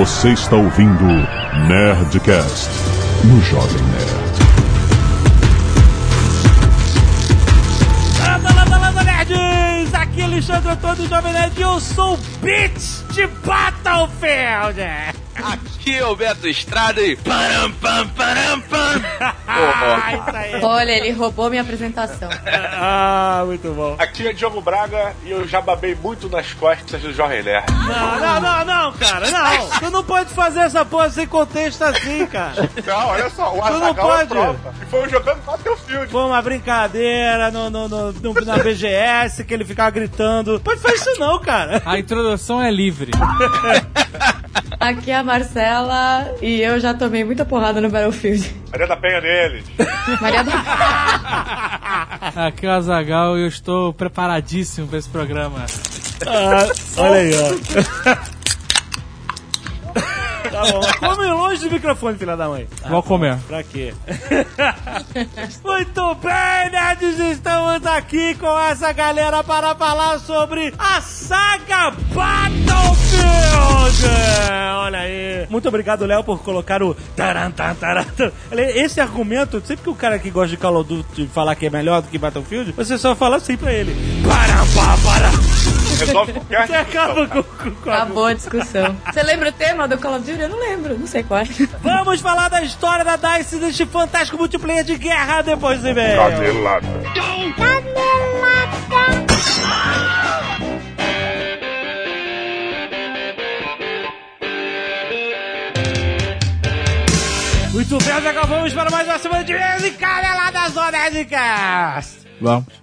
Você está ouvindo Nerdcast no Jovem Nerd. Landa, landa, landa, nerds! Aqui é Alexandre Antônio Jovem Nerd e eu sou o Bitch de Battlefield! Aqui é o Beto Estrada e. Param, pam, param, pam. Ah! Olha, ele roubou minha apresentação. Ah, muito bom! Aqui é Diogo Braga e eu já babei muito nas costas do Jovem Nerd. Não, não, não, não, cara, não! Tu não pode fazer essa porra sem contexto assim, cara! Não, olha só, o Tu não Azaghal é pode. E foi jogando Battlefield. Foi uma brincadeira no, no, no, no- na BGS que ele ficava gritando. Pode fazer isso não, cara! A introdução é livre. Aqui é a Marcela e eu já tomei muita porrada no Battlefield. Maria da Penha deles. Maria da... Aqui é o Azagal e eu estou preparadíssimo para esse programa. Ah, olha aí, ó. Tá bom, mas come longe do microfone, filha da mãe. Vou comer. Pra quê? Muito bem, nerds, estamos aqui com essa galera para falar sobre a saga Battlefield! Olha aí. Muito obrigado, Léo, por colocar o. Esse argumento, sempre que o cara que gosta de Call of Duty falar que é melhor do que Battlefield, você só fala assim pra ele. Para, para, para. Resolve qualquer Você acaba com, com, com a Acabou a discussão. Você lembra o tema do Call of Duty? Eu não lembro, não sei qual é. Vamos falar da história da DICE deste fantástico multiplayer de guerra depois do e-mail. Canelada. Muito bem, agora vamos para mais uma semana de caneladas do Nerdcast. Vamos.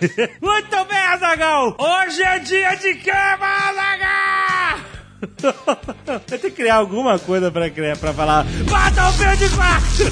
Muito bem, Azagal! Hoje é dia de Azagal! Eu tenho que criar alguma coisa pra, criar, pra falar Battlefield 4!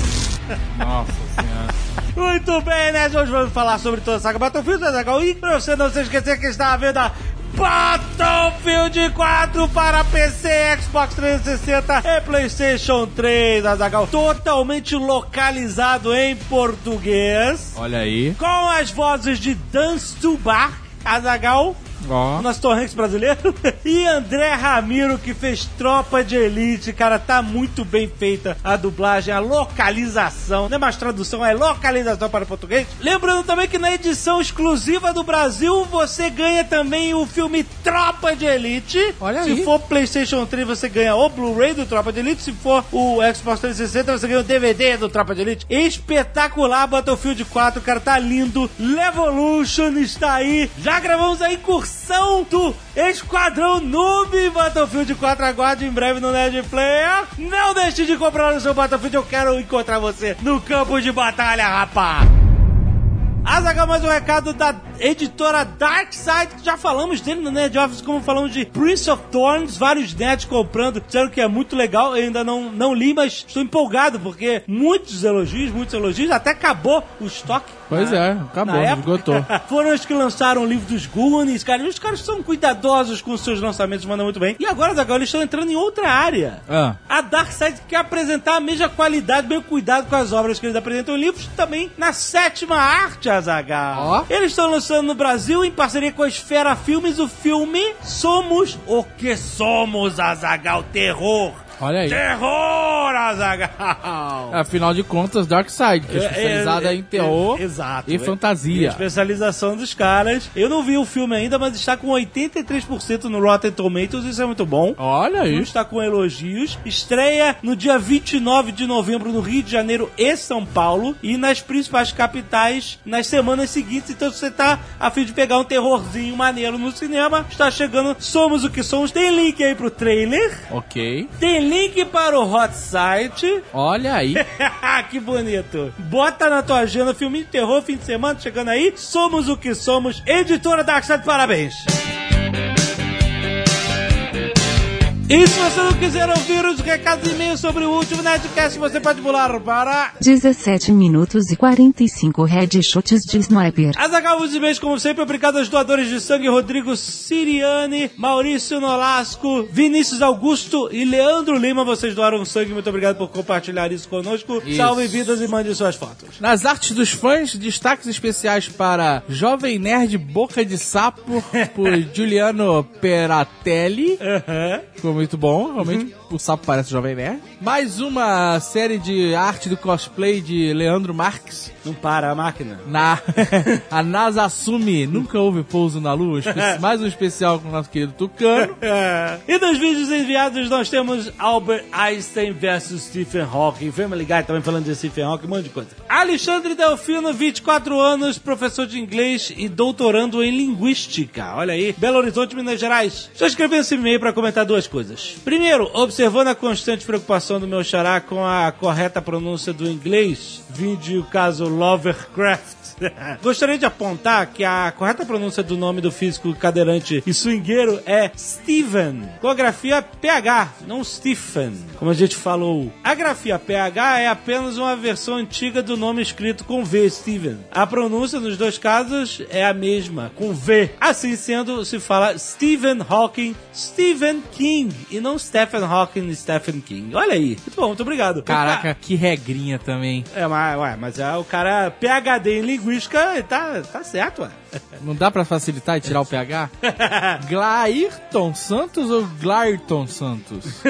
Nossa senhora. Muito bem, né? Hoje vamos falar sobre toda a saga Battlefield, Azagal. E pra você não se esquecer que está à venda Battlefield 4 para PC, Xbox 360 e PlayStation 3, Azagal. Totalmente localizado em português. Olha aí. Com as vozes de Dan Stubar, Azagal, Ó. o nosso Hanks brasileiro, e André Ramiro, que fez Tropa de Elite. Cara, tá muito bem feita a dublagem, a localização. Não é mais tradução, é localização para o português. Lembrando também que na edição exclusiva do Brasil, você ganha também o filme Tropa de Elite. Olha Se aí. for PlayStation 3, você ganha o Blu-ray do Tropa de Elite. Se for o Xbox 360, você ganha o DVD do Tropa de Elite. Espetacular Battlefield 4, cara, tá lindo. Levolution está aí. Já gravamos a incursão do Esquadrão Noob Battlefield 4. Aguarde em breve no Nerd Player. Não deixe de comprar o seu Battlefield. Eu quero encontrar você no campo de batalha, rapaz. Azaga, mais um recado da editora Darkside, que já falamos dele no Nerd Office, como falamos de Prince of Thorns, vários nerds comprando, disseram que é muito legal, eu ainda não, não li, mas estou empolgado, porque muitos elogios, muitos elogios, até acabou o estoque. Pois na- é, acabou, época. esgotou. Foram os que lançaram o livro dos Goonies, cara, e os caras são cuidadosos com os seus lançamentos, mandam muito bem. E agora, Azaghal, eles estão entrando em outra área. Ah. A Darkseid quer apresentar a mesma qualidade, bem cuidado com as obras que eles apresentam em livros, também na sétima arte, Azagal. Ó. Eles estão lançando no Brasil, em parceria com a Esfera Filmes, o filme Somos o que Somos, Azagal. Terror. Olha aí. Terror, Azagal. Afinal de contas, Dark Side, que é especializada em terror é, exato, e é. fantasia. Especialização dos caras. Eu não vi o filme ainda, mas está com 83% no Rotten Tomatoes, isso é muito bom. Olha aí. está com elogios. Estreia no dia 29 de novembro no Rio de Janeiro e São Paulo. E nas principais capitais nas semanas seguintes. Então, se você tá a fim de pegar um terrorzinho maneiro no cinema, está chegando Somos o que Somos. Tem link aí pro trailer. Ok. Tem link para o hot site. Olha aí. que bonito. Bota na tua agenda filme de terror, fim de semana, chegando aí. Somos o que somos. Editora Darkside, parabéns. E se você não quiser ouvir os recados e e-mails sobre o último Nerdcast, você pode pular para... 17 minutos e 45 headshots de sniper. Azaghal os e-mails, como sempre, obrigado aos doadores de sangue Rodrigo Siriane, Maurício Nolasco, Vinícius Augusto e Leandro Lima. Vocês doaram sangue, muito obrigado por compartilhar isso conosco. Isso. Salve vidas e mande suas fotos. Nas artes dos fãs, destaques especiais para Jovem Nerd Boca de Sapo, por Giuliano Peratelli, Aham. como muito bom, realmente o sapo parece jovem nerd. Mais uma série de arte do cosplay de Leandro Marques. Não para a máquina. Na, a NASA assume nunca houve pouso na Lua. Espe- Mais um especial com o nosso querido Tucano. É. E dos vídeos enviados nós temos Albert Einstein versus Stephen Hawking. Family Guy também falando de Stephen Hawking, um monte de coisa. Alexandre Delfino, 24 anos, professor de inglês e doutorando em linguística. Olha aí, Belo Horizonte, Minas Gerais. Já escrevi esse e-mail para comentar duas coisas. Primeiro, observando a constante preocupação do meu xará com a correta pronúncia do inglês, vide o caso Lovercraft. Gostaria de apontar que a correta pronúncia do nome do físico cadeirante e swingueiro é Steven, com a grafia PH, não Stephen, como a gente falou. A grafia PH é apenas uma versão antiga do nome escrito com V, Steven. A pronúncia nos dois casos é a mesma, com V. Assim sendo, se fala Stephen Hawking, Stephen King, e não Stephen Hawking, Stephen King. Olha aí. Muito bom, muito obrigado. Caraca, que regrinha também. É, mas, ué, mas é, o cara PHD em linguística tá, tá certo, ué. Não dá pra facilitar e tirar o PH? Glairton Santos ou Glairton Santos?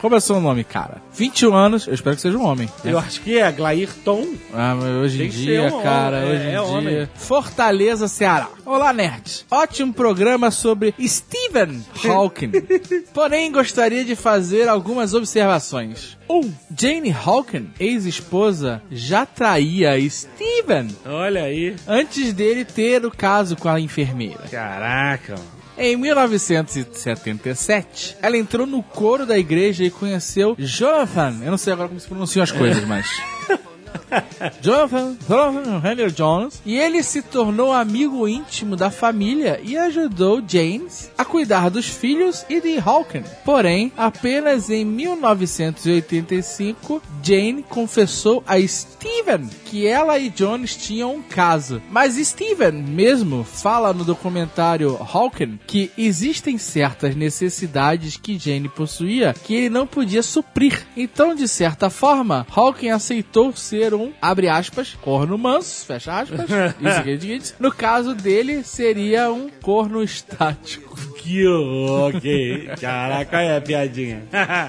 Como é o seu nome, cara? 21 anos, eu espero que seja um homem. né? Eu acho que é Glairton. Ah, mas hoje em dia, um cara, homem, hoje é, em é dia. homem. Fortaleza, Ceará. Olá, nerds. Ótimo programa sobre Stephen Hawking. Porém, gostaria de fazer algumas observações. 1. Um, Jane Hawking, ex-esposa, já traía Stephen Olha aí. antes dele ter o caso com a enfermeira. Caraca, mano. Em 1977, ela entrou no coro da igreja e conheceu Jonathan. Eu não sei agora como se pronunciam as coisas, mas. Jonathan, Jonathan Henry Jones, e ele se tornou amigo íntimo da família e ajudou James a cuidar dos filhos e de Hawking. Porém, apenas em 1985, Jane confessou a Steven que ela e Jones tinham um caso. Mas Steven mesmo fala no documentário Hawking que existem certas necessidades que Jane possuía que ele não podia suprir. Então, de certa forma, Hawking aceitou ser um, abre aspas, corno manso, fecha aspas, isso. No caso dele, seria um corno estático. Que ok. Caraca, é piadinha.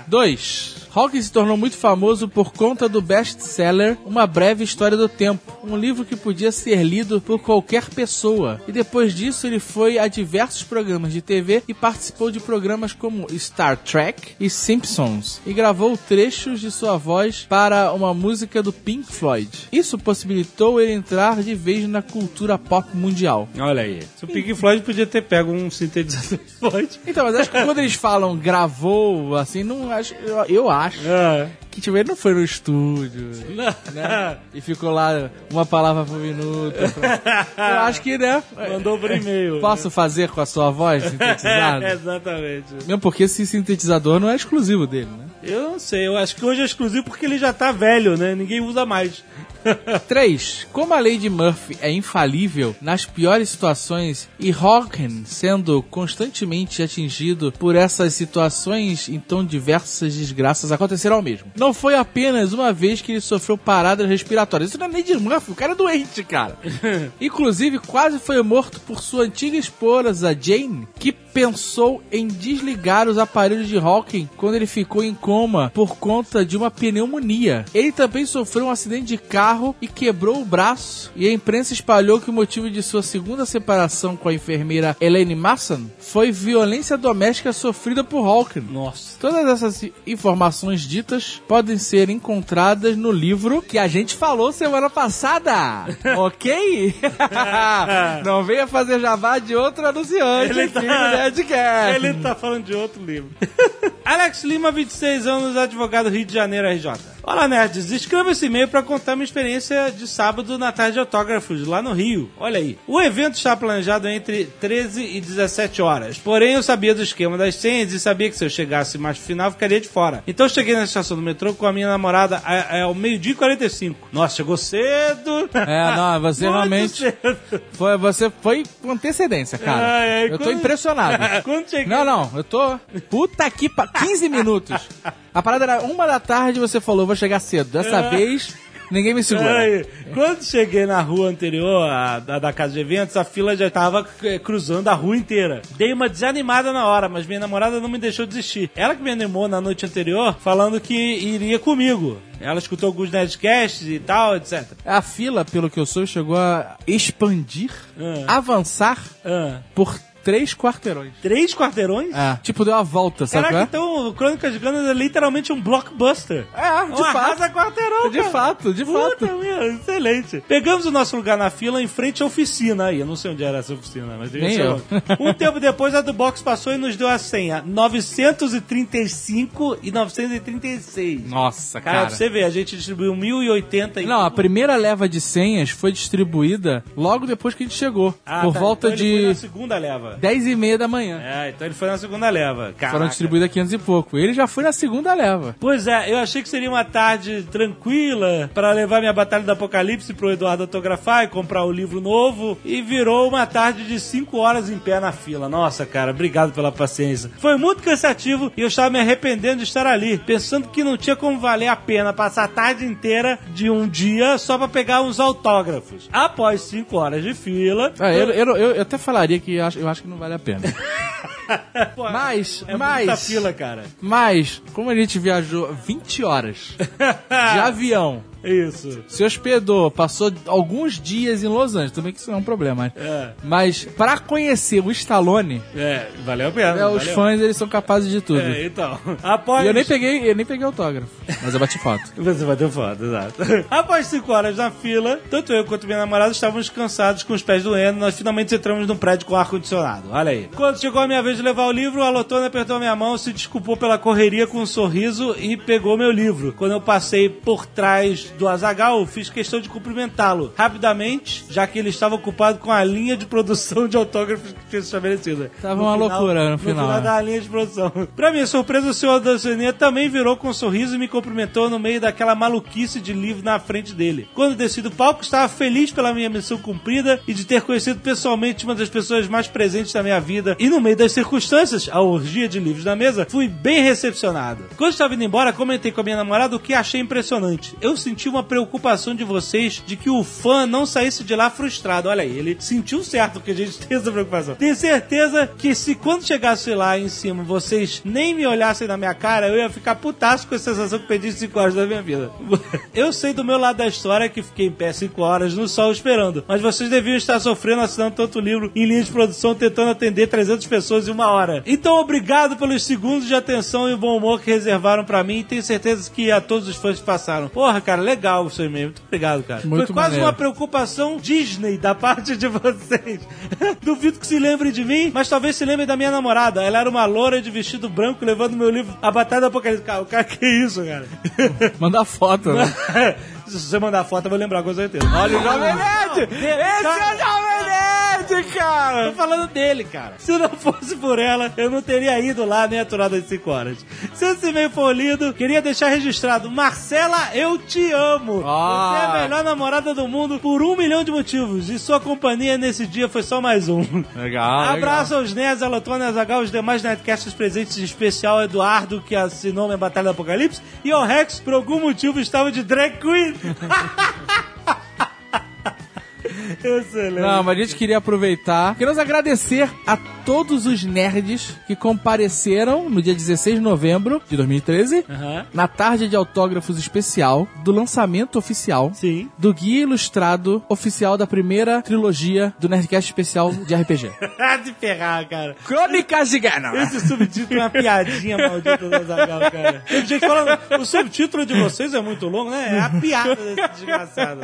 2. Hawking se tornou muito famoso por conta do best-seller Uma Breve História do Tempo, um livro que podia ser lido por qualquer pessoa. E depois disso ele foi a diversos programas de TV e participou de programas como Star Trek e Simpsons e gravou trechos de sua voz para uma música do Pink Floyd. Isso possibilitou ele entrar de vez na cultura pop mundial. Olha aí. Se o Pink Floyd podia ter pego um sintetizador Floyd. Então, mas acho que quando eles falam gravou, assim, não acho, eu, eu acho Ah. que tipo, ele não foi no estúdio, né? E ficou lá uma palavra por minuto. Eu acho que, né? Mandou por e-mail. Posso fazer com a sua voz sintetizada? É, exatamente. Mesmo porque esse sintetizador não é exclusivo dele, né? Eu não sei, eu acho que hoje é exclusivo porque ele já tá velho, né? Ninguém usa mais. 3. Como a lei de Murphy é infalível nas piores situações e Hawking sendo constantemente atingido por essas situações, então diversas desgraças aconteceram ao mesmo. Não foi apenas uma vez que ele sofreu paradas respiratórias. Isso não é lei de Murphy, o cara é doente, cara. Inclusive, quase foi morto por sua antiga esposa, Jane, que pensou em desligar os aparelhos de Hawking quando ele ficou em coma por conta de uma pneumonia. Ele também sofreu um acidente de carro e quebrou o braço. E a imprensa espalhou que o motivo de sua segunda separação com a enfermeira Elaine Masson foi violência doméstica sofrida por Hawking. Nossa. Todas essas informações ditas podem ser encontradas no livro que a gente falou semana passada. ok? Não venha fazer jabá de outro anunciante Ele aqui tá- Nerdcast. Ele tá falando de outro livro. Alex Lima, 26 anos, advogado Rio de Janeiro, RJ. Olá, nerds. Escreva esse e-mail para contar minha experiência de sábado na tarde de autógrafos lá no Rio. Olha aí. O evento está planejado entre 13 e 17 horas. Porém, eu sabia do esquema das senhas e sabia que se eu chegasse mais final, ficaria de fora. Então, eu cheguei na estação do metrô com a minha namorada ao meio-dia e 45. Nossa, chegou cedo. É, não, você Muito realmente cedo. foi, você foi com antecedência, cara. Ah, é, eu tô quando- impressionado. Quando cheguei... Não, não, eu tô. Puta que pa... 15 minutos. A parada era uma da tarde e você falou, vou chegar cedo. Dessa É. vez, Ninguém me segura. Aí, quando cheguei na rua anterior, a, da, da casa de eventos, a fila já tava eh, cruzando a rua inteira. Dei uma desanimada na hora, mas minha namorada não me deixou desistir. Ela que me animou na noite anterior, falando que iria comigo. Ela escutou alguns Nerdcasts e tal, etc. A fila, pelo que eu sou, chegou a expandir, Ah. avançar Ah, por três quarteirões. três quarteirões? É, tipo, deu uma volta, sabe? Caraca, é? então o Crônicas de Ganas é literalmente um blockbuster. É, de Um fato. arrasa quarteirão, De cara. fato, de Puta fato. merda, excelente. Pegamos o nosso lugar na fila em frente à oficina aí. Eu não sei onde era essa oficina, mas devia Nem ser eu. Um tempo depois, a do box passou e nos deu a senha: 935 e 936. Nossa, Cara, cara. pra você ver, a gente distribuiu 1080 e. Não, a primeira leva de senhas foi distribuída logo depois que a gente chegou. Ah, por tá, volta então de na segunda leva. 10 e meia da manhã. É, então ele foi na segunda leva. Caraca. Foram distribuídas 500 e pouco. Ele já foi na segunda leva. Pois é, eu achei que seria uma tarde tranquila para levar minha Batalha do Apocalipse pro Eduardo autografar e comprar o livro novo. E virou uma tarde de 5 horas em pé na fila. Nossa, cara, obrigado pela paciência. Foi muito cansativo e eu estava me arrependendo de estar ali, pensando que não tinha como valer a pena passar a tarde inteira de um dia só para pegar uns autógrafos. Após 5 horas de fila. Ah, eu, eu, eu- eu até falaria que eu acho, eu acho que não vale a pena. Pô, Mas, é mas- muita fila, cara. Mas, como a gente viajou 20 horas de avião, Isso. se hospedou, passou alguns dias em Los Angeles, também que isso não é um problema. É, mas pra conhecer o Stallone, é valeu a pena. é, os valeu. fãs eles são capazes de tudo. É, então. Após... E eu nem peguei, eu nem peguei autógrafo, mas eu bati foto. Você bateu foto, exato. Após cinco horas na fila, tanto eu quanto minha namorada estávamos cansados com os pés doendo. Nós finalmente entramos num prédio com ar-condicionado. Olha aí. Quando chegou a minha vez de levar o livro, a Lotona apertou minha mão, se desculpou pela correria com um sorriso e pegou meu livro. Quando eu passei por trás do Azagal, fiz questão de cumprimentá-lo rapidamente, já que ele estava ocupado com a linha de produção de autógrafos que tinha estabelecida. Tava No uma loucura no final, final é. da linha de produção. Pra minha surpresa, o senhor da Oceania também virou com um sorriso e me cumprimentou no meio daquela maluquice de livro na frente dele. Quando desci do palco, estava feliz pela minha missão cumprida e de ter conhecido pessoalmente uma das pessoas mais presentes da minha vida. E no meio das circunstâncias, a orgia de livros na mesa, fui bem recepcionado. Quando estava indo embora, comentei com a minha namorada o que achei impressionante. Eu senti uma preocupação de vocês de que o fã não saísse de lá frustrado. Olha aí, ele sentiu certo que a gente tem essa preocupação. Tenho certeza que se quando chegasse lá em cima vocês nem me olhassem na minha cara, eu ia ficar putaço com a sensação que perdi 5 horas da minha vida. Eu sei do meu lado da história que fiquei em pé 5 horas no sol esperando, mas vocês deviam estar sofrendo assinando tanto livro em linha de produção tentando atender 300 pessoas em uma hora. Então, obrigado pelos segundos de atenção e bom humor que reservaram pra mim e tenho certeza que a todos os fãs passaram. Porra, cara, legal você mesmo. Muito obrigado, cara. Muito Foi quase maneiro. uma preocupação Disney da parte de vocês. Duvido que se lembrem de mim, mas talvez se lembrem da minha namorada. Ela era uma loura de vestido branco levando meu livro A Batalha do Apocalipse. Cara, o cara, que isso, cara? Manda foto, né? se você mandar foto, eu vou lembrar com certeza. Olha o Jovem Nerd! Esse é o Jovem Nerd, cara! Tô falando dele, cara. Se não fosse por ela, eu não teria ido lá nem aturado as 5 horas. Se esse e-mail for lido, queria deixar registrado. Marcela, eu te amo. Ah. Você é a melhor namorada do mundo por um milhão de motivos. E sua companhia nesse dia foi só mais um. Legal, Abraço aos nerds, a Lotona, a Zagal, os demais Nerdcasts presentes, em especial Eduardo, que assinou minha Batalha do Apocalipse, e ao Rex, por algum motivo, estava de drag queen. ハハハハ! Excelente. Não, mas a gente queria aproveitar. Queremos agradecer a todos os nerds que compareceram no dia 16 de novembro de 2013, Aham. na tarde de autógrafos especial do lançamento oficial Sim. do guia ilustrado oficial da primeira trilogia do Nerdcast especial de RPG. de ferrar, cara. Crônicas de Ganon. Esse subtítulo é uma piadinha maldita do Zagal, cara. Tem gente falando, o subtítulo de vocês é muito longo, né? É a piada desse desgraçado.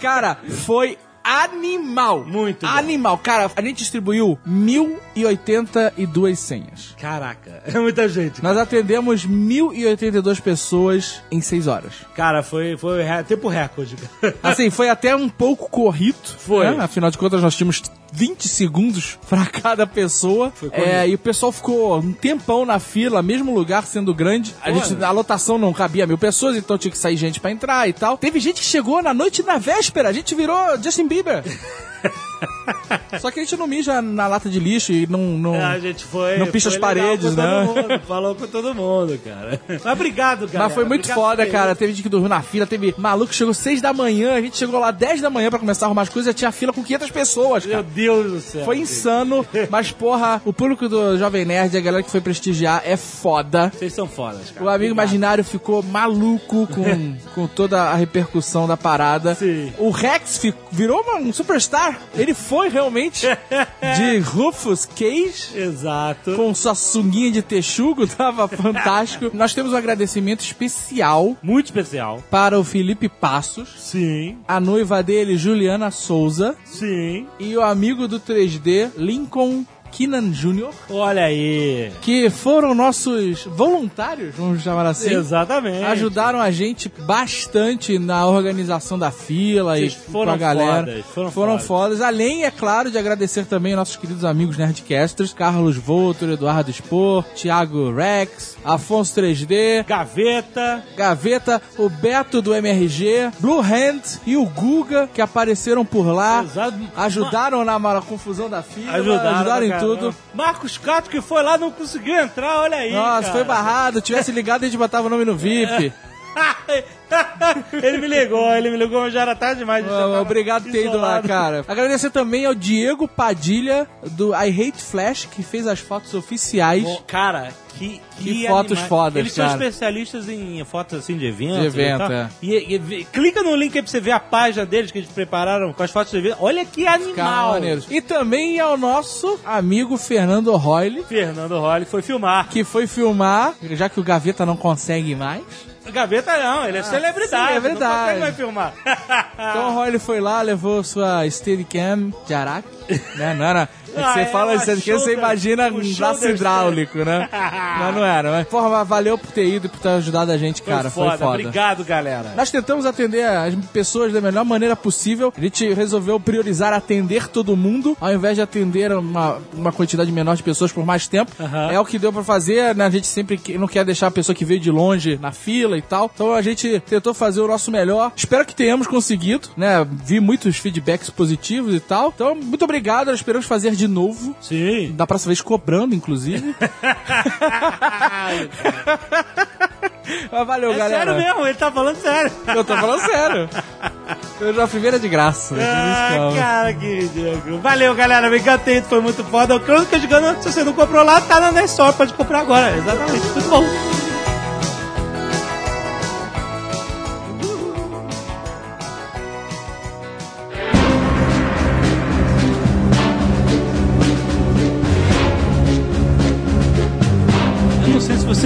Cara, foi animal. Muito bom. Animal. Cara, a gente distribuiu 1082 senhas. Caraca, é muita gente. Nós atendemos 1082 pessoas em 6 horas. Cara, foi, foi tempo recorde. Assim, foi até um pouco corrido. Foi. né? Afinal de contas, nós tínhamos 20 segundos pra cada pessoa. É, e o pessoal ficou um tempão na fila, mesmo lugar sendo grande. A, gente, a lotação não cabia mil pessoas, então tinha que sair gente pra entrar e tal. Teve gente que chegou na noite na véspera. A gente virou Justin Bieber. Só que a gente não mija na lata de lixo e não. não... A gente foi. Não picha as paredes, né? mundo, falou com todo mundo, cara. Mas obrigado, cara. Mas foi muito foda, cara. Teve gente que dormiu na fila, teve maluco que chegou 6 da manhã, a gente chegou lá 10 da manhã pra começar a arrumar as coisas e tinha fila com 500 pessoas, Meu cara. Deus do céu. Foi insano, mas porra, o público do Jovem Nerd, a galera que foi prestigiar é foda. Vocês são fodas, cara. O amigo imaginário ficou maluco com, com toda a repercussão da parada. Sim. O Rex fi- virou uma- um superstar. Ele foi realmente de Rufus Cage. Exato. Com sua sunguinha de texugo, tava fantástico. Nós temos um agradecimento especial Muito especial. para o Felipe Passos, Sim, a noiva dele, Juliana Souza, sim. e o amigo do 3D, Lincoln Keenan Jr., Olha aí. que foram nossos voluntários, vamos chamar assim. Exatamente. Ajudaram a gente bastante na organização da fila Vocês e foram com a galera. fodas, foram fodas. fodas. Além, é claro, de agradecer também nossos queridos amigos Nerdcasters, Carlos Voltor, Eduardo Spor, Thiago Rex, Afonso 3D, Gaveta. Gaveta, o Beto do MRG, Blue Hand e o Guga, que apareceram por lá. Exato. Ajudaram na confusão da fila, Ajudaram, ajudaram em tudo. caramba. Marcos Cato que foi lá não conseguiu entrar, olha aí. Nossa, cara. foi barrado. Tivesse ligado, a gente botava o nome no VIP. ele me ligou, ele me ligou, mas já era tarde demais. tava Obrigado por ter ido lá, cara. Agradecer também ao Diego Padilha, do I Hate Flash, que fez as fotos oficiais. Bom, cara, que, Que fotos anima- fodas, Eles são cara. especialistas em fotos assim de eventos. De evento, e, tal. é. E- e clica no link aí pra você ver a página deles que eles prepararam com as fotos de evento. Olha que animal. E também ao nosso amigo Fernando Royle, Fernando Rolli foi filmar. que foi filmar, já que o Gaveta não consegue mais. Gaveta não, ele é celebridade. celebridade. Não mais filmar. Então o Royle foi lá, levou sua Steadicam de Araque, né? Não era... é Ah, você é fala uma Steadicam, você shoulder- imagina um braço hidráulico, né? Mas não era. Mas, porra, valeu por ter ido e por ter ajudado a gente, cara. foi, foda. Obrigado, galera. Nós tentamos atender as pessoas da melhor maneira possível. A gente resolveu priorizar atender todo mundo, ao invés de atender uma, uma quantidade menor de pessoas por mais tempo. Aham. É o que deu pra fazer, né? A gente sempre não quer deixar a pessoa que veio de longe na fila e tal. Então a gente tentou fazer o nosso melhor. Espero que tenhamos conseguido, né? Vi muitos feedbacks positivos e tal. Então, muito obrigado. Esperamos fazer de novo. Sim. Da próxima vez cobrando, inclusive. Mas valeu, É galera. sério mesmo, ele tá falando sério. Eu tô falando sério. Eu já primeira de graça. Ah, cara, que ridículo. Valeu, galera. Ter ido, foi muito foda. O Crônica de Gana, se você não comprou lá, tá na Nestore, pode comprar agora. Exatamente, muito bom.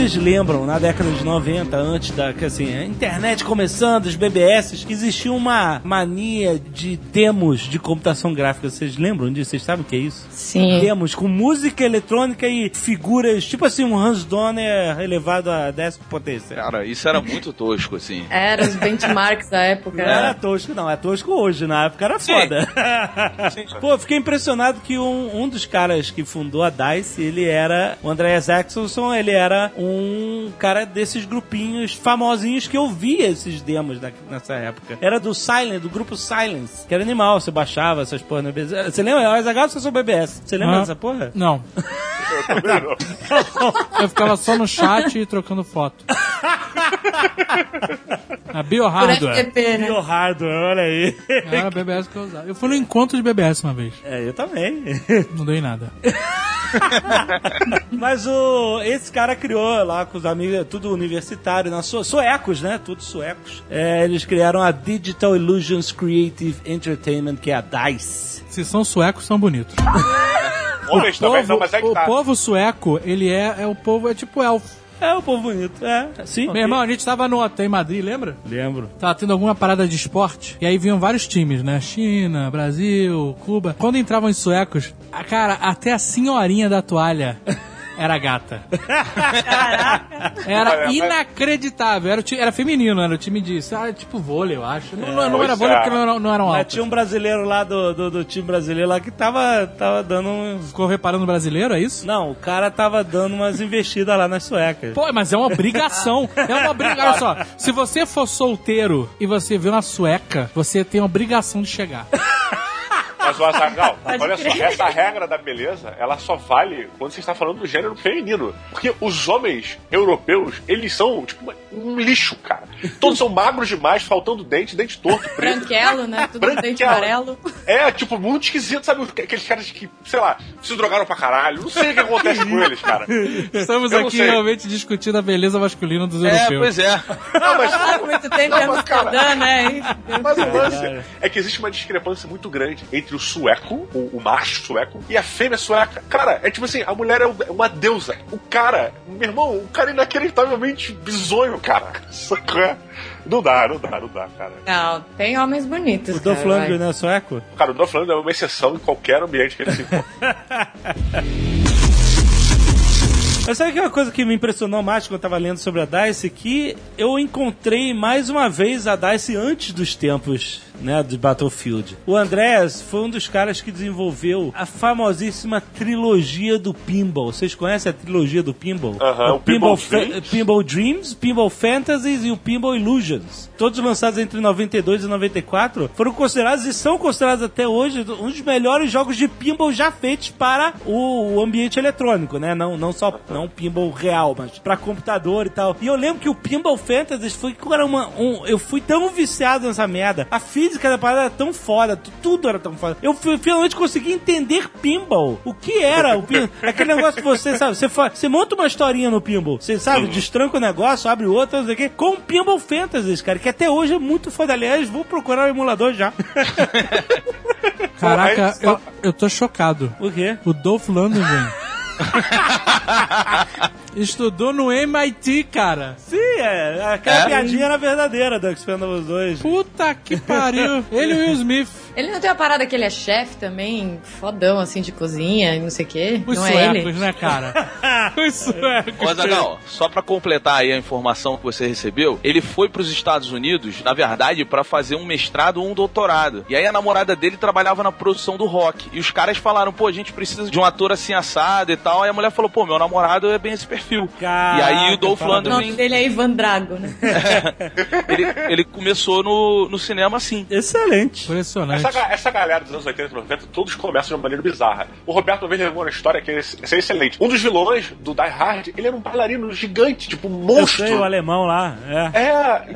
Vocês lembram, na década de 90, antes da assim, a internet começando, os BBS, existia uma mania de demos de computação gráfica. Vocês lembram disso? Vocês sabem o que é isso? Sim. Demos com música eletrônica e figuras, tipo assim, um Hans Donner elevado a décima potência. Cara, isso era muito tosco, assim. Era os benchmarks da época. Não era tosco, não. É tosco hoje. Na época era foda. Pô, eu fiquei impressionado que um, um dos caras que fundou a DICE, ele era o Andreas Axelson, ele era um cara desses grupinhos famosinhos que eu via esses demos da- nessa época. Era do Silence, do grupo Silence, que era animal. Você baixava essas porra no BBS. Você lembra? Eu Zagal, você sou BBS. Você lembra Ah. dessa porra? Não. Eu também não. Eu ficava só no chat e trocando foto. A Biohardware. FTP, né? Bio Hardware, olha aí. Era a BBS que eu usava. Eu fui no encontro de BBS uma vez. É, eu também. Não dei nada. Mas o, esse cara criou lá com os amigos, tudo universitário, na sua, suecos, né? Tudo suecos. É, eles criaram a Digital Illusions Creative Entertainment, que é a DICE. Se são suecos, são bonitos. Também Povo- não, é que o tá. povo sueco, ele é, é o povo, é tipo elfo. É o povo bonito, é. Sim. Meu irmão, a gente tava no hotel em Madrid, lembra? Lembro. Tava tendo alguma parada de esporte, e aí vinham vários times, né? China, Brasil, Cuba. Quando entravam os suecos, a cara, até a senhorinha da toalha era gata. Era Olha, mas- inacreditável. Era, o era feminino, era o time de. Ah, tipo vôlei, eu acho. Não, não, não era vôlei é. porque não, eram- não eram Mas tinha um brasileiro lá do, do, do time brasileiro lá que tava, tava dando uns. Ficou reparando no brasileiro, é isso? Não, o cara tava dando umas investidas lá nas suecas. Pô, mas é uma obrigação. É uma obrigação. Olha só, se você for solteiro e você vê uma sueca, você tem a obrigação de chegar. Mas o Azagal, olha só, crer. essa regra da beleza, ela só vale quando você está falando do gênero feminino. Porque os homens europeus, eles são, tipo, um lixo, cara. Todos são magros demais, faltando dente, dente torto, preto. Branquelo, né? Tudo dente Branquelo. amarelo. É, tipo, muito esquisito, sabe? Aqueles caras que, sei lá, se drogaram pra caralho. Não sei o que acontece com eles, cara. Estamos Eu aqui realmente discutindo a beleza masculina dos É, europeus. pois é. Não, mas, Ah, muito tempo Não, mas, cara- Amsterdã, né? mas o lance é que existe uma discrepância muito grande entre o sueco, o, o macho sueco, e a fêmea sueca. Cara, é tipo assim, a mulher é uma deusa. O cara, meu irmão, o cara é inacreditavelmente bizonho, cara. Sacou? É? Não dá, não dá, não dá, cara. Não, tem homens bonitos. O Dolph. Lundgren não é sueco? Cara, o Dolph Lundgren é uma exceção em qualquer ambiente que ele se encontra. Mas sabe que uma coisa que me impressionou mais quando eu tava lendo sobre a DICE? Que eu encontrei mais uma vez a DICE antes dos tempos né, de Battlefield. O Andreas foi um dos caras que desenvolveu a famosíssima trilogia do Pinball. Vocês conhecem a trilogia do Pinball? Aham, o Pinball Dreams. Pinball Dreams, Pinball Fantasies e o Pinball Illusions. Todos lançados entre 92 e 94, foram considerados e são considerados até hoje um dos melhores jogos de pinball já feitos para o, o ambiente eletrônico, né? Não, não só não pinball real, mas para computador e tal. E eu lembro que o Pinball Fantasies foi cara, uma, um, eu fui tão viciado nessa merda. A física da parada era tão foda, tu- tudo era tão foda. Eu finalmente consegui entender pinball. O que era o pinball? Aquele negócio que você sabe, você, você monta uma historinha no pinball, você sabe, destranca o negócio, abre outro, não sei o quê, com Pinball Fantasies, cara, que até hoje é muito foda. Aliás, vou procurar o emulador já. Caraca, eu, eu tô chocado. o quê? O Dolph Lundgren estudou no MIT, cara. Sim, é, aquela É? piadinha era verdadeira do Expendables 2. Puta que pariu. Ele e o Will Smith. Ele não tem uma parada que ele é chefe também, fodão, assim, de cozinha e não sei o quê? Os não é suecos, ele? né, cara? Os suecos. Ô, Azaghal, só pra completar aí a informação que você recebeu, ele foi pros Estados Unidos, na verdade, pra fazer um mestrado ou um doutorado. E aí a namorada dele trabalhava na produção do rock. E os caras falaram, pô, a gente precisa de um ator assim assado e tal. Aí a mulher falou, pô, meu namorado é bem esse perfil. Caraca, e aí o Dolph fala- O nome Lundgren, dele é Ivan Drago, né? ele, ele começou no, no cinema assim. Excelente. Impressionante. Essa, essa galera dos anos 80 e 90, todos começam de uma maneira bizarra. O Roberto uma vez levou uma história que é é excelente. Um dos vilões do Die Hard, ele era um bailarino gigante, tipo um Eu monstro. sei, o alemão lá. É.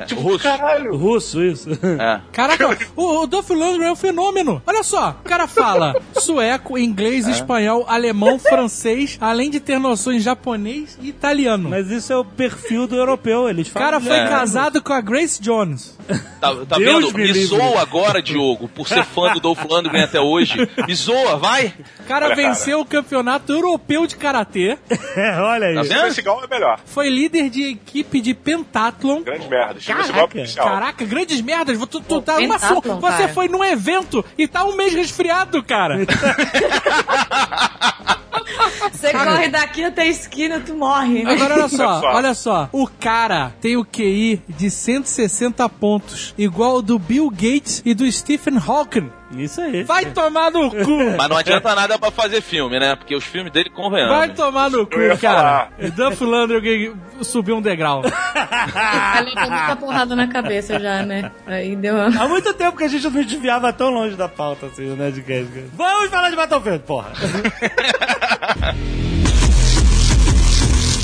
É, tipo, russo. caralho. Russo, isso. É. Caraca, o, o Dolph Lundgren é um fenômeno. Olha só, o cara fala sueco, inglês, espanhol, alemão, francês, além de ter noções japonês e italiano. Mas isso é o perfil do europeu. Eles o falam. cara foi É. casado com a Grace Jones. Tá, tá Deus vendo? me Me zoa agora, Diogo, por ser fã do Dolph Lundgren até hoje. Me zoa, vai. O cara Olha, venceu o campeonato europeu de karatê, É, olha aí. Tá vendo? Esse igual é melhor. foi líder de equipe de pentathlon. Grande merda. Chega esse Caraca, grandes merdas. Tu, tu Pô, tá Você cara. foi num evento e tá um mês resfriado, cara. Você corre daqui até a esquina, tu morre. Agora olha só, Olha só. olha só. O cara tem o QI de 160 pontos, igual ao do Bill Gates e do Stephen Hawking. Isso aí. Vai tomar no cu! Mas não adianta nada pra fazer filme, né? Porque os filmes dele convenhamos. Vai tomar no cu, cara. Duff Lundgren subiu um degrau. Ali deu muita porrada na cabeça já, né? Aí deu uma... Há muito tempo que a gente não desviava tão longe da pauta assim, o Nerdcast. cara. Vamos falar de Battlefield, porra.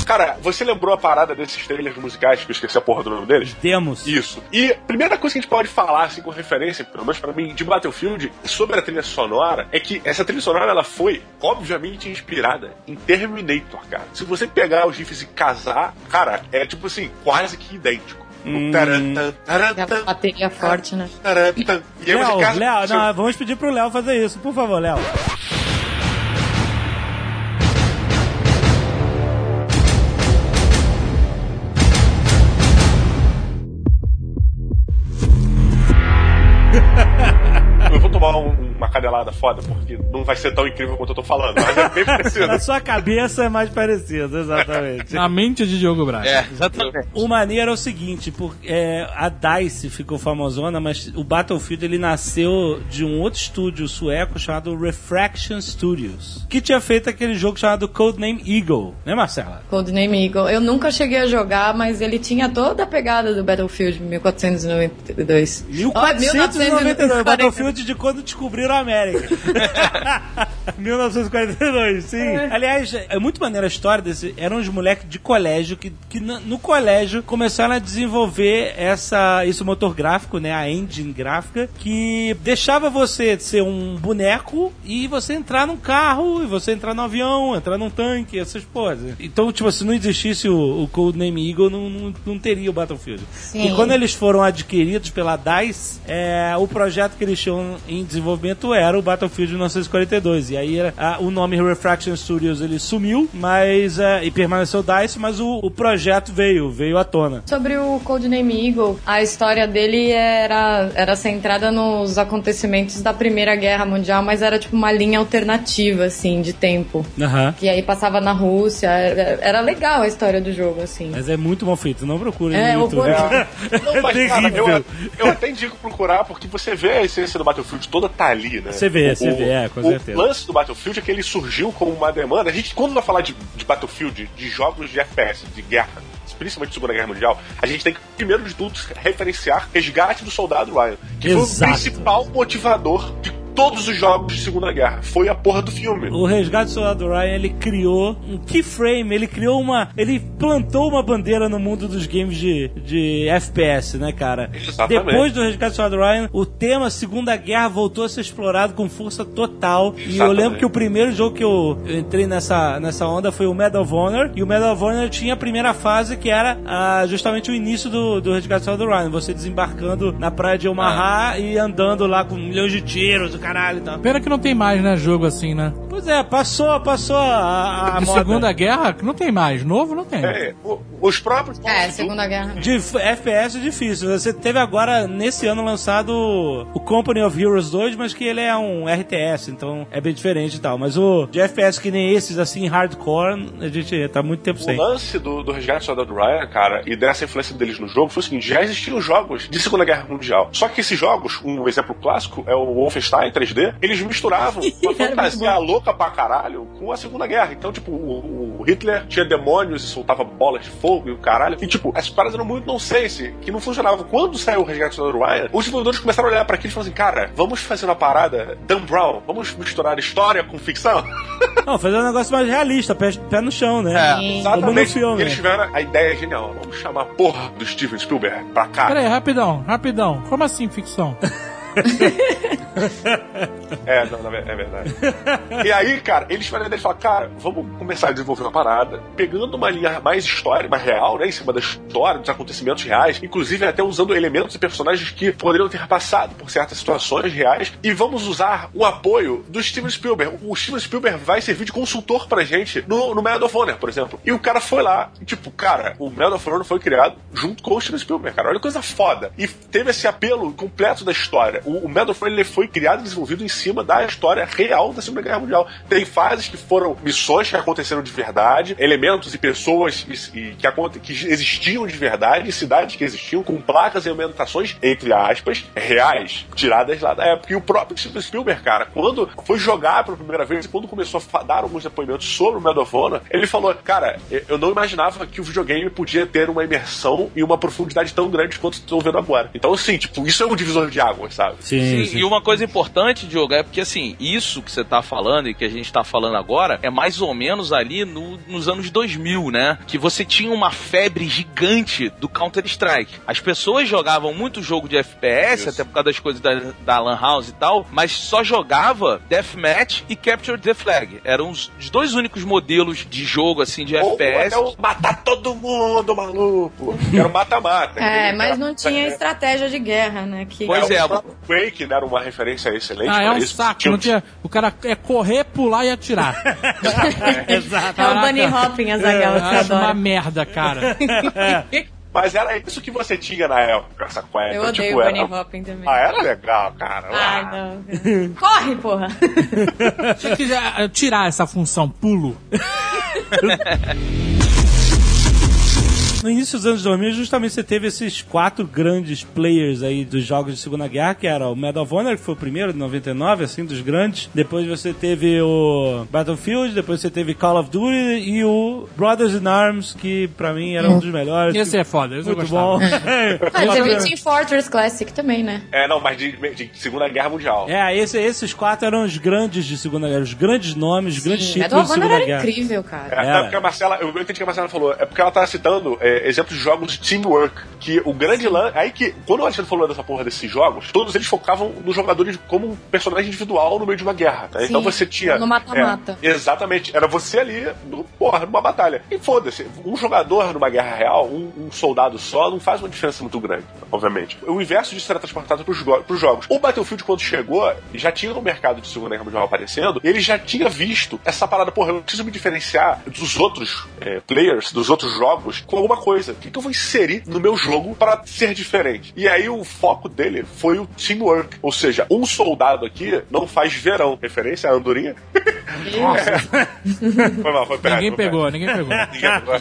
Cara, você lembrou a parada desses trailers musicais que eu esqueci a porra do nome deles? Demos. Isso. E a primeira coisa que a gente pode falar, assim, com referência, pelo menos pra mim, de Battlefield, sobre a trilha sonora, é que essa trilha sonora, ela foi, obviamente, inspirada em Terminator, cara. Se você pegar os riffs e casar, cara, é tipo assim, quase que idêntico. O tarantã, Aquela tarantã, bateria forte, né? tarantã. E aí Léo, você casa... Léo, não, vamos pedir pro Léo fazer isso, por favor, Léo. Cadelada foda, porque não vai ser tão incrível quanto eu tô falando, mas é bem parecido. Na sua cabeça é mais parecido, exatamente. Na mente de Diogo Braga. É, exatamente. O maneiro é o seguinte, porque é, a DICE ficou famosona, mas o Battlefield ele nasceu de um outro estúdio sueco chamado Refraction Studios, que tinha feito aquele jogo chamado Codename Eagle, né Marcela? Codename Eagle. Eu nunca cheguei a jogar, mas ele tinha toda a pegada do Battlefield 1492. Ó, 1492, Battlefield de quando descobriram a América. Peraí. 1942, sim. Aliás, é muito maneira a história desse. Eram uns moleques de colégio que, que no, no colégio começaram a desenvolver essa, esse motor gráfico, né? A engine gráfica, que deixava você ser um boneco e você entrar num carro, e você entrar no avião, entrar num tanque, essas coisas. Então, tipo, se não existisse o, o Codename Eagle, não, não, não teria o Battlefield. Sim. E quando eles foram adquiridos pela DICE, é, o projeto que eles tinham em desenvolvimento era o Battlefield 1942. E aí era, a- o nome Refraction Studios ele sumiu, mas é, e permaneceu DICE, mas o, o projeto veio, veio à tona. Sobre o Codename Eagle, a história dele era, era centrada nos acontecimentos da Primeira Guerra Mundial, mas era tipo uma linha alternativa, assim, de tempo. Aham. Que aí passava na Rússia. Era, era legal a história do jogo, assim. Mas é muito mal feito, não procure É, no YouTube. Não, mas, cara, terrível. eu, eu até indico procurar, porque você vê a essência do Battlefield toda tá ali, né? Você vê, O- você o- vê, é, com o certeza. lance do Battlefield é que ele surgiu como uma demanda. A gente, quando vai falar de, de Battlefield, de jogos de FPS, de guerra, principalmente de Segunda Guerra Mundial, a gente tem que, primeiro de tudo, referenciar Resgate do Soldado Ryan, que foi Exato. o principal motivador de todos os jogos de Segunda Guerra. Foi a porra do filme. O Resgate do Soldado Ryan, ele criou um keyframe, ele criou uma. Ele plantou uma bandeira no mundo dos games de, de FPS, né, cara? Exatamente. Depois do Resgate do Soldado Ryan, o tema Segunda Guerra voltou a ser explorado com força total. E eu Exatamente. lembro que o primeiro jogo que eu, eu entrei nessa, nessa onda foi o Medal of Honor. E o Medal of Honor tinha a primeira fase que era ah, justamente o início do, do Resgate do Soldado Ryan. Você desembarcando na praia de Omaha Ah. e andando lá com milhões de tiros, o caralho e tal. Pena que não tem mais, né, jogo assim, né? Pois é, passou, passou a, a De moda. Segunda Guerra, não tem mais. Novo, não tem. É, o- os próprios. É, Segunda Guerra. De FPS é difícil. Você teve agora, nesse ano, lançado o Company of Heroes 2, mas que ele é um RTS, então é bem diferente e tal. Mas o de FPS que nem esses, assim, hardcore, a gente tá muito tempo O sem. lance do, do Resgate do Soldado Ryan, cara, e dessa influência deles no jogo foi o seguinte: já existiam jogos de Segunda Guerra Mundial. Só que esses jogos, um exemplo clássico é o Wolfenstein 3D, eles misturavam uma fantasia muito louca pra caralho com a Segunda Guerra. Então, tipo, o, o Hitler tinha demônios e soltava bolas de fogo e o caralho. E, tipo, essas paradas eram muito nonsense, que não funcionavam. Quando saiu o Resgate do Ryan, os desenvolvedores começaram a olhar pra aquilo e falaram assim: cara, vamos fazer uma parada Dan Brown, vamos misturar história com ficção? Não, fazer um negócio mais realista, pé, pé no chão, né? É, no filme. Eles tiveram a ideia genial. Vamos chamar a porra do Steven Spielberg pra cá. Pera aí, rapidão, rapidão. Como assim ficção? É, não, não, é verdade. e aí, cara, eles tiveram a ideia de falar, cara, vamos começar a desenvolver uma parada, pegando uma linha mais história, mais real, né, em cima da história, dos acontecimentos reais, inclusive até usando elementos e personagens que poderiam ter passado por certas situações reais, e vamos usar o apoio do Steven Spielberg. O Steven Spielberg vai servir de consultor pra gente no, no Medal of Honor, por exemplo. E o cara foi lá, e, tipo, cara, o Medal of Honor foi criado junto com o Steven Spielberg, cara. Olha que coisa foda. E teve esse apelo completo da história. O, o Medal of Honor ele foi criado e desenvolvido em cima da história real da Segunda Guerra Mundial. Tem fases que foram missões que aconteceram de verdade, elementos e pessoas e, e que, que existiam de verdade, cidades que existiam, com placas e ambientações, entre aspas, reais, tiradas lá da época. E o próprio Steven Spielberg, cara, quando foi jogar pela primeira vez e quando começou a dar alguns depoimentos sobre o Medal of Honor, ele falou: Cara, eu não imaginava que o videogame podia ter uma imersão e uma profundidade tão grande quanto estou vendo agora. Então, assim, tipo, isso é um divisor de águas, sabe? Sim, Sim, e uma coisa importante, Diogo, é porque assim, isso que você tá falando e que a gente tá falando agora é mais ou menos ali no- nos anos 2000, né? Que você tinha uma febre gigante do Counter-Strike. As pessoas jogavam muito jogo de FPS, Isso. até por causa das coisas da, da Lan House e tal, mas só jogava Deathmatch e Capture the Flag. Eram os, os dois únicos modelos de jogo, assim, de Ou FPS. até o matar todo mundo, maluco. Era o mata-mata. É, mas não tinha estratégia de guerra, né? Que... Pois é, o próprio Quake né, era uma referência excelente Ah, é um isso. saco. Não tinha... O cara é correr, pular e atirar. Exato. É o Bunny Hopping, Azaghal, Eu você acho uma merda, cara. Mas era isso que você tinha na época, essa cueca. Eu odeio tipo, o Bunny era... Hopping também. Ah, era legal, cara. Ai, Ah. não. Corre, porra! Se eu quiser eh, tirar essa função pulo, No início dos anos 2000, justamente você teve esses quatro grandes players aí dos jogos de Segunda Guerra, que era o Medal of Honor, que foi o primeiro, de 99, assim, dos grandes. Depois você teve o Battlefield, depois você teve Call of Duty e o Brothers in Arms, que pra mim era um dos melhores. Esse é foda, esse eu Muito gostava. bom. Ah, teve o Team Fortress Classic também, né? É, não, mas de, de Segunda Guerra Mundial. É, esse- esses quatro eram os grandes de Segunda Guerra, os grandes nomes, os grandes Sim, títulos Medal de of Honor Segunda era Guerra. incrível, cara. É, até porque a Marcela, eu entendi que a Marcela falou, é porque ela tá citando é, exemplos de jogos de teamwork, que o grande lance, aí que, quando o Alexandre falou dessa porra desses jogos, todos eles focavam nos jogadores como um personagem individual no meio de uma guerra, tá? Sim, Então você tinha... no mata-mata. é, exatamente, era você ali, no, porra, numa batalha. E foda-se, um jogador numa guerra real, um, um soldado só, não faz uma diferença muito grande, obviamente. O inverso disso era transportado pros, pros jogos. O Battlefield, quando chegou, já tinha no mercado de Segunda Guerra Mundial aparecendo, ele já tinha visto essa parada, porra, eu preciso me diferenciar dos outros é, players, dos outros jogos, com alguma coisa. O que, que eu vou inserir no meu jogo para ser diferente? E aí o foco dele foi o teamwork. Ou seja, um soldado aqui não faz verão. Referência à andorinha? foi mal, foi perto, Ninguém pegou, ninguém pegou. Ninguém pegou.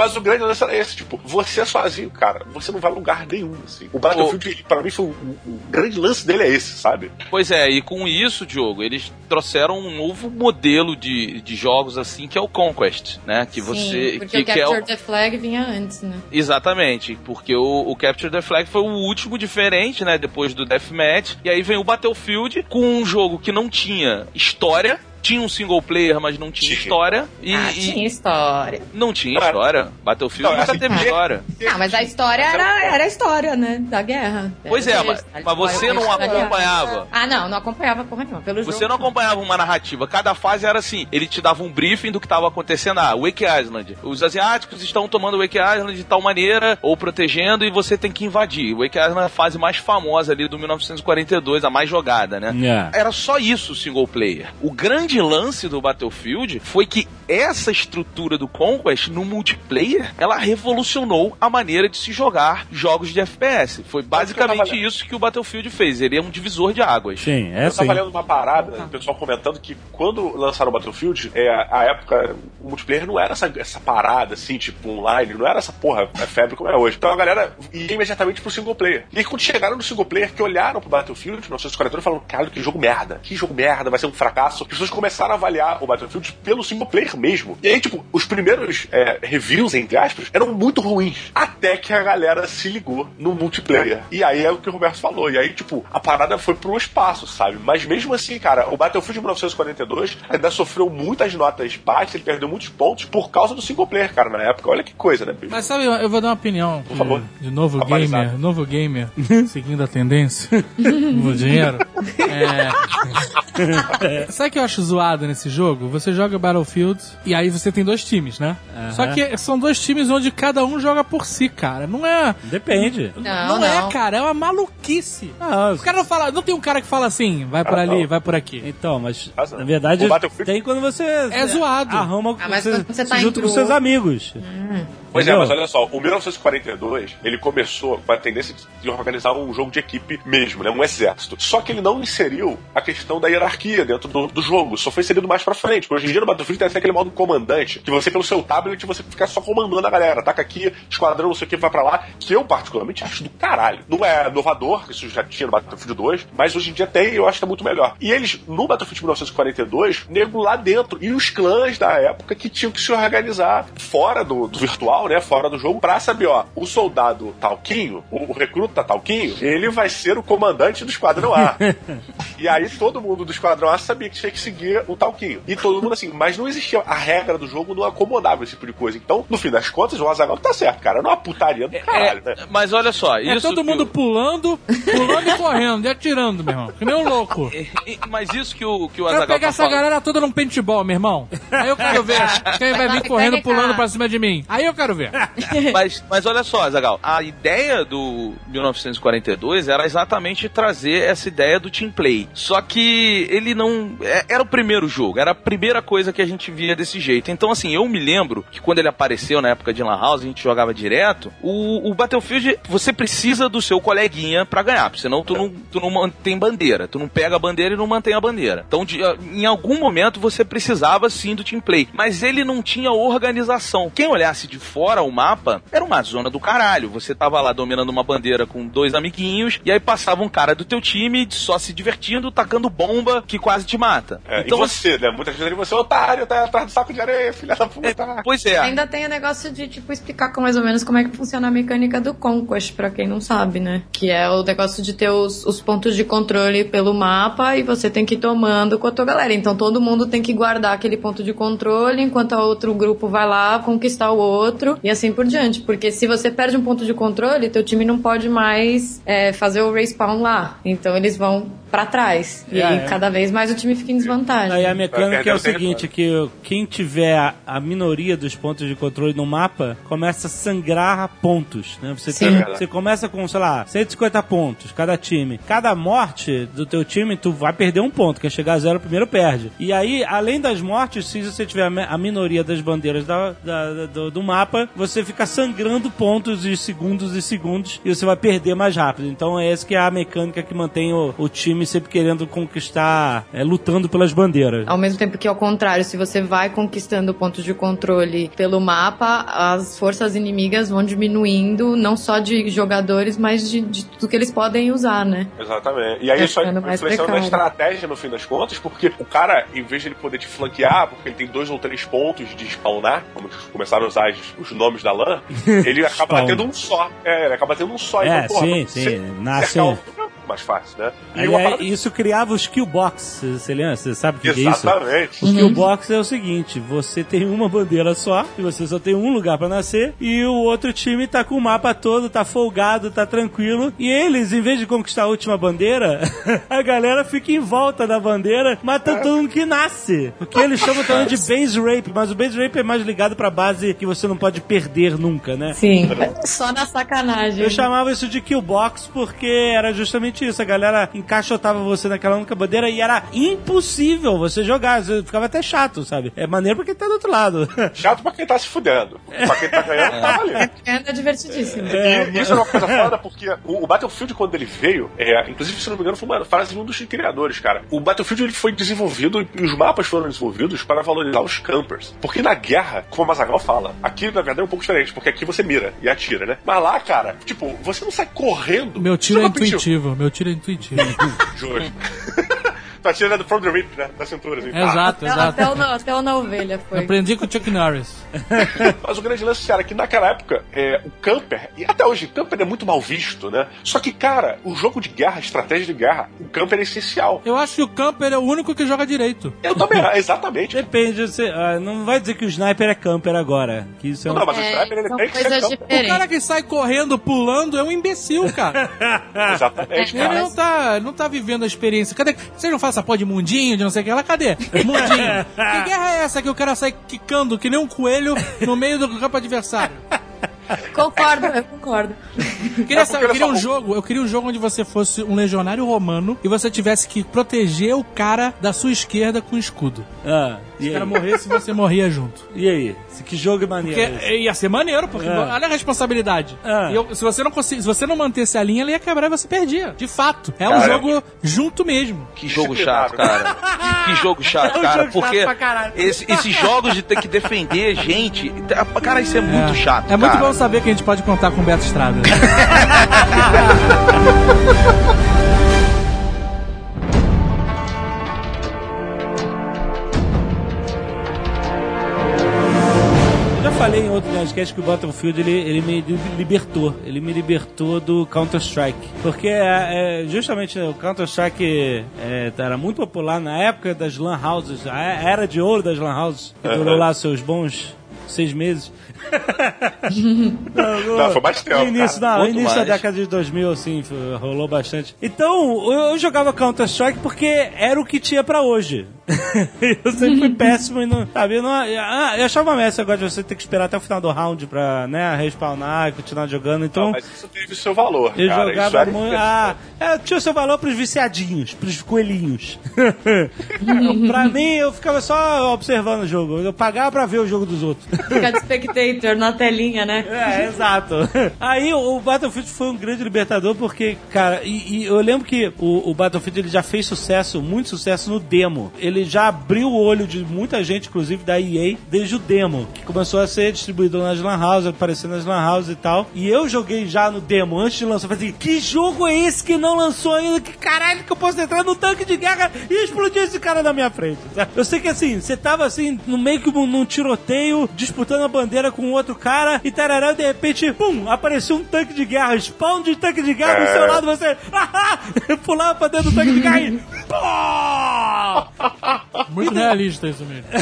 Mas o grande lance era esse, tipo, você sozinho, cara, você não vai a lugar nenhum, assim. O Battlefield, pra mim, foi o, o grande lance dele é esse, sabe? Pois é, e com isso, Diogo, eles trouxeram um novo modelo de, de jogos assim, que é o Conquest, né? Que você. Sim, porque que, o que é Capture o... the Flag vinha antes, né? Exatamente, porque o, o Capture the Flag foi o último diferente, né? Depois do Deathmatch. E aí vem o Battlefield com um jogo que não tinha história. Tinha um single player, mas não tinha Tinha. história. E, ah, e tinha história. não tinha Não, história. Battlefield não, nunca assim, teve história. Ah, mas a história era, era a história, né? Da guerra. Pois é, mas- mas você não acompanhava. Ah, não, não acompanhava porra nenhuma. Pelo Você jogo. não acompanhava uma narrativa. Cada fase era assim. Ele te dava um briefing do que estava acontecendo. Ah, Wake Island. Os asiáticos estão tomando Wake Island de tal maneira, ou protegendo, e você tem que invadir. Wake Island é a fase mais famosa ali do 1942, a mais jogada, né? É. Era só isso o single player. O grande lance do Battlefield foi que essa estrutura do Conquest no multiplayer, ela revolucionou a maneira de se jogar jogos de FPS. Foi basicamente tava- isso que o Battlefield fez. Ele é um divisor de águas. Sim, é eu sim. tava lendo uma parada, o pessoal comentando que quando lançaram o Battlefield, é, a época, o multiplayer não era essa, essa parada, assim, tipo, online, não era essa porra é febre como é hoje. Então a galera ia imediatamente pro single player. E aí quando chegaram no single player, que olharam pro Battlefield, 1942, falaram, cara, que jogo merda, que jogo merda, vai ser um fracasso. As pessoas começaram a avaliar o Battlefield pelo single player mesmo. E aí, tipo, os primeiros é, reviews, entre aspas, eram muito ruins. Até que a galera se ligou no multiplayer. E aí é o que o Roberto falou. E aí, tipo, a parada foi pro espaço, sabe? Mas mesmo assim, cara, o Battlefield de 1942 ainda sofreu muitas notas baixas, ele perdeu muitos pontos por causa do single player, cara, na época. Olha que coisa, né, bicho? Mas sabe, eu vou dar uma opinião Por favor. de, novo Atualizado. gamer, novo gamer, seguindo a tendência, novo dinheiro. É... Sabe o que eu acho zoado nesse jogo? Você joga Battlefield e aí você tem dois times, né? Só que são dois times onde cada um joga por si, cara. Não é. Depende. Não, Não, é, não. cara, é uma maluquice. Não, O cara não fala, não tem um cara que fala assim, vai por Ah, ali, não. vai por aqui. Então, mas na verdade tem quando você É zoado. arruma Ah, mas você, você tá em com seus amigos. Pois é, Entendeu? mas olha só, o 1942, ele começou com a tendência de organizar um jogo de equipe mesmo, né? Um exército. Só que ele não inseriu a questão da hierarquia dentro do, do jogo. Só foi inserido mais pra frente. Porque hoje em dia no Battlefield tem até aquele modo comandante, que você, pelo seu tablet, você fica só comandando a galera. Ataca aqui, esquadrão, não sei o que, vai pra lá. Que eu, particularmente, acho do caralho. Não é inovador, isso já tinha no Battlefield 2, mas hoje em dia tem e eu acho que é muito melhor. E eles, no Battlefield 1942, nego lá dentro. E os clãs da época que tinham que se organizar fora do, do virtual, né? Fora do jogo, pra saber, ó, o soldado Talquinho, o, o recruta Talquinho, ele vai ser o comandante do Esquadrão A. e aí todo mundo do Esquadrão A sabia que tinha que seguir o Talquinho. E todo mundo assim, mas não existia. A regra do jogo não acomodava esse tipo de coisa. Então, no fim das contas, o Azaghal tá certo, cara. Não é uma putaria do caralho, né? É, mas olha só, É isso todo mundo o- pulando, pulando e correndo, e atirando, meu irmão. Que nem um louco. E- e- Mas isso que o, que o Azaghal pegar tá essa falando... galera toda num paintball, meu irmão. Aí eu quero ver quem vai vir correndo, pulando pra cima de mim. Aí eu quero ver. Mas, mas olha só, Zagal, a ideia do 1942 era exatamente trazer essa ideia do team play. Só que ele não. é- Era o primeiro jogo, era a primeira coisa que a gente via desse jeito. Então, assim, eu me lembro que quando ele apareceu na época de Lan House, a gente jogava direto. O, o Battlefield, você precisa do seu coleguinha pra ganhar, senão tu não, tu não mantém bandeira. Tu não pega a bandeira e não mantém a bandeira. Então, de- em algum momento, você precisava sim do team play. Mas ele não tinha organização. Quem olhasse de fora o mapa, era uma zona do caralho. Você tava lá dominando uma bandeira com dois amiguinhos, e aí passava um cara do teu time só se divertindo, tacando bomba que quase te mata. É, então e você, né? Muitas vezes você é otário, tá atrás do saco de areia, filha da puta. Pois é. Ainda tem o negócio de, tipo, explicar com mais ou menos como é que funciona a mecânica do Conquest, pra quem não sabe, né? Que é o negócio de ter os, os pontos de controle pelo mapa e você tem que ir tomando com a tua galera. Então todo mundo tem que guardar aquele ponto de controle enquanto o outro grupo vai lá conquistar o outro e assim por diante. Porque se você perde um ponto de controle, teu time não pode mais é, fazer o respawn lá. Então eles vão pra trás. E É, aí é. cada vez mais o time fica em desvantagem. Aí a mecânica é o seguinte, que quem tiver a, minoria dos pontos de controle no mapa, começa a sangrar pontos, né? Você, tem- você começa com, sei lá, 150 pontos cada time. Cada morte do teu time, tu vai perder um ponto, quer chegar a zero primeiro perde. E aí, além das mortes, se você tiver a minoria das bandeiras da- da- da- do, do mapa, você fica sangrando pontos e segundos e segundos e você vai perder mais rápido. Então é essa que é a mecânica que mantém o, o time sempre querendo conquistar, é, lutando pelas bandeiras. Ao mesmo tempo que, ao contrário, se você vai conquistando pontos de controle pelo mapa, as forças inimigas vão diminuindo, não só de jogadores, mas de, de tudo que eles podem usar, né? Exatamente. E aí Tá isso influenciando na precário. estratégia no fim das contas, porque o cara, em vez de ele poder te flanquear, porque ele tem dois ou três pontos de spawnar, como eles começaram a usar os- os nomes da LAN, ele acaba tendo um só. É, ele acaba tendo um só. É, então, porra, sim, sim, nasce- um- mais fácil, né? E é- parada- isso criava os kill box, você lembra? Você sabe o que, que é isso? Exatamente. O kill box é o seguinte: você tem uma bandeira só, e você só tem um lugar pra nascer, e o outro time tá com o mapa todo, tá folgado, tá tranquilo, e eles, em vez de conquistar a última bandeira, a galera fica em volta da bandeira, matando todo mundo que nasce. O que eles chamam também de base rape, mas o base rape é mais ligado pra base que você não pode perder nunca, né? Sim. Só na sacanagem. Eu chamava isso de kill box porque era justamente isso. A galera encaixotava você naquela única bandeira e era impossível você jogar. Você ficava até chato, sabe? É maneiro porque tá do outro lado. Chato pra quem tá se fudendo. Pra quem tá ganhando, tá valendo. É divertidíssimo. E isso é uma coisa foda porque o, o Battlefield, quando ele veio, é, inclusive, se não me engano, foi uma frase de um dos criadores, cara. O Battlefield ele foi desenvolvido e os mapas foram desenvolvidos para valorizar os campers. Porque na guerra, como o Mazagal fala, aqui na verdade é um pouco diferente, porque aqui você mira e atira, né? Mas lá, cara, tipo, você não sai correndo. Meu tiro é intuitivo, meu tiro é intuitivo. Justo. Tá tirando from the rip, né? Da cintura, assim. exato, Até, exato. até, o, na- até o na ovelha foi. Aprendi com o Chuck Norris. Mas o grande lance, cara, é que naquela época, é, o camper, e até hoje, o camper é muito mal visto, né? Só que, cara, o jogo de guerra, a estratégia de guerra, o camper é essencial. Eu acho que o Camper é o único que joga direito. Eu também, exatamente. Depende, você, ah, não vai dizer que o sniper é camper agora. Que isso é um... Não, mas o É, sniper, ele tem que ser camper. O cara que sai correndo, pulando, é um imbecil, cara. Exatamente, Ele cara. não tá, não tá vivendo a experiência. Cadê? Vocês não fazem essa porra de mundinho, de não sei o que lá? Cadê? Mundinho. que guerra é essa que o cara sai quicando que nem um coelho no meio do campo adversário? Concordo, eu concordo. Eu queria, saber- eu queria um jogo, eu queria um jogo onde você fosse um legionário romano e você tivesse que proteger o cara da sua esquerda com escudo. Ah, Se e o cara morresse, você morria junto. E aí? Que jogo maneiro Porque é esse? ia ser maneiro, porque É. olha a responsabilidade. É. Eu- se, você não se você não mantesse a linha, ele ia quebrar e você perdia. De fato. É um Cara, jogo junto mesmo. Que jogo chato, cara. Que, que jogo chato, É um cara. jogo Porque esse- esses jogos de ter que defender gente. Cara, isso é muito chato. É muito cara. bom saber que a gente pode contar com o Beto Estrada. Nerdcast que o Battlefield ele, ele me libertou. Ele me libertou do Counter-Strike. Porque é, é, justamente o Counter-Strike é, era muito popular na época das Lan Houses, a era de ouro das Lan Houses, que durou lá seus bons seis meses. não, Não, foi mais tempo, No início, cara. não, no início da mais. década de 2000, assim, rolou bastante. Então, eu, eu jogava Counter-Strike porque era o que tinha pra hoje. eu sempre fui péssimo e não. Sabe, eu, não, ah, eu achava uma merda negócio de você ter que esperar até o final do round pra, né, respawnar e continuar jogando. Então. Não, mas isso teve o seu valor, Eu cara. Jogava muito. Ah, é, tinha o seu valor pros viciadinhos, pros coelhinhos. pra mim, eu ficava só observando o jogo. Eu pagava pra ver o jogo dos outros. Fica de spectator na telinha, né? É, exato. Aí o Battlefield foi um grande libertador porque, cara, e, e eu lembro que o, o Battlefield ele já fez sucesso, muito sucesso no demo. Ele já abriu o olho de muita gente, inclusive da EA, desde o demo, que começou a ser distribuído nas Lan House, aparecendo nas Lan House e tal. E eu joguei já no demo, antes de lançar, falei assim, que jogo é esse que não lançou ainda? Que caralho que eu posso entrar no tanque de guerra e explodir esse cara na minha frente? Eu sei que assim, você tava assim, no meio que num, tiroteio, disputando a bandeira com outro cara, e tarará, de repente, pum, apareceu um tanque de guerra, spawn de tanque de guerra do seu lado, você pulava pra dentro do tanque de guerra e. Pô! Muito realista isso mesmo.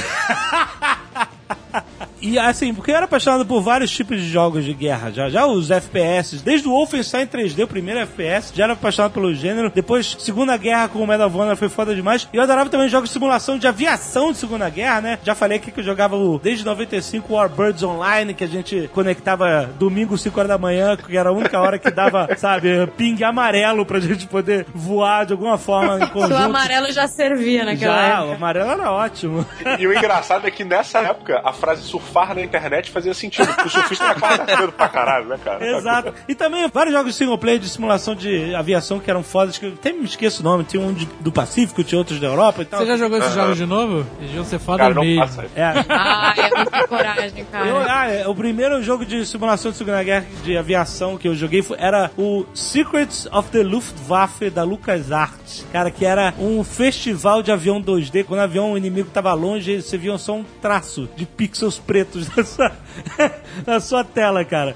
E assim, porque eu era apaixonado por vários tipos de jogos de guerra. Já, já os FPS, desde o Wolfenstein 3D, o primeiro FPS, já era apaixonado pelo gênero. Depois, Segunda Guerra com o Medal of Honor foi foda demais. E eu adorava também jogos de simulação de aviação de Segunda Guerra, né? Já falei aqui que eu jogava o, desde 95 o Warbirds Online, que a gente conectava domingo, 5 horas da manhã, que era a única hora que dava, sabe, ping amarelo pra gente poder voar de alguma forma em O conjunto. amarelo já servia naquela Já, o época. amarelo era ótimo. E o engraçado é que nessa época a frase surfar na internet fazia sentido, porque o surfista era quadrado pra caralho, né, cara? Exato. E também vários jogos de single player de simulação de aviação que eram fodas, que eu até me esqueço o nome. Tinha um de- do Pacífico, tinha outros da Europa e tal. Você já jogou esses jogos de novo? Eles deviam ser foda Cara, não mesmo. passa. É. Ah, é muita coragem, Eu, cara. ah, é, o primeiro jogo de simulação de Segunda Guerra de aviação que eu joguei foi- era o Secrets of the Luftwaffe da LucasArts. Cara, que era um festival de avião 2D. Quando o avião inimigo tava longe, você via só um traço de pixels pretos na sua, na sua tela, cara.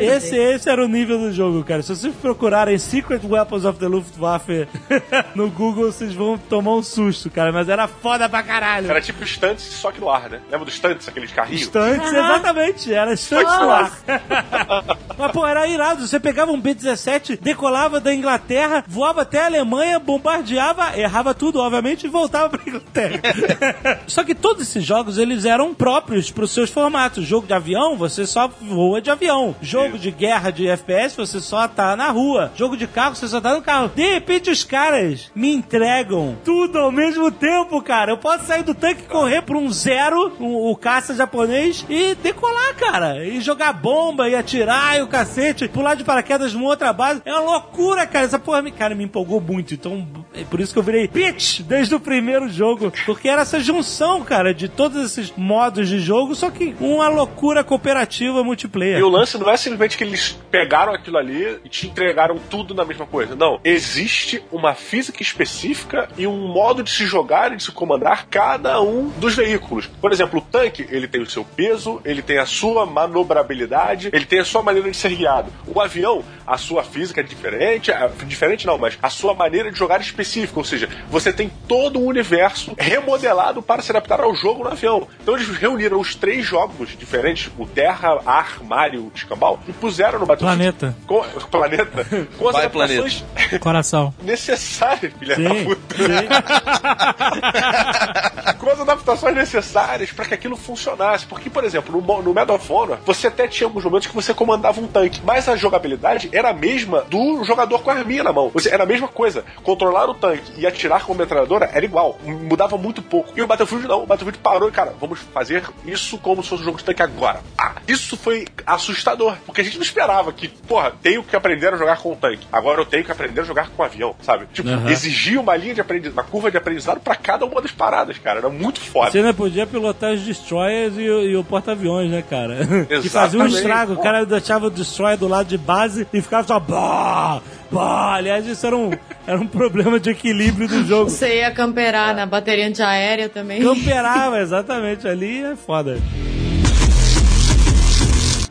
Esse, esse era o nível do jogo, cara. Se vocês procurarem Secret Weapons of the Luftwaffe no Google, vocês vão tomar um susto, cara. Mas era foda pra caralho. Era tipo Stunts, só que no ar, né? Lembra dos Stunts, aqueles carrinhos? Estantes, exatamente. Era estantes no ar. Mas, pô, era irado. Você pegava um B-17, decolava da Inglaterra, voava até a Alemanha, bombardeava, errava tudo, obviamente, e voltava pra Inglaterra. Só que todos esses jogos, eles eram próprios pros seus formatos. Jogo de avião, você só voa de avião. Jogo de guerra de FPS, você só tá na rua. Jogo de carro, você só tá no carro. De repente, os caras me entregam tudo ao mesmo tempo, cara. Eu posso sair do tanque correr pra um zero, um- o caça japonês, e decolar, cara. E jogar bomba, e atirar, e o cacete, pular de paraquedas numa outra base. É uma loucura, cara. Essa porra, me, cara, me empolgou muito. Então, é por isso que eu virei bitch desde o primeiro jogo. Porque era essa junção, cara, de todos esses modos de jogo, só que uma loucura cooperativa multiplayer. E o lance não é simplesmente que eles pegaram aquilo ali e te entregaram tudo na mesma coisa. Não. Existe uma física específica e um modo de se jogar e de se comandar cada um dos veículos. Por exemplo, o tanque, ele tem o seu peso, ele tem a sua manobrabilidade, ele tem a sua maneira de ser guiado. O avião, a sua física é diferente, a- diferente não, mas a sua maneira de jogar é específica. Ou seja, você tem todo um universo remodelado para se adaptar ao jogo no avião. Então eles reuniram os três jogos diferentes, o Terra, Ar, Mar e o Escambau, e puseram no Battlefield. Planeta. Com, planeta. Com as Vai, adaptações Coração. necessárias, filha da Sim, puta. sim. com as adaptações necessárias para que aquilo funcionasse. Porque, por exemplo, no, no Medal of Honor, você até tinha alguns momentos que você comandava um tanque, mas a jogabilidade era a mesma do jogador com a arminha na mão. Ou seja, era a mesma coisa. Controlar o tanque e atirar com a metralhadora era igual. Mudava muito pouco. E o Battlefield não. O Battlefield parou e, cara, vamos fazer isso como se fosse um jogo de tanque agora. Ah, isso foi assustador. Porque a gente não esperava que, porra, tenho que aprender a jogar com o tanque. Agora eu tenho que aprender a jogar com o avião, sabe? Tipo, Aham. exigia uma linha de aprendizado, uma curva de aprendizado pra cada uma das paradas, cara. Era muito foda. Você ainda podia pilotar os destroyers e, o- e o porta-aviões, né, cara? Que fazia um Exatamente. estrago. O cara deixava o destroyer do lado de base e ficava só. Bah, bah. Aliás, isso era um, era um problema de equilíbrio do jogo. Você ia camperar na bateria antiaérea também. Camperava, exatamente. Ali é foda.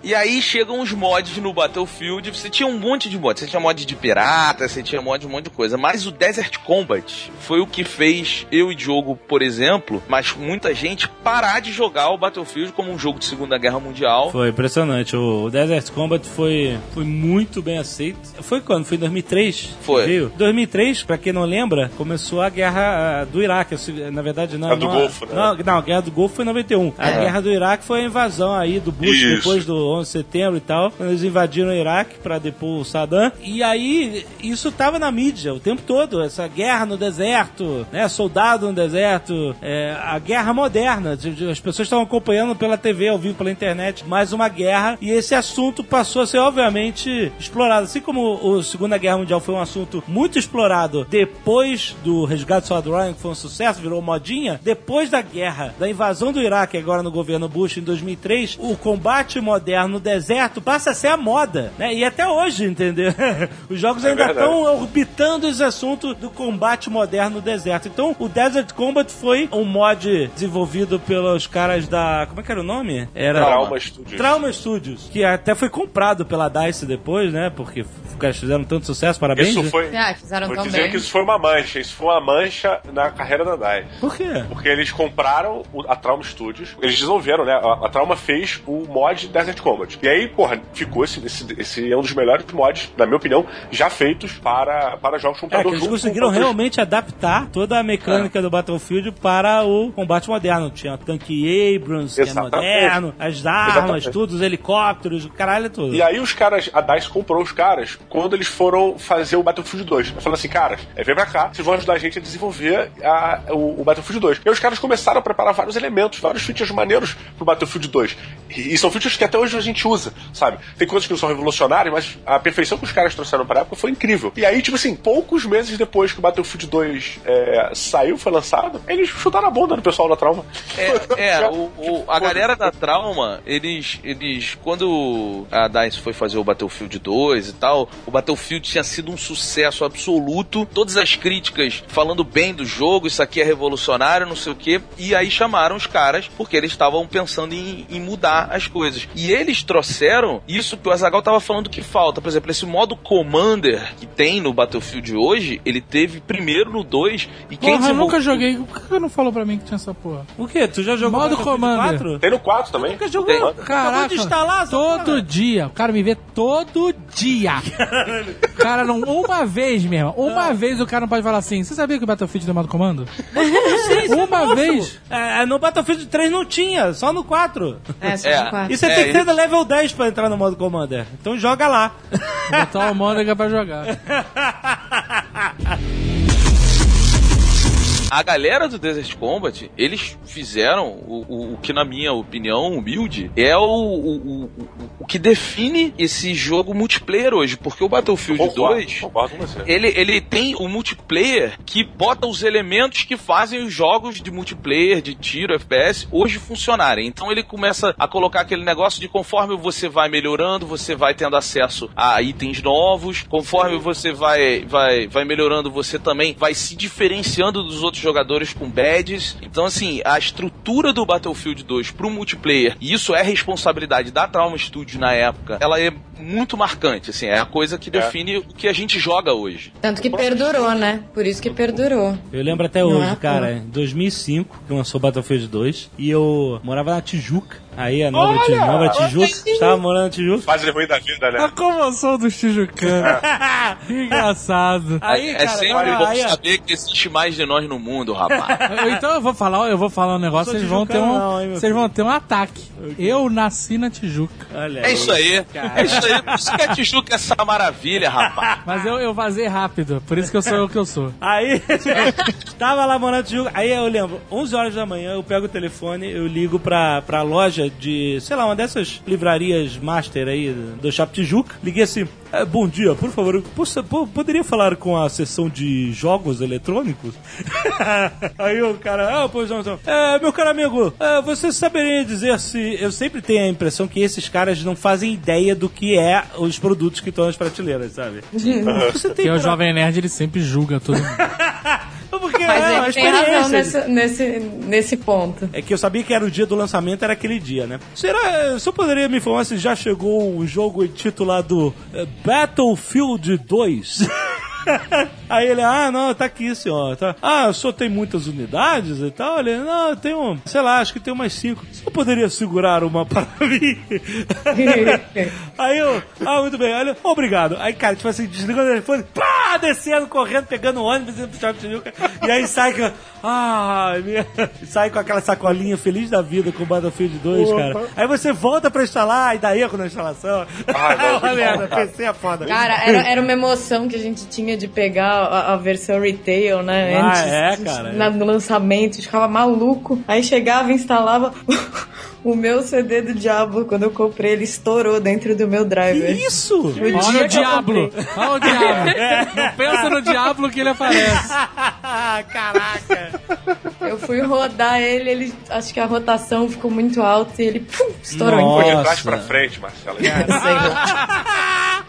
E aí chegam os mods no Battlefield. Você tinha um monte de mods. Você tinha mod de pirata, você tinha mod de um monte de coisa. Mas o Desert Combat foi o que fez eu e Diogo, por exemplo, mas muita gente parar de jogar o Battlefield como um jogo de Segunda Guerra Mundial. Foi impressionante. O, Desert Combat foi, foi muito bem aceito. Foi quando? Foi em 2003? Foi. que Veio? 2003, pra quem não lembra, começou a guerra ah, do Iraque. Na verdade, não. A do não, Golfo, né? Não, não, a guerra do Golfo foi em 91. A É. guerra do Iraque foi a invasão aí do Bush Isso. depois do 11 de setembro e tal, quando eles invadiram o Iraque pra depor o Saddam. E aí, isso tava na mídia o tempo todo, essa guerra no deserto, né? Soldado no deserto, é, a guerra moderna. As pessoas estavam acompanhando pela TV, ao vivo, pela internet, mais uma guerra. E esse assunto passou a ser, obviamente, explorado. Assim como a Segunda Guerra Mundial foi um assunto muito explorado depois do Resgate do Soldado Ryan, que foi um sucesso, virou modinha, depois da guerra, da invasão do Iraque, agora no governo Bush, em 2003, o combate moderno no deserto passa a ser a moda, né? E até hoje, entendeu? Os jogos É ainda verdade. estão orbitando esse assunto do combate moderno no deserto. Então, o Desert Combat foi um mod desenvolvido pelos caras da... Como é que era o nome? Era... Trauma Studios. Trauma Studios, que até foi comprado pela DICE depois, né? Porque os caras fizeram tanto sucesso, parabéns. Isso né? foi. Ah, fizeram Vou tão dizer bem. que isso foi uma mancha. Isso foi uma mancha na carreira da DAI. Por quê? Porque eles compraram a Trauma Studios, eles desenvolveram, né? A Trauma fez o mod Desert Combat. E aí, porra, ficou esse, esse, esse é um dos melhores mods, na minha opinião, já feitos para, para jogos de É, computador. eles junto com conseguiram realmente adaptar toda a mecânica do Battlefield para o combate moderno. Tinha o tanque Abrams, que é moderno, as armas, Exatamente. tudo, os helicópteros, o caralho todo. E aí os caras, a DICE comprou os caras quando eles foram fazer o Battlefield 2. Falando assim, caras, é, vem pra cá, vocês vão ajudar a gente a desenvolver a- o, o Battlefield 2. E aí os caras começaram a preparar vários elementos, vários features maneiros pro Battlefield 2. E, e são features que até hoje gente usa, sabe? Tem coisas que não são revolucionárias, mas a perfeição que os caras trouxeram pra época foi incrível. E aí, tipo assim, poucos meses depois que o Battlefield 2 é, saiu, foi lançado, eles chutaram a bunda do pessoal da Trauma. É, é o, o- a galera da Trauma, eles, eles, quando a DICE foi fazer o Battlefield 2 e tal, o Battlefield tinha sido um sucesso absoluto, todas as críticas falando bem do jogo, isso aqui é revolucionário, não sei o que, e aí chamaram os caras porque eles estavam pensando em, em mudar as coisas. E eles trouxeram isso que o Azagal tava falando que falta, por exemplo, esse modo Commander que tem no Battlefield hoje, ele teve primeiro no 2 e quem Porra, eu desenvolveu- nunca joguei. Por que não falou pra mim que tinha essa porra? O quê? Tu já jogou Modo Commander. 4? Tem no 4 também. Nunca jogou? Tem. Acabou Caraca, de instalar todo porra. dia. O cara me vê todo dia. O cara não. Uma vez mesmo. Uma vez o cara não pode falar assim. Você sabia que o Battlefield tem modo comando? Sim, é Uma novo. vez. É, no Battlefield 3 não tinha, só no 4. É, só É. E você É, tem que ter isso. Level 10 pra entrar no modo Commander. Então joga lá. Botar o Mônica pra jogar. A galera do Desert Combat, eles fizeram o, o- o que, na minha opinião, humilde, é o, o, o- que define esse jogo multiplayer hoje. Porque o Battlefield Concordo, 2. concordo. Ele, ele tem o multiplayer que bota os elementos que fazem os jogos de multiplayer, de tiro, FPS, hoje funcionarem. Então ele começa a colocar aquele negócio de conforme você vai melhorando, você vai tendo acesso a itens novos, conforme você vai, vai, vai melhorando, você também vai se diferenciando dos outros jogadores com badges. Então, assim, a estrutura do Battlefield 2 pro multiplayer, e isso é responsabilidade da Trauma Studio na época, ela é muito marcante, assim, é a coisa que define o que a gente joga hoje. Tanto que perdurou, né? Por isso que perdurou. Eu lembro até hoje, é, cara, em 2005, que lançou Battlefield 2, e eu morava na Tijuca. Aí a nova, Ti- nova Tijuca, estava morando na Tijuca. Fase ruim da vida, A né? comoção dos tijucanos. Que engraçado. Aí, é cara, sempre não, bom aí, saber que existe mais de nós no mundo, rapaz. Então eu vou falar, eu vou falar um negócio, vocês vão ter um, não, hein, vocês filho? vão ter um ataque. Eu nasci na Tijuca, Olha É isso aí. cara. É isso aí. Por isso que a Tijuca é essa maravilha, rapaz. mas eu, eu vazei rápido, por isso que eu sou o que eu sou. Aí, tava lá morando na Tijuca. Aí eu lembro, 11 horas da manhã, eu pego o telefone, eu ligo pra, pra loja de, sei lá, uma dessas livrarias master aí do Shop Tijuca. Liguei assim, "É, bom dia, por favor, posso- po- poderia falar com a seção de jogos eletrônicos? aí o cara, ah, pois não, então. É, meu caro amigo, é, você saberia dizer se... Eu sempre tenho a impressão que esses caras não fazem ideia do que é os produtos que estão nas prateleiras, sabe? Você tem Porque o pra- Jovem Nerd ele sempre julga todo mundo. Porque Mas é ele tem razão experiência. nesse, nesse, nesse ponto. É que eu sabia que era o dia do lançamento, era aquele dia, né? Será, você poderia me informar se já chegou um jogo intitulado eh, Battlefield 2? Aí ele, ah, não, tá aqui, senhor. Tá. Ah, o senhor tem muitas unidades e tal? Ele, não, eu tenho, sei lá, acho que tem umas cinco. Você poderia segurar uma para mim? Aí eu, ah, muito bem, olha, obrigado. Aí, cara, tipo assim, desligando o telefone, pá, descendo, correndo, pegando o ônibus, indo pro Shopping Tijuca. E aí sai com, ah, minha... sai com aquela sacolinha feliz da vida com o Battlefield 2, cara. Aí você volta pra instalar e dá erro na instalação. Ah, Uma merda. PC é foda. Cara, era, era uma emoção que a gente tinha de pegar a, a versão retail, né? Ah, Antes, é, cara, na- no lançamento, ficava maluco. Aí chegava e instalava o meu CD do Diablo. Quando eu comprei, ele estourou dentro do meu Que driver. isso? O Olha dia o que Diablo. Olha o Diablo. Não pensa no Diablo que ele aparece. Caraca. Eu fui rodar ele, ele acho que a rotação ficou muito alta e ele pum, estourou. Nossa. Foi de trás pra frente, Marcelo. Sei lá.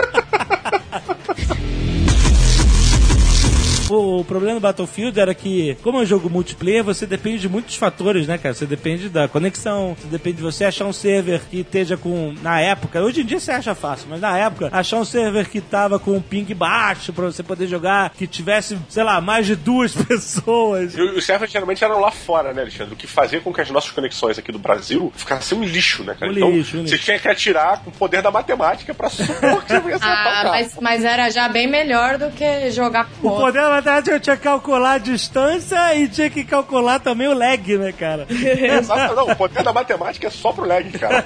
O problema do Battlefield era que, como é um jogo multiplayer, você depende de muitos fatores, né, cara? Você depende da conexão, você depende de você achar um server que esteja com. Na época, hoje em dia você acha fácil, mas na época, achar um server que tava com um ping baixo pra você poder jogar, que tivesse, sei lá, mais de duas pessoas. E os servers geralmente eram lá fora, né, Alexandre? O que fazia com que as nossas conexões aqui do Brasil ficassem um lixo, né, cara? Um então, lixo, um você lixo. tinha que atirar com o poder da matemática pra supor que você ia acertar o Ah, mas, mas era já bem melhor do que jogar com O outro. poder da matemática eu tinha que calcular a distância e tinha que calcular também o lag, né, cara? Exato, não, o poder da matemática é só pro lag, cara.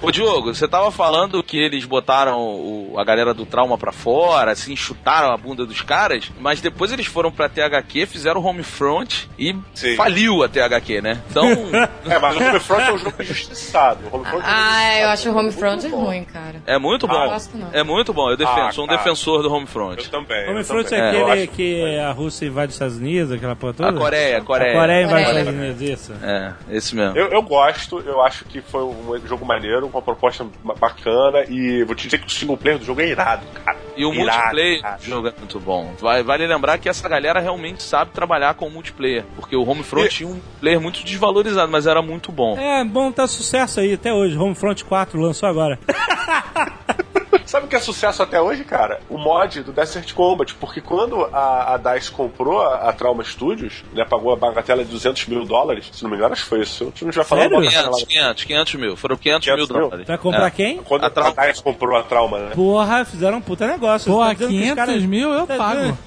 Ô Diogo, você tava falando que eles botaram o- a galera do trauma pra fora, assim, chutaram a bunda dos caras, mas depois eles foram pra THQ, fizeram o Homefront e Sim. faliu a THQ, né? Então, É, mas o Homefront é um jogo injustiçado. Homefront é Ah, eu injustiçado. acho o Homefront Muito ruim, cara. é muito bom. não gosto, não. É muito bom, eu defendo, Ah, sou um defensor do Eu Homefront. também. eu Homefront também. é É, Eu aquele que a Rússia invade os Estados Unidos, aquela porra toda? A Coreia, a Coreia. A Coreia invade os. Estados Unidos, isso. É, esse mesmo. Eu, eu gosto, eu acho que foi um jogo maneiro, com uma proposta ba- bacana, e vou te dizer que o single player do jogo é irado, cara. E o Irado, multiplayer cara. do jogo é muito bom. Vai- vale lembrar que essa galera realmente sabe trabalhar com multiplayer. Porque o Homefront E- tinha um player muito desvalorizado, mas era muito bom. É, bom, tá sucesso aí até hoje. Homefront 4 lançou agora. Sabe o que é sucesso até hoje, cara? O mod do Desert Combat, porque quando a, a DICE comprou a, a Trauma Studios, né, pagou a bagatela de 200 mil dólares, se não me engano, acho que foi isso. Se não tiver falando, Sério? bota essa 500, lá. 500, 500 mil. Foram 500, 500 mil mil? dólares. Vai comprar É. quem? Quando A a, Trauma- DICE comprou a Trauma, né? Porra, fizeram um puta negócio. Porra, Tá dizendo que os 500 caras- mil eu Tá pago. dizendo-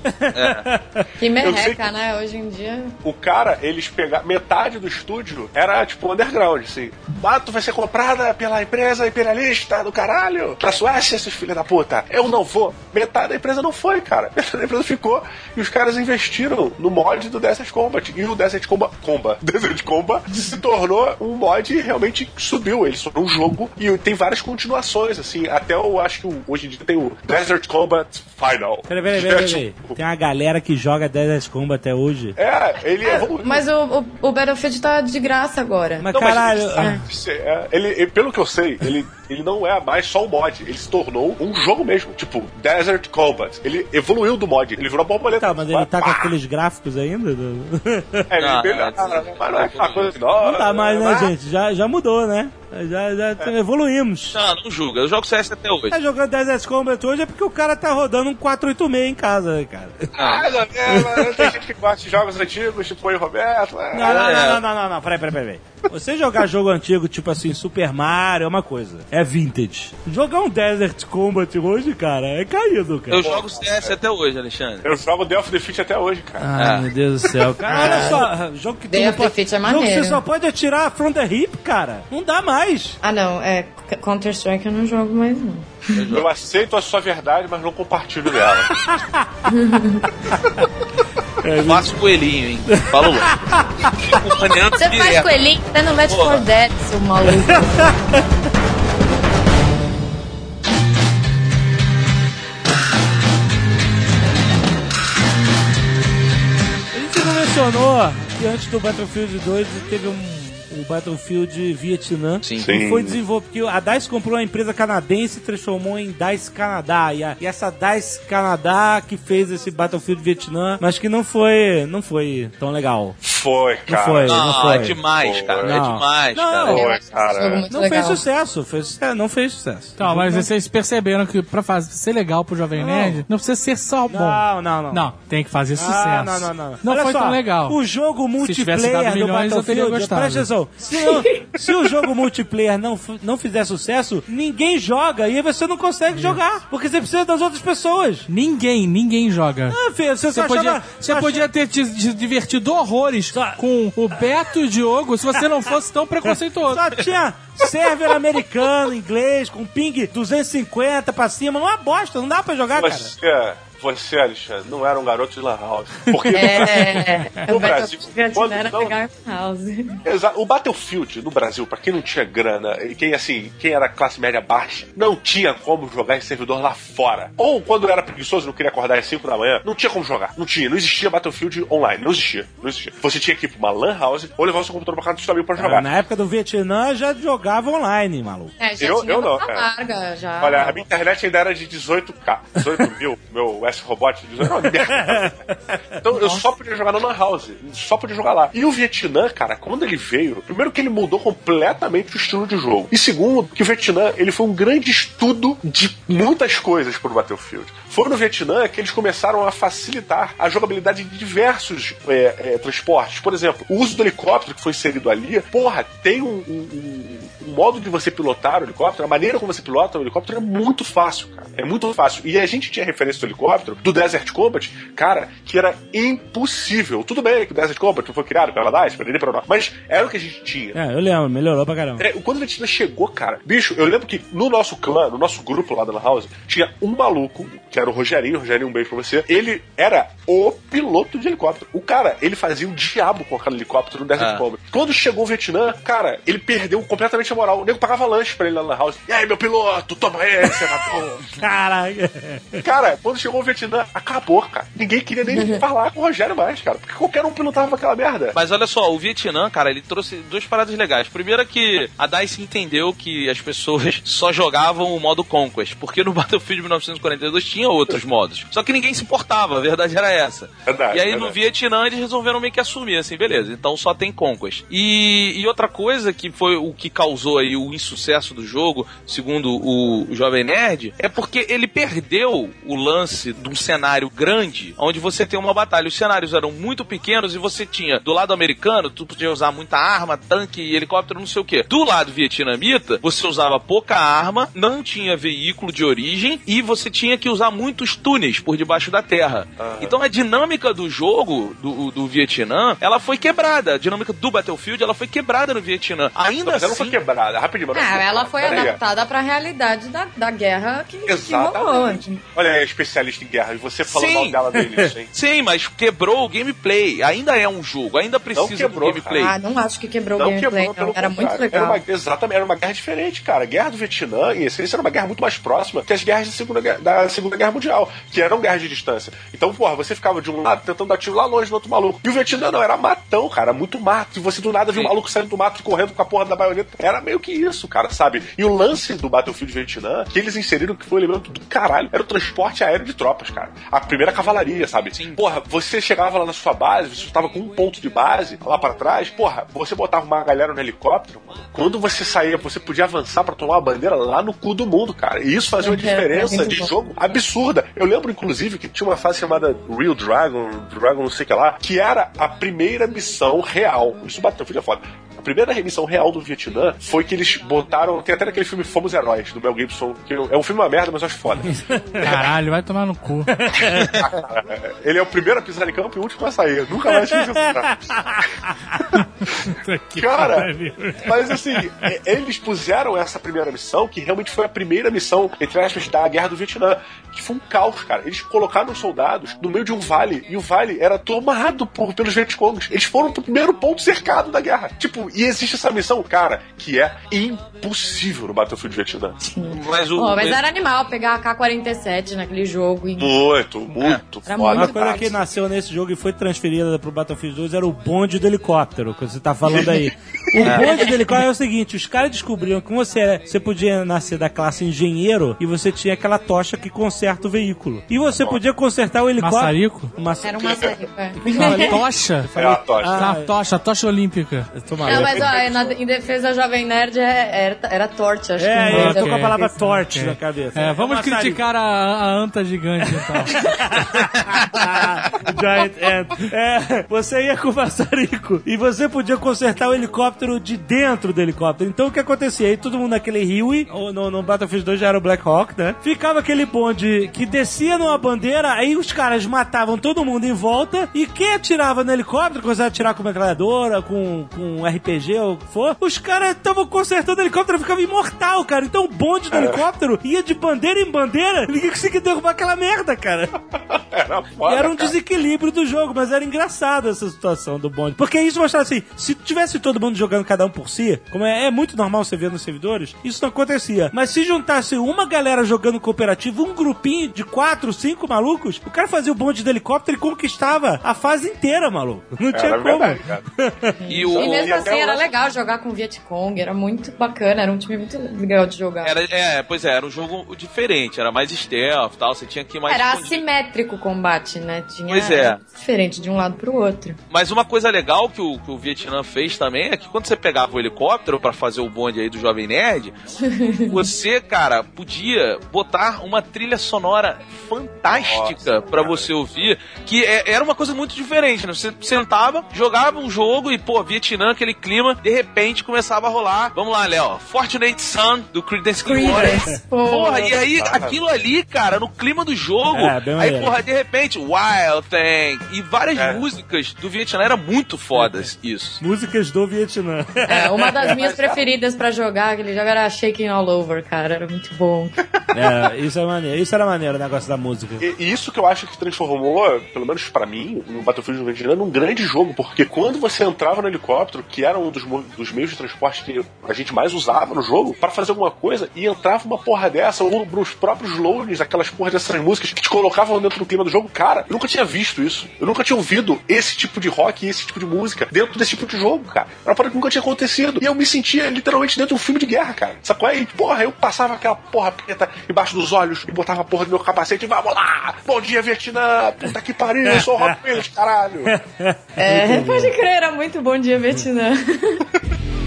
Que merreca, que- né? Hoje em dia. O cara, eles pegaram. Metade do estúdio era tipo underground, assim. Ah, tu vai ser comprada pela empresa imperialista do caralho, pra Suécia, esses filhos da puta. Eu não vou. Metade da empresa não foi, cara. Metade da empresa ficou. E os caras investiram no mod do Desert Combat. E o Desert Combat, Comba, Desert Combat se tornou um mod e realmente subiu. Ele se tornou um jogo e tem várias continuações, assim. Até eu acho que o- hoje em dia tem o Desert Combat Final. Peraí, peraí, é, peraí, peraí. tipo, Tem uma galera que joga Desert Combat até hoje. É, ele evoluiu. Mas o, o, o Battlefield tá de graça agora. Mas Não, mas caralho. ele sabe ser- é, ele, ele- pelo que eu sei, ele, ele não é mais só um mod, ele se tornou um jogo mesmo, tipo Desert Combat. Ele evoluiu do mod, ele virou uma borboleta. Tá, mas ele tá com aqueles gráficos ainda? do- É, ele Não, ele- é, ah, mas não é aquela coisa assim, não, Não tá mais, né, ah, gente? Já, já mudou, né? Já, já evoluímos. Não, não julga. Eu jogo CS até hoje. Tá jogando Desert Combat hoje é porque o cara tá rodando um 486 em casa, né, cara? Ah, não, é, tem gente que gosta de jogos antigos, tipo o Roberto. é. Não, não, É. não, não, não, não, não, peraí, peraí, peraí. Você jogar jogo antigo, tipo assim, Super Mario, é uma coisa. É vintage. Jogar um Desert Combat hoje, cara, é caído, cara. Eu jogo CS até hoje, Alexandre. Eu jogo The of Defeat até hoje, cara. Ai, É. meu Deus do céu. Cara, olha só, jogo que não of pode... Defeat é Jogo que você só pode atirar from the hip, cara. Não dá mais. Ah, não. É, Counter-Strike eu não jogo mais, não. Eu aceito a sua verdade, mas não compartilho dela. Eu faço coelhinho, hein? Falo logo. Fico maneando Você faz direto. coelhinho, você não mete Porra. for dead, seu maluco. A gente não mencionou que antes do Battlefield 2 teve um, o Battlefield Vietnã. Sim. Sim. Foi desenvolvido, porque a DICE comprou uma empresa canadense e transformou em DICE Canadá. E, a- e essa DICE Canadá que fez esse Battlefield Vietnã, mas que não foi, não foi tão legal. Foi, Não cara. foi, Não, não foi. é demais, cara. É Não. demais, Não. cara. Foi, acho esse cara. Não legal. fez sucesso, fez sucesso, não fez sucesso. Então, mas vocês perceberam que pra fazer, ser legal pro Jovem Não. Nerd, não precisa ser só bom. Não, não, não. Não, tem que fazer sucesso. Ah, não, não, não. Não Olha foi só, tão legal. O jogo tivesse dado multiplayer do milhões, eu teria Battlefield, gostado. presta atenção. Se, se o jogo multiplayer não, não fizer sucesso, ninguém joga e aí você não consegue jogar. Porque você precisa das outras pessoas. Ninguém, ninguém joga. Ah, filho, você, Você só podia, achava- você só podia ter te, te divertido horrores Só- com o Beto e o Diogo se você não fosse tão preconceituoso. Só tinha server americano, inglês, com ping 250 pra cima. Não é bosta, não dá pra jogar, cara. Você, Alexandre, não era um garoto de Lan House. Porque É, No o Brasil, Battlefield quando era não- pegar House. Exa- O Battlefield no Brasil, pra quem não tinha grana e quem assim, quem era classe média baixa, não tinha como jogar em servidor lá fora. Ou quando era preguiçoso, não queria acordar às 5 da manhã, não tinha como jogar. Não tinha, não existia Battlefield online, não existia, não existia. Você tinha que ir pra uma LAN house ou levar o seu computador pra casa do seu amigo pra Cara, jogar. na época do Vietnã já jogava online, maluco. É, já Eu- tinha eu não, cara. larga, já. Olha, a minha internet ainda era de 18k, 18 mil, meu 18 não, merda. Então eu só podia jogar na Lan House, só podia jogar lá. E o Vietnã, cara, quando ele veio, primeiro que ele mudou completamente o estilo de jogo. E segundo, que o Vietnã, ele foi um grande estudo de muitas coisas pro Battlefield. Foi no Vietnã que eles começaram a facilitar a jogabilidade de diversos é, é, transportes. Por exemplo, o uso do helicóptero que foi inserido ali, porra, tem um, um- um- modo de você pilotar o helicóptero, a maneira como você pilota o helicóptero é muito fácil, cara. É muito fácil. E a gente tinha referência do helicóptero, do Desert Combat, cara, que era impossível. Tudo bem que o Desert Combat foi criado pela DICE, pela para mas era o que a gente tinha. É, eu lembro, melhorou pra caramba. É, quando a Vietnã chegou, cara, bicho, eu lembro que no nosso clã, no nosso grupo lá da Lan House, tinha um maluco, que era o Rogerinho, Rogerinho, um beijo pra você. Ele era o piloto de helicóptero. O cara, ele fazia o diabo com aquele helicóptero no Desert Ah. Combat. Quando chegou o Vietnã, cara, ele perdeu completamente a moral. O nego pagava lanche pra ele lá na House. E aí, meu piloto, toma esse, senador. Caralho. Cara, quando chegou o Vietnã, acabou, cara. Ninguém queria nem falar com o Rogério mais, cara. Porque qualquer um pilotava aquela merda. Mas olha só, o Vietnã, cara, ele trouxe duas paradas legais. Primeiro é que a DICE entendeu que as pessoas só jogavam o modo Conquest, porque no Battlefield 1942 tinha outros modos. Só que ninguém se importava, a verdade era essa. Verdade, e aí no verdade. Vietnã eles resolveram meio que assumir, assim, beleza, então só tem Conquest. E, e outra coisa que foi o que causou aí o insucesso do jogo, segundo o, Jovem Nerd, é porque ele perdeu o lance de um cenário grande, onde você tem uma batalha. Os cenários eram muito pequenos e você tinha, do lado americano, tu podia usar muita arma, tanque, helicóptero, não sei o que. Do lado vietnamita, você usava pouca arma, não tinha veículo de origem e você tinha que usar muitos túneis por debaixo da terra. Então a dinâmica do jogo do, do Vietnã, ela foi quebrada. A dinâmica do Battlefield, ela foi quebrada no Vietnã. Ainda Mas ela não assim, foi quebrada, rapidinho, não Ah, ela foi Pera aí. adaptada pra realidade da, da guerra que, que rolou. Exatamente. Olha, é especialista em guerra, e você falou Sim. mal dela início, hein? Sim, mas quebrou o gameplay. Ainda é um jogo, ainda precisa quebrou, do gameplay. Ah, não acho que quebrou o Não gameplay, quebrou, Era muito legal. Era uma, exatamente, era uma guerra diferente, cara. A guerra do Vietnã, em essência, era uma guerra muito mais próxima que as guerras da Segunda, Guerra- da segunda Guerra Mundial, que eram guerras de distância. Então, porra, você ficava de um lado tentando dar tiro lá longe do outro maluco. E o Vietnã não, era matão, cara, muito mato. E você do nada viu um maluco saindo do mato e correndo com a porra da baioneta. Era meio que isso, cara, sabe? E o lance do Battlefield Vietnã, que eles inseriram que foi o elemento do caralho, era o transporte aéreo de tropas, cara. A primeira cavalaria, sabe? Sim. Porra, você chegava lá na sua base, você estava com um ponto de base lá pra trás, porra, você botava uma galera no helicóptero, mano. Quando você saía, você podia avançar pra tomar uma bandeira lá no cu do mundo, cara. E isso fazia uma É, diferença é muito de jogo absurda. Eu lembro, inclusive, que tinha uma fase chamada Real Dragon, Dragon não sei o que lá, que era a primeira missão real. Isso Battlefield é foda. A primeira missão real do Vietnã foi que eles botaram. Tem até naquele filme Fomos Heróis, do Mel Gibson, que é um filme uma merda, mas eu acho foda. Caralho, vai tomar no cu. Ele é o primeiro a pisar em campo e o último a sair. Nunca mais tive Cara, mas assim, é- eles puseram essa primeira missão, que realmente foi a primeira missão, entre aspas, da Guerra do Vietnã, que foi um caos, cara. Eles colocaram os soldados no meio de um vale, e o vale era tomado por, pelos Vietcongs. Eles foram pro primeiro ponto cercado da guerra. Tipo, e existe essa missão, cara, que é impossível no Battlefield Vietnã. Mas o. Pô, mas era animal pegar a K-47 naquele jogo. E... Muito, muito Era foda. Uma coisa que nasceu nesse jogo e foi transferida pro Battlefield 2 era o bonde do helicóptero, que você tá falando aí. O bonde do helicóptero é o seguinte: os caras descobriram que você, você podia nascer da classe engenheiro e você tinha aquela tocha que conserta o veículo. E você podia consertar o helicóptero. Maçarico? Era um maçarico, é. Não, tocha? É a tocha. Ah, a tocha, a tocha olímpica. eu tô Não, mas ó, na- em defesa da Jovem Nerd é- era, era torte, acho É, que. eu não tô com a palavra torte Ok. na cabeça. É, vamos maçarico. criticar a, a anta gigante então. Giant Ant. É, você ia com o maçarico e você podia consertar o helicóptero de dentro do helicóptero. Então o que acontecia? Aí todo mundo naquele Huey, ou no, no Battlefield 2 já era o Black Hawk, né? Ficava aquele bonde que descia numa bandeira, aí os caras matavam todo mundo em volta e quem atirava no helicóptero, começava a atirar com metralhadora, com, com RPG ou o que for, os caras estavam consertando o helicóptero e ficava imortal, cara. Então o bonde do helicóptero ia de bandeira em bandeira, ninguém conseguia derrubar aquela merda, cara. Era foda, Era um cara. desequilíbrio do jogo, mas era engraçado essa situação do bonde. Porque isso mostrava assim, se tivesse todo mundo jogando cada um por si, como é, é muito normal você ver nos servidores, isso não acontecia. Mas se juntasse uma galera jogando cooperativo, um grupinho de quatro, cinco malucos, o cara fazia o bonde do helicóptero e conquistava a fase inteira, maluco. Não tinha Era como. verdade. E o, E mesmo E assim o era legal jogar com Vietcong, era muito bacana, era um time muito legal de jogar. Era, é, pois é, era um jogo diferente, era mais stealth e tal, você tinha que ir mais Era escondido. assimétrico o combate, né? Tinha Pois é. diferente de um lado pro outro. Mas uma coisa legal que o, que o Vietnã fez também é que quando você pegava o helicóptero pra fazer o bonde aí do Jovem Nerd, você, cara, podia botar uma trilha sonora fantástica Nossa, pra cara. você ouvir, que é- era uma coisa muito diferente, né? Você sentava, jogava um jogo e, pô, Vietnã, aquele clima, de repente começava a rolar. Vamos lá, Léo. Fortunate Son, do Creedence Clearwater. Porra, e aí, aquilo ali, cara, no clima do jogo, É, aí, maneiro. porra, de repente, Wild Thing, e várias É. músicas do Vietnã, era muito fodas isso. Músicas do Vietnã. É, uma das minhas preferidas pra jogar, aquele jogo era Shaking All Over, cara, era muito bom. é, isso é maneiro. Isso era maneiro, o negócio da música. E, isso que eu acho que transformou, pelo menos pra mim, o Battlefield 2049 num grande jogo, porque quando você entrava no helicóptero, que era um dos, dos meios de transporte que a gente mais usava no jogo, pra fazer alguma coisa, e entrava uma porra dessa, ou nos próprios loadings, aquelas porras dessas músicas que te colocavam dentro do clima do jogo, cara, eu nunca tinha visto isso. Eu nunca tinha ouvido esse tipo de rock e esse tipo de música dentro desse tipo de jogo, cara. Era uma que nunca tinha acontecido. E eu me sentia literalmente dentro de um filme de guerra, cara. Sacou? E, porra, eu passava aquela porra preta embaixo dos olhos e botava a porra do meu capacete e vamos lá! Bom dia, Vietnã! Puta que pariu, eu sou o Rock Williams, caralho! É, pode crer, era muito bom dia Vietnã.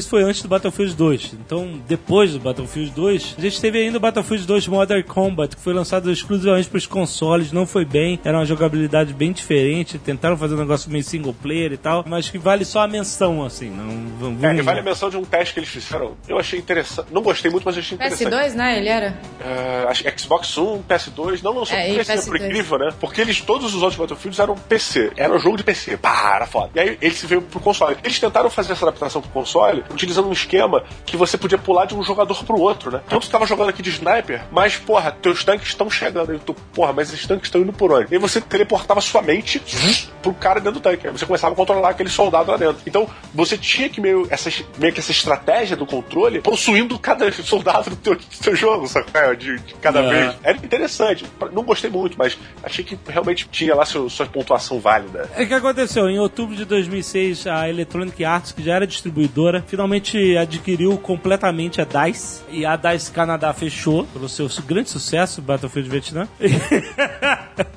Isso foi antes do Battlefield 2. Então, depois do Battlefield 2, a gente teve ainda o Battlefield 2 Modern Combat, que foi lançado exclusivamente para os consoles, não foi bem, era uma jogabilidade bem diferente, tentaram fazer um negócio meio single player e tal, mas que vale só a menção, assim. Não, vamos, É, e vale a menção de um teste que eles fizeram. Eu achei interessante. Não gostei muito, mas achei interessante. PS2, né? Ele era. Acho que Xbox One, PS2, não lançou É, PC, por PS2. incrível, né? Porque eles, todos os outros Battlefields eram PC. Era um jogo de PC. Pá, era foda. E aí ele se veio pro console. Eles tentaram fazer essa adaptação pro console utilizando um esquema que você podia pular de um jogador pro outro, né? Então tu tava jogando aqui de sniper, mas, porra, teus tanques estão chegando. Aí tu, porra, mas esses tanques estão indo por onde? E aí você teleportava sua mente pro cara dentro do tanque. Aí você começava a controlar aquele soldado lá dentro. Então, você tinha que meio, essa, meio que essa estratégia do controle possuindo cada soldado do teu, do teu jogo, sabe? É, De, de cada É. vez. Era interessante. Não gostei muito, mas achei que realmente tinha lá seu, sua pontuação válida. É que aconteceu, em outubro de 2006, a Electronic Arts, que já era distribuidora, finalmente adquiriu completamente a DICE. E a DICE Canadá fechou, pelo seu grande sucesso, Battlefield Vietnã.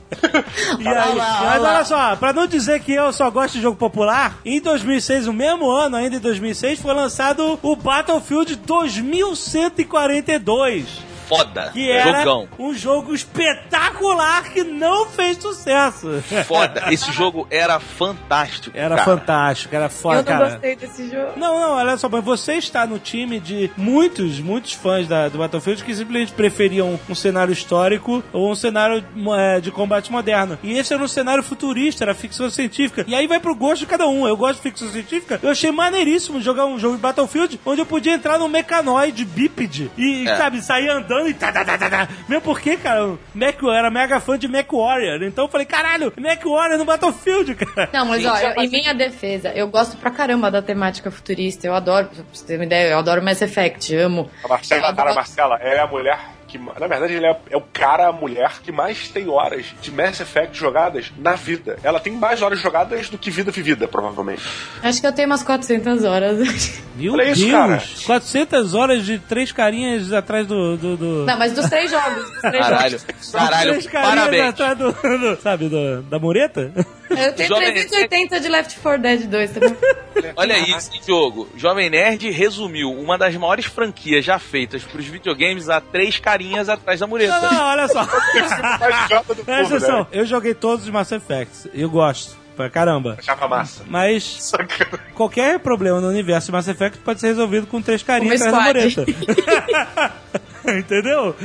E aí, mas olha só, pra não dizer que eu só gosto de jogo popular, em 2006, o mesmo ano ainda em 2006, foi lançado o Battlefield 2142. Foda. Que era Jogão. um jogo espetacular que não fez sucesso. Foda. Esse jogo era fantástico. Era cara. fantástico, era foda, eu não cara. gostei desse jogo. Não, não, olha só, mas você está no time de muitos, muitos fãs da, do Battlefield que simplesmente preferiam um cenário histórico ou um cenário é, de combate moderno. E esse era um cenário futurista, era ficção científica. E aí vai pro gosto de cada um. Eu gosto de ficção científica. Eu achei maneiríssimo jogar um jogo de Battlefield onde eu podia entrar num mecanoide bípede e, É. sabe, sair andando e tá, tá, tá, tá, tá. Mesmo porque, cara, o Mac, eu era mega fã de Mac Warrior. Então eu falei, caralho, Mac Warrior no Battlefield, cara. Não, mas ó, eu- em minha defesa, eu gosto pra caramba da temática futurista. Eu adoro, pra você ter uma ideia, eu adoro Mass Effect, amo. A Marcela, cara, a Marcela é a mulher que, na verdade, ele é, é o cara, a mulher que mais tem horas de Mass Effect jogadas na vida. Ela tem mais horas jogadas do que vida vivida, provavelmente. Acho que eu tenho umas 400 horas. Meu Olha isso, Deus! cara. 400 horas de três carinhas atrás do. do, do... Não, mas dos três jogos. Dos três Caralho, jogos. caralho, três carinhas parabéns. atrás do, do- Sabe, do- da mureta? Eu tenho Jovem- 380 de Left 4 Dead 2 também. Olha isso, jogo. Jovem Nerd resumiu uma das maiores franquias já feitas pros videogames a três carinhas atrás da Não, mureta. não, olha só. Presta atenção, né? eu joguei todos os Mass Effects. Eu gosto. Pra caramba. Achava massa. Mas Sacana. qualquer problema no universo de Mass Effect pode ser resolvido com três carinhas atrás da mureta. Entendeu?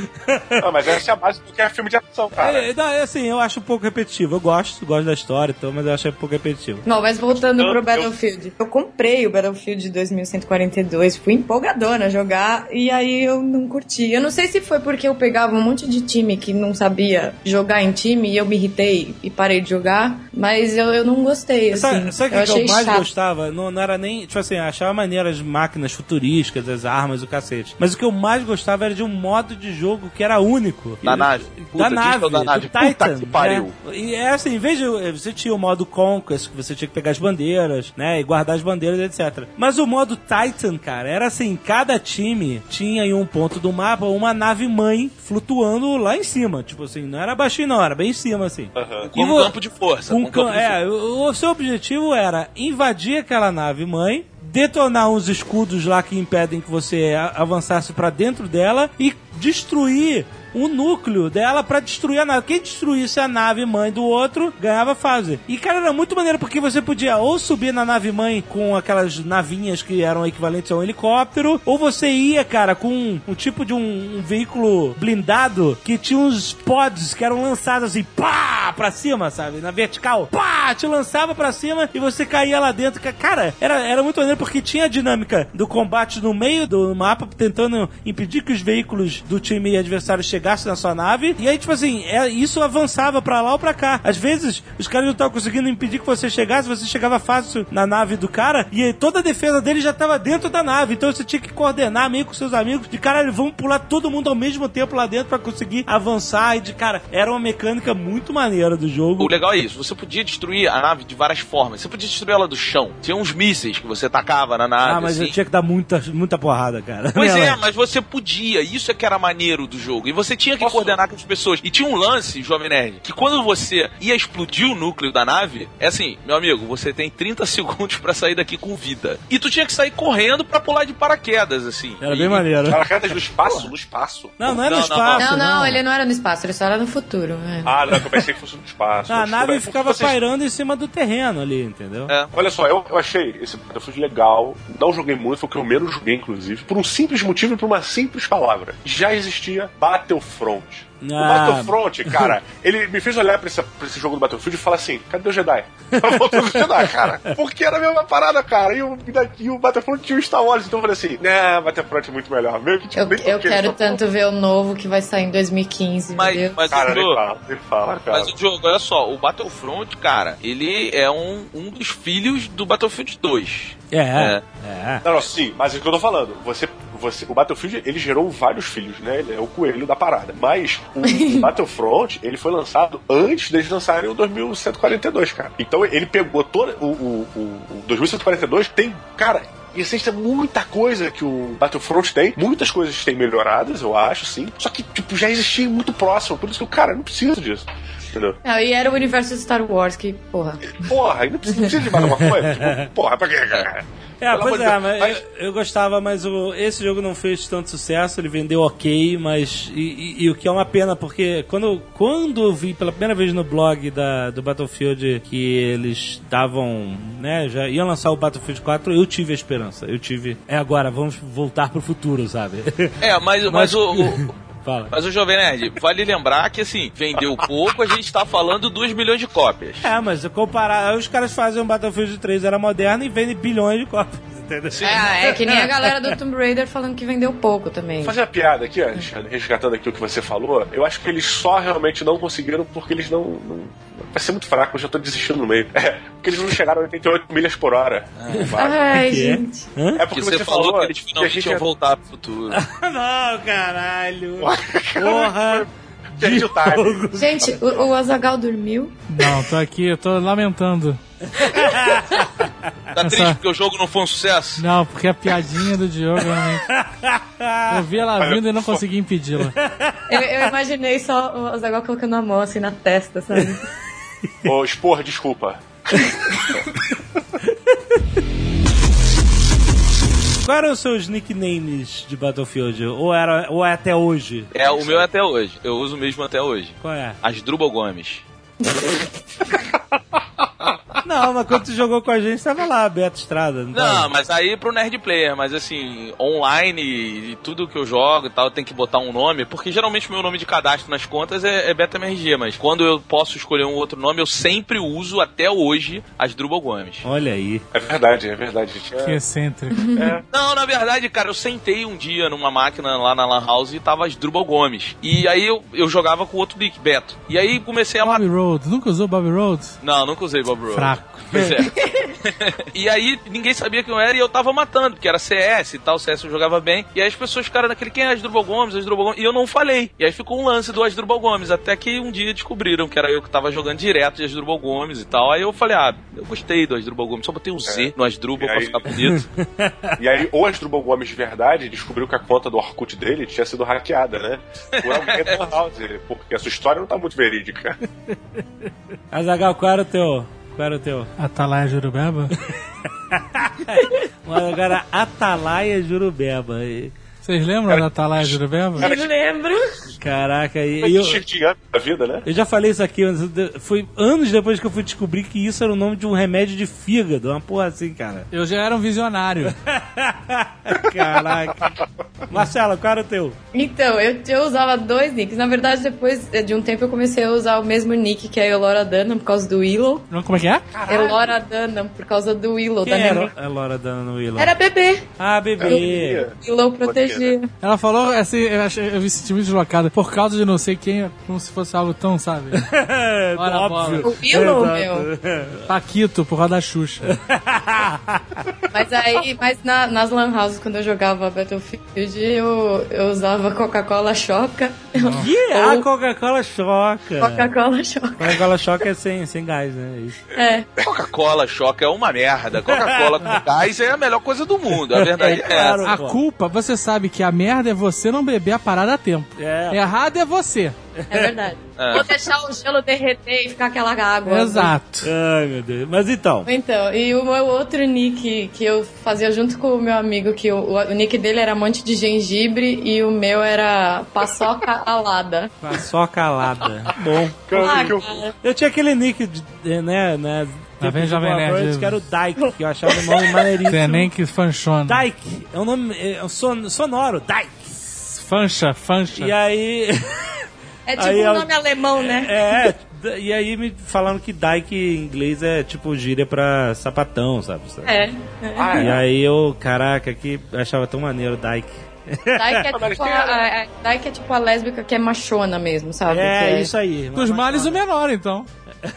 Não, mas essa é a base do que é filme de ação, cara. É, não, é assim, eu acho um pouco repetitivo. Eu gosto, gosto da história, então, mas eu acho um pouco repetitivo. Não, mas voltando Eu- pro eu- Battlefield. Eu comprei o Battlefield 2142, fui empolgadona a jogar e aí eu não curti. Eu não sei se foi porque eu pegava um monte de time que não sabia jogar em time e eu me irritei e parei de jogar, mas eu, eu não gostei, assim. Sabe, sabe o eu que, que eu mais chato. gostava? Não, não era nem, tipo assim, eu achava maneiro as máquinas futurísticas, as armas, o cacete. Mas o que eu mais gostava era de um modo de jogo que era único. Da E- nave. Puta, da nave, da nave. do Puta Titan. que pariu. né? E é assim, em vez de você tinha o modo Conquest, que você tinha que pegar as bandeiras, né, e guardar as bandeiras, etc. Mas o modo Titan, cara, era assim, cada time tinha em um ponto do mapa uma nave mãe flutuando lá em cima, tipo assim, não era baixinho não, era bem em cima assim. Com um campo de força. um com um campo de é, o, o seu objetivo era invadir aquela nave mãe, detonar uns escudos lá que impedem que você avançasse pra dentro dela e destruir o núcleo dela pra destruir a nave. Quem destruísse a nave mãe do outro ganhava fase. E cara, era muito maneiro porque você podia ou subir na nave mãe com aquelas navinhas que eram equivalentes a um helicóptero, ou você ia, cara, com um, um tipo de um, um veículo blindado que tinha uns pods que eram lançados assim, pá, pra cima, sabe? Na vertical, pá, te lançava pra cima e você caía lá dentro. Ca- Cara, era, era muito maneiro porque tinha a dinâmica do combate no meio do mapa, tentando impedir que os veículos do time adversário chegassem na sua nave. E aí, tipo assim, é, isso avançava pra lá ou pra cá. Às vezes, os caras não estavam conseguindo impedir que você chegasse, você chegava fácil na nave do cara e aí toda a defesa dele já tava dentro da nave. Então você tinha que coordenar meio com seus amigos de caralho, vamos pular todo mundo ao mesmo tempo lá dentro pra conseguir avançar. E de cara, era uma mecânica muito maneira do jogo. O legal é isso, você podia destruir a nave de várias formas. Você podia destruir ela do chão. Tinha uns mísseis que você tacava na nave. Ah, mas assim. eu tinha que dar muita, muita porrada, cara. Pois é, mas você podia. Isso é que era maneiro do jogo. E você tinha que Posso- coordenar com as pessoas. E tinha um lance, Jovem Nerd, que quando você ia explodir o núcleo da nave, é assim, meu amigo, você tem 30 segundos pra sair daqui com vida. E tu tinha que sair correndo pra pular de paraquedas, assim. Era E- bem maneiro. Paraquedas do espaço? No espaço. Não, não era no Não, não, espaço. Não, não, ele não era no espaço, ele só era no futuro. é. Ah, não, eu pensei que fosse no espaço. A Acho nave que- ficava vocês- pairando em cima do terreno ali, entendeu? É. Olha só, eu, eu achei esse Battlefield legal, não joguei muito, foi o que eu menos joguei, inclusive, por um simples motivo e por uma simples palavra. Já existia Battlefront. O Ah. Battlefront, cara, ele me fez olhar pra esse, pra esse jogo do Battlefield e falar assim: cadê o Jedi? Voltou o Jedi, cara. Porque era a mesma parada, cara. E o, e o Battlefront tinha o Star Wars, então eu falei assim: né, Battlefront é muito melhor. Meio que tipo, Eu, nem eu quero tanto ver o novo que vai sair em 2015, Mas, mas, Cara, o jogo, fala, nem fala, cara. mas o jogo, olha só, o Battlefront, cara, ele é um, um dos filhos do Battlefield 2. É, É. é. Não, não, sim, mas é o que eu tô falando. Você, você, o Battlefield, ele gerou vários filhos, né? Ele é o coelho da parada. Mas o, Battlefront, ele foi lançado antes deles lançarem o 2142, cara. Então ele pegou todo o, o, o, o 2142 tem, cara, existe muita coisa que o Battlefront tem. Muitas coisas têm melhoradas, eu acho, sim. Só que, tipo, já existia muito próximo. Por isso que o cara não precisa disso. Entendeu? E era o universo de Star Wars, que, porra. Porra, não precisa, não precisa de mais alguma coisa. Tipo, porra, pra quê, cara? É, Pelo pois é, Deus. mas, Mas- Eu, eu gostava, mas o, esse jogo não fez tanto sucesso, ele vendeu ok, mas. E, e- e o que é uma pena, porque quando, quando eu vi pela primeira vez no blog da, do Battlefield que eles estavam, né, já iam lançar o Battlefield 4, eu tive a esperança. Eu tive. É agora, vamos voltar pro futuro, sabe? É, mas, mas, Mas- o, o- Fala. mas o Jovem Nerd, vale lembrar que assim, vendeu pouco, a gente tá falando 2 milhões de cópias. É, mas comparar. Os caras fazem um Battlefield 3 era moderno e vendem bilhões de cópias. Entendeu? É, é que nem a galera do Tomb Raider falando que vendeu pouco também. Vou fazer uma piada aqui, Alexandre, resgatando aqui o que você falou. Eu acho que eles só realmente não conseguiram porque eles não. não- vai ser muito fraco, eu já tô desistindo no meio. É, porque eles não chegaram a 88 milhas por hora. Ai, Que é? gente. É Que porque você, falou, que eles que a finalmente gente iam ia- voltar pro futuro. Não, caralho. Porra. Perde o time. Gente, o, o Azagal dormiu? Não, tô aqui, eu tô lamentando. Tá triste porque o jogo não foi um sucesso? Não, porque a piadinha do Diogo realmente. Eu vi ela vindo e não consegui impedi-la. Eu, eu imaginei só o Azagal colocando a mão assim na testa, sabe? Ô, Spor, desculpa. Quais eram os seus nicknames de Battlefield? Ou, era, ou é até hoje? É, o meu é até hoje. Eu uso o mesmo até hoje. Qual é? Asdrubal Gomes. Não, mas quando tu jogou com a gente, tava lá, Beto Estrada. Não, Não, tava? mas aí pro Nerd Player, mas assim, online e tudo que eu jogo e tal, tem que botar um nome, porque geralmente o meu nome de cadastro nas contas é, é BetaMRG, mas quando eu posso escolher um outro nome, eu sempre uso até hoje Asdrubal Gomes. Olha aí. É verdade, é verdade, gente. Que É, excêntrico. Não, na verdade, cara, eu sentei um dia numa máquina lá na Lan House e tava Asdrubal Gomes. E aí eu, eu jogava com outro nick, Beto. E aí comecei a. Bobby Road. Nunca usou Bobby Road? Não, nunca usei Bob Road. Fraco. Pois é. e aí ninguém sabia quem eu era e eu tava matando, porque era CS e tal, CS eu jogava bem. E aí as pessoas ficaram naquele, quem é Asdrubal Gomes, Asdrubal Gomes? E eu não falei. E aí ficou um lance do Asdrubal Gomes, até que um dia descobriram que era eu que tava jogando direto de Asdrubal Gomes e tal. Aí eu falei, ah, eu gostei do Asdrubal Gomes, só botei um Z no Asdrubal E pra aí- ficar bonito. E aí, o Asdrubal Gomes de verdade descobriu que a conta do Orkut dele tinha sido hackeada, né? Por alguém da Lan House, porque a sua história não tá muito verídica. Azagal, qual era o teu? Qual era o teu? Atalaia Jurubeba? Agora, Atalaia Jurubeba. Vocês lembram da Atalaia Jurubeba? Eu lembro. Caraca, e, e eu, da vida, né? eu já falei isso aqui, foi anos depois que eu fui descobrir que isso era o nome de um remédio de fígado, uma porra assim, cara. Eu já era um visionário. Caraca. Marcela, qual era o teu? Então, eu, eu usava dois nicks. Na verdade, depois de um tempo eu comecei a usar o mesmo nick, que é Elora Dunham, por causa do Willow. Não, Como é que é? Elora Dunham, por causa do Willow. Quem da era minha- a Laura dando Willow? Era bebê. Ah, bebê. Willow Ela falou assim, eu, achei, eu me senti muito deslocada. Por causa de não sei quem, como se fosse algo tão, sabe? Ora, É, Óbvio. O Willow, Exato. Paquito, por causa da Xuxa. Mas aí, mas na- nas lan houses, quando eu jogava Battlefield, eu, eu usava Coca-Cola Choca. Que é a Ou Coca-Cola choca. Coca-Cola Choca. Coca-Cola choca é sem, sem gás, né? Isso. É. Coca-Cola choca é uma merda. Coca-Cola com gás é a melhor coisa do mundo. A verdade é, claro. essa. A culpa, você sabe que a merda é você não beber a parada a tempo. É. Errado é você. É verdade. É. Vou deixar o gelo derreter e ficar aquela água. Exato. Ai, meu Deus. Mas então. Então, e o meu outro nick que eu fazia junto com o meu amigo, que o, o nick dele era Monte de Gengibre e o meu era Paçoca Alada. Só calada. Bom. Ah, eu-. Eu tinha aquele nick, de, né, né? Lá vem tipo, Jovem Nerd. Noite, que era o Dyke, que eu achava o nome maneiríssimo. Você nem que fanchona. Dyke. É um nome é um son- sonoro, Dyke. Fancha, fancha. E aí... É tipo Aí um nome alemão, né? É, d- e aí me falando que Dyke em inglês é tipo gíria pra sapatão, sabe? É. é. Ah, E é. aí eu, caraca, que eu achava tão maneiro Dyke. Dyke é, tipo a, a- a- a- Dyke é tipo a lésbica que é machona mesmo, sabe? É, Que isso aí. Dos males o menor, então.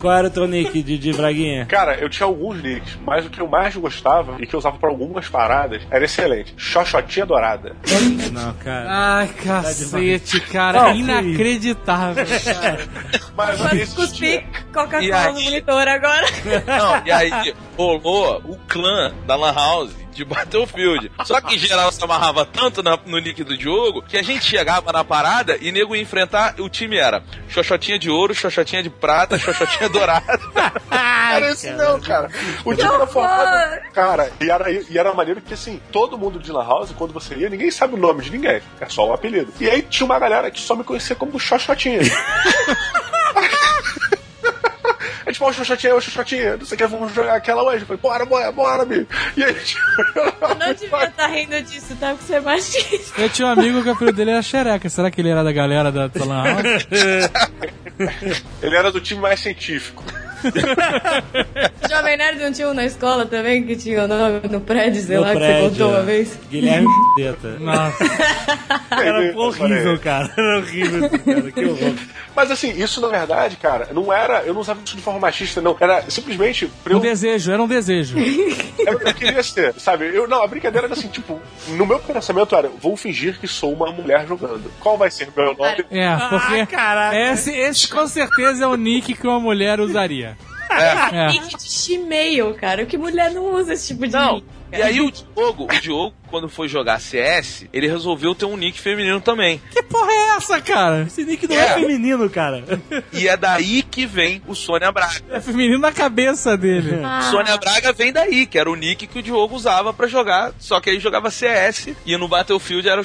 Qual era o teu nick, Didi Braguinha? Cara, eu tinha alguns nicks, mas o que eu mais gostava e que eu usava pra algumas paradas era excelente. Xoxotinha dourada. Não, cara. Ai, cacete, cara. Não, Inacreditável. Mas Quase esse cuspi Coca-Cola no monitor agora. Não, e aí rolou o clã da Lan House de Battlefield. Só que em geral se amarrava tanto na- no nick do jogo que a gente chegava na parada e nego ia enfrentar. O time era xoxotinha de ouro, xoxotinha de prata, xoxotinha dourada. Era isso não, cara. O time era formado. Cara, e era, e era maneiro que assim, todo mundo de Lan House, quando você ia, ninguém sabe o nome de ninguém. É só o apelido. E aí tinha uma galera que só me conhecia como Xoxotinha. É tipo, ó, o Xoxotinha, o Xoxotinha, não sei o que, vamos jogar aquela hoje. Eu falei, bora, bora, bora, amigo. E aí, tipo, Eu não devia estar rindo disso, tá? Porque você é machista. Eu tinha um amigo que o apelido dele era Xereca. Será que ele era da galera da Talan House? ele era do time mais científico. O Jovem Nerd não tinha um na escola também, que tinha o nome no prédio, sei No lá, que prédio, você contou é. uma vez? Guilherme Teta. Nossa. Era horrível, cara. Era horrível, esse cara. Que horror. Mas assim, isso na verdade, cara, não era. Eu não usava isso de forma machista, não. Era simplesmente Um eu. desejo, era um desejo. Eu, eu queria ser, sabe? Eu, não, a brincadeira era assim, tipo, no meu pensamento era, vou fingir que sou uma mulher jogando. Qual vai ser meu nome? É, porque Ah, caraca. esse, esse com certeza é o nick que uma mulher usaria. É. Nick de Gmail, cara. Que mulher não usa esse tipo de Não. nick? E aí o Diogo, o Diogo, quando foi jogar CS, ele resolveu ter um nick feminino também. Que porra é essa, cara? Esse nick não é, É. feminino, cara. E é daí que vem o Sônia Braga. É feminino na cabeça dele. Ah, Sônia Braga vem daí, que era o nick que o Diogo usava pra jogar, só que ele jogava CS e no Battlefield era o.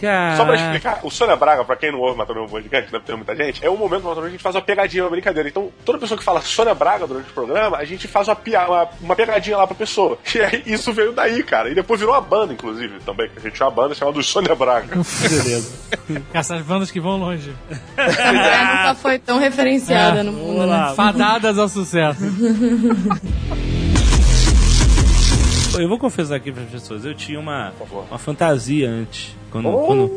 Cara. Só pra explicar, o Sônia Braga, pra quem não ouve Matando um Gigante, deve ter muita gente, é um momento no Matando que a gente faz uma pegadinha, uma brincadeira. Então, toda pessoa que fala Sônia Braga durante o programa, a gente faz uma, pia- uma, uma pegadinha lá pra pessoa. E aí, isso veio daí, cara. E depois virou uma banda, inclusive, também, que a gente tinha uma banda chamada Sônia Braga. Beleza. Essas bandas que vão longe. mulher nunca foi tão referenciada É, no mundo, né? Fadadas ao sucesso. Eu vou confessar aqui para as pessoas, eu tinha uma, uma fantasia antes. Quando, Oh. quando-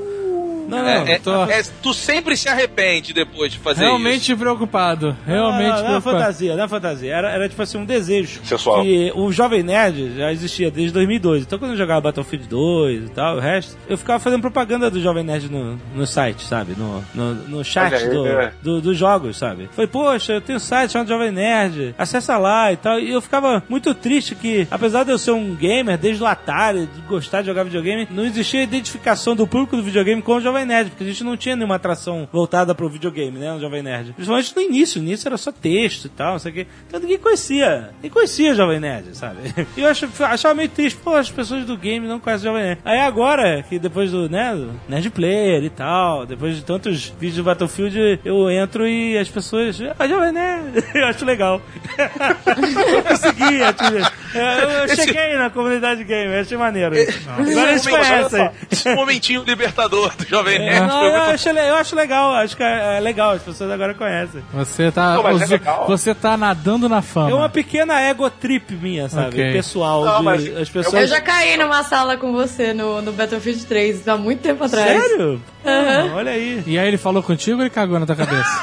Não, não, É, é- tô- é- tu sempre se arrepende depois de fazer Realmente preocupado. Realmente não, não, não é preocupado. fantasia, não é fantasia. Era, era tipo assim, um desejo. Sensual. Que o Jovem Nerd já existia desde 2002. Então quando eu jogava Battlefield 2 e tal, o resto, eu ficava fazendo propaganda do Jovem Nerd no, no site, sabe? No, no, no chat aí, do, é. do- dos jogos, sabe? Foi, poxa, eu tenho um site chamado Jovem Nerd, acessa lá e tal. E eu ficava muito triste que, apesar de eu ser um gamer desde o Atari, de gostar de jogar videogame, não existia identificação do público do videogame com o Jovem Nerd, porque a gente não tinha nenhuma atração voltada pro videogame, né? No Jovem Nerd. Principalmente no início, no início era só texto e tal, não sei o quê. Então ninguém conhecia. Ninguém conhecia o Jovem Nerd, sabe? E eu ach, achava meio triste, pô, as pessoas do game não conhecem o Jovem Nerd. Aí agora, que depois do, né, do Nerd Player e tal, depois de tantos vídeos do Battlefield, eu entro e as pessoas, ah, Jovem Nerd, eu acho legal. eu consegui, atingir. Eu, eu cheguei na comunidade game, eu achei maneiro. Agora eles Esse momento- conhecem. Esse momentinho libertador do Jovem Nerd Não, foi eu, muito acho, eu acho legal, acho que é, é legal, as pessoas agora conhecem. Você tá, Não, é os- legal. você tá nadando na fama. É uma pequena ego trip minha, sabe? Ok. Pessoal, Não, de- mas as Eu pessoas... já caí numa sala com você no, no Battlefield 3 há muito tempo atrás. Sério? Aham. Pô, olha aí. E aí ele falou contigo ou ele cagou na tua cabeça?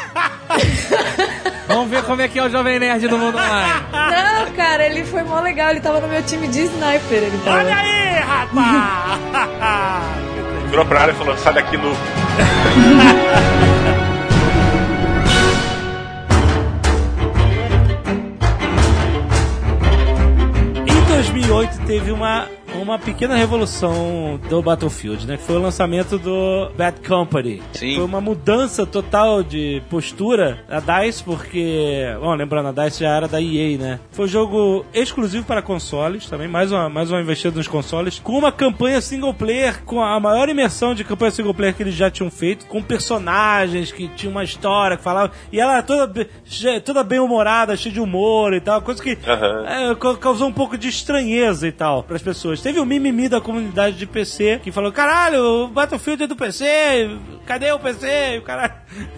Vamos ver como é que é o Jovem Nerd no mundo online. Não, cara, ele foi mó legal. Ele tava no meu time de sniper. Ele tava. Olha aí, rapaz! Virou pra área e falou, sai daqui no. Em 2008 teve uma, uma pequena revolução do Battlefield, né? Que foi o lançamento do Bad Company. Sim. Foi uma mudança total de postura da DICE, porque... Bom, lembrando, a DICE já era da EA, né? Foi um jogo exclusivo para consoles também, mais uma, mais uma investida nos consoles, com uma campanha single player, com a maior imersão de campanha single player que eles já tinham feito, com personagens que tinham uma história, que falavam... E ela era toda, toda bem humorada, cheia de humor e tal, coisa que Aham. é, ca- causou um pouco de estranheza e tal pras pessoas. Teve o mimimi da comunidade de PC que falou: caralho, o Battlefield é do PC, cadê o PC? O caralho.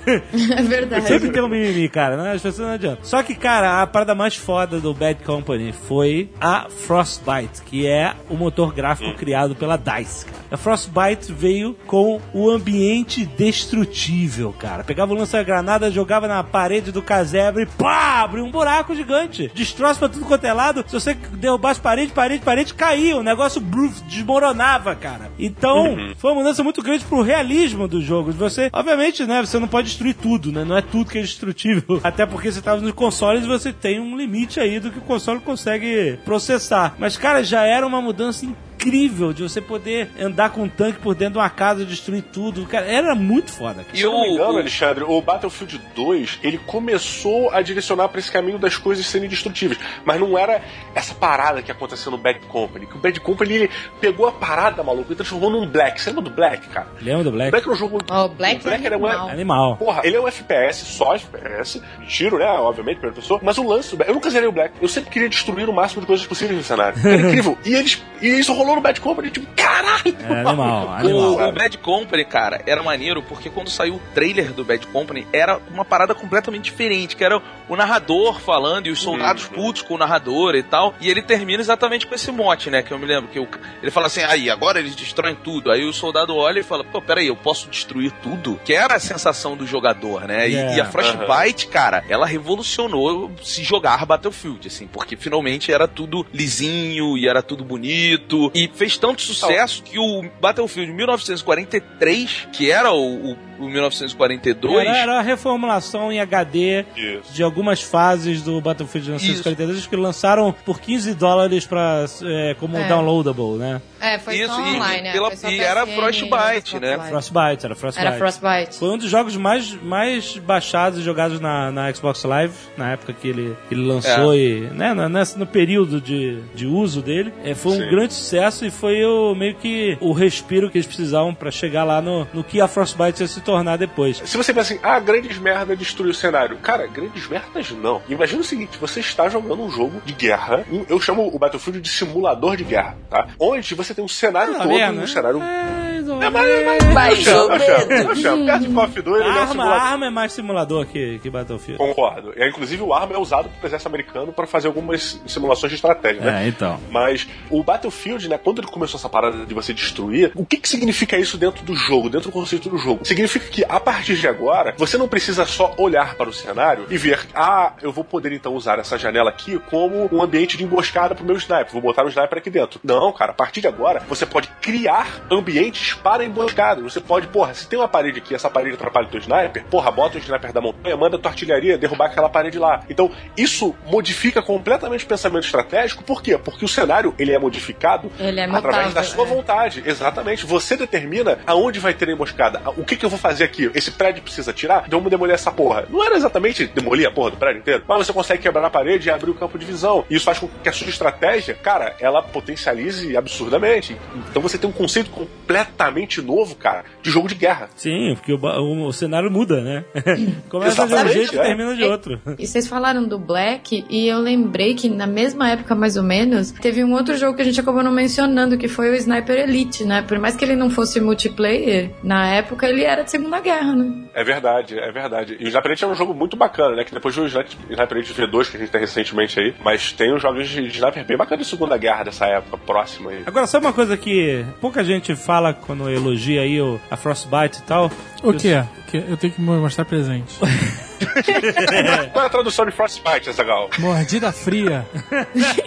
É verdade. Sempre tem um mimimi, cara, né? As pessoas não adiantam. Só que, cara, a parada mais foda do Bad Company foi a Frostbite, que é o motor gráfico criado pela DICE, cara. A Frostbite veio com o ambiente destrutível, cara. Pegava o lança-granada, jogava na parede do casebre pá, abriu um buraco gigante. Destroço pra tudo quanto é lado. Se você derrubasse parede, parede, parede, caía. O negócio desmoronava, cara. Então, foi uma mudança muito grande pro realismo do jogo. Você, obviamente, né, você não pode destruir tudo, né? Não é tudo que é destrutível. Até porque você tava nos consoles e você tem um limite aí do que o console consegue processar. Mas, cara, já era uma mudança incrível de você poder andar com um tanque por dentro de uma casa, destruir tudo. Cara, era muito foda. Cara. E Se eu não me engano, o- Alexandre, o Battlefield 2, ele começou a direcionar pra esse caminho das coisas serem destrutíveis. Mas não era essa parada que aconteceu no Bad Company. Que o Bad Company, ele pegou a parada, maluco, e transformou num Black. Você lembra do Black, cara? Lembra do O Black? Black era um jogo... Ó, o Black é era um... animal. Animal. Porra, ele é um FPS, só FPS, tiro, né? Obviamente, primeira pessoa. Mas o lance do Black, eu nunca zerei o Black. Eu sempre queria destruir o máximo de coisas possíveis no cenário. Era incrível. E eles. E isso rolou falou no Bad Company, tipo, caralho! É animal, animal. O, o Bad Company, cara, era maneiro porque quando saiu o trailer do Bad Company, era uma parada completamente diferente, que era o narrador falando e os soldados putos com o narrador e tal. E ele termina exatamente com esse mote, né? Que eu me lembro que o- ele fala assim: aí, agora eles destroem tudo. Aí o soldado olha e fala: pô, peraí, eu posso destruir tudo? Que era a sensação do jogador, né? E, Yeah. e a Frostbite, cara, ela revolucionou se jogar Battlefield, assim, porque finalmente era tudo lisinho e era tudo bonito. E fez tanto sucesso que o Battlefield 1943, que era o, o, o 1942. Era, era a reformulação em HD Isso. de algumas fases do Battlefield 1942 que lançaram por 15 dólares pra, é, como É. downloadable, né? É, foi Isso, só online, e é, pela- foi só e era PSN, Frostbite, né? Frostbite, era Frostbite. Era Frostbite. Foi um dos jogos mais, mais baixados e jogados na, na Xbox Live, na época que ele, ele lançou e né, nessa- no período de, de uso dele. É, foi um Sim. grande sucesso e foi o, meio que o respiro que eles precisavam pra chegar lá no, no que a Frostbite ia se tornar depois. Se você pensa assim, ah, grandes merda destruiu o cenário. Cara, grandes merdas não. Imagina o seguinte, você está jogando um jogo de guerra, eu chamo o Battlefield de simulador de guerra, tá? Onde você tem um cenário Tá todo, vendo, um né? cenário... Mais ou É, menos. mas, Mais eu ou chamo, eu chamo, menos. Perto de KOF 2, ele é um Arma, simulador. arma é mais simulador que, que Battlefield. Concordo. E, inclusive o ARMA é usado pelo exército americano para fazer algumas simulações de estratégia, né? É, então. Mas o Battlefield, né, quando ele começou essa parada de você destruir, o que, que significa isso dentro do jogo, dentro do conceito do jogo? Significa que a partir de agora, você não precisa só olhar para o cenário e ver, ah, eu vou poder então usar essa janela aqui como um ambiente de emboscada pro meu sniper, vou botar o sniper aqui dentro. Não, cara, a partir de agora, você pode criar ambientes para emboscada. Você pode, porra, se tem uma parede aqui, essa parede atrapalha o teu sniper, porra, bota o sniper da montanha, manda a tua artilharia derrubar aquela parede lá. Então, isso modifica completamente o pensamento estratégico, por quê? Porque o cenário, ele é modificado Ele é através mutável, da sua é. vontade. Exatamente. Você determina aonde vai ter a emboscada. O que, que eu vou fazer aqui? Esse prédio precisa tirar? Então vamos demolir essa porra. Não era exatamente demolir a porra do prédio inteiro, mas você consegue quebrar a parede e abrir o campo de visão. E isso faz com que a sua estratégia, cara, ela potencialize absurdamente. Então você tem um conceito completamente novo, cara, de jogo de guerra. Sim, porque o, o- o cenário muda, né? Começa de um jeito e é. termina de outro. E vocês falaram do Black, e eu lembrei que na mesma época, mais ou menos, teve um outro jogo que a gente acabou não mencionando, que foi o Sniper Elite, né? Por mais que ele não fosse multiplayer, na época ele era de Segunda Guerra, né? É verdade, é verdade. E o Sniper Elite é um jogo muito bacana, né? Que depois veio o Sniper Elite V2 que a gente tem recentemente aí. Mas tem uns jogos de Sniper bem bacanas de Segunda Guerra dessa época próxima aí. Agora, sabe uma coisa que pouca gente fala quando elogia aí o, a Frostbite e tal? O que é? Que Eu tenho que me mostrar presente. Qual é a tradução de Frostbite, Azagal? Mordida fria.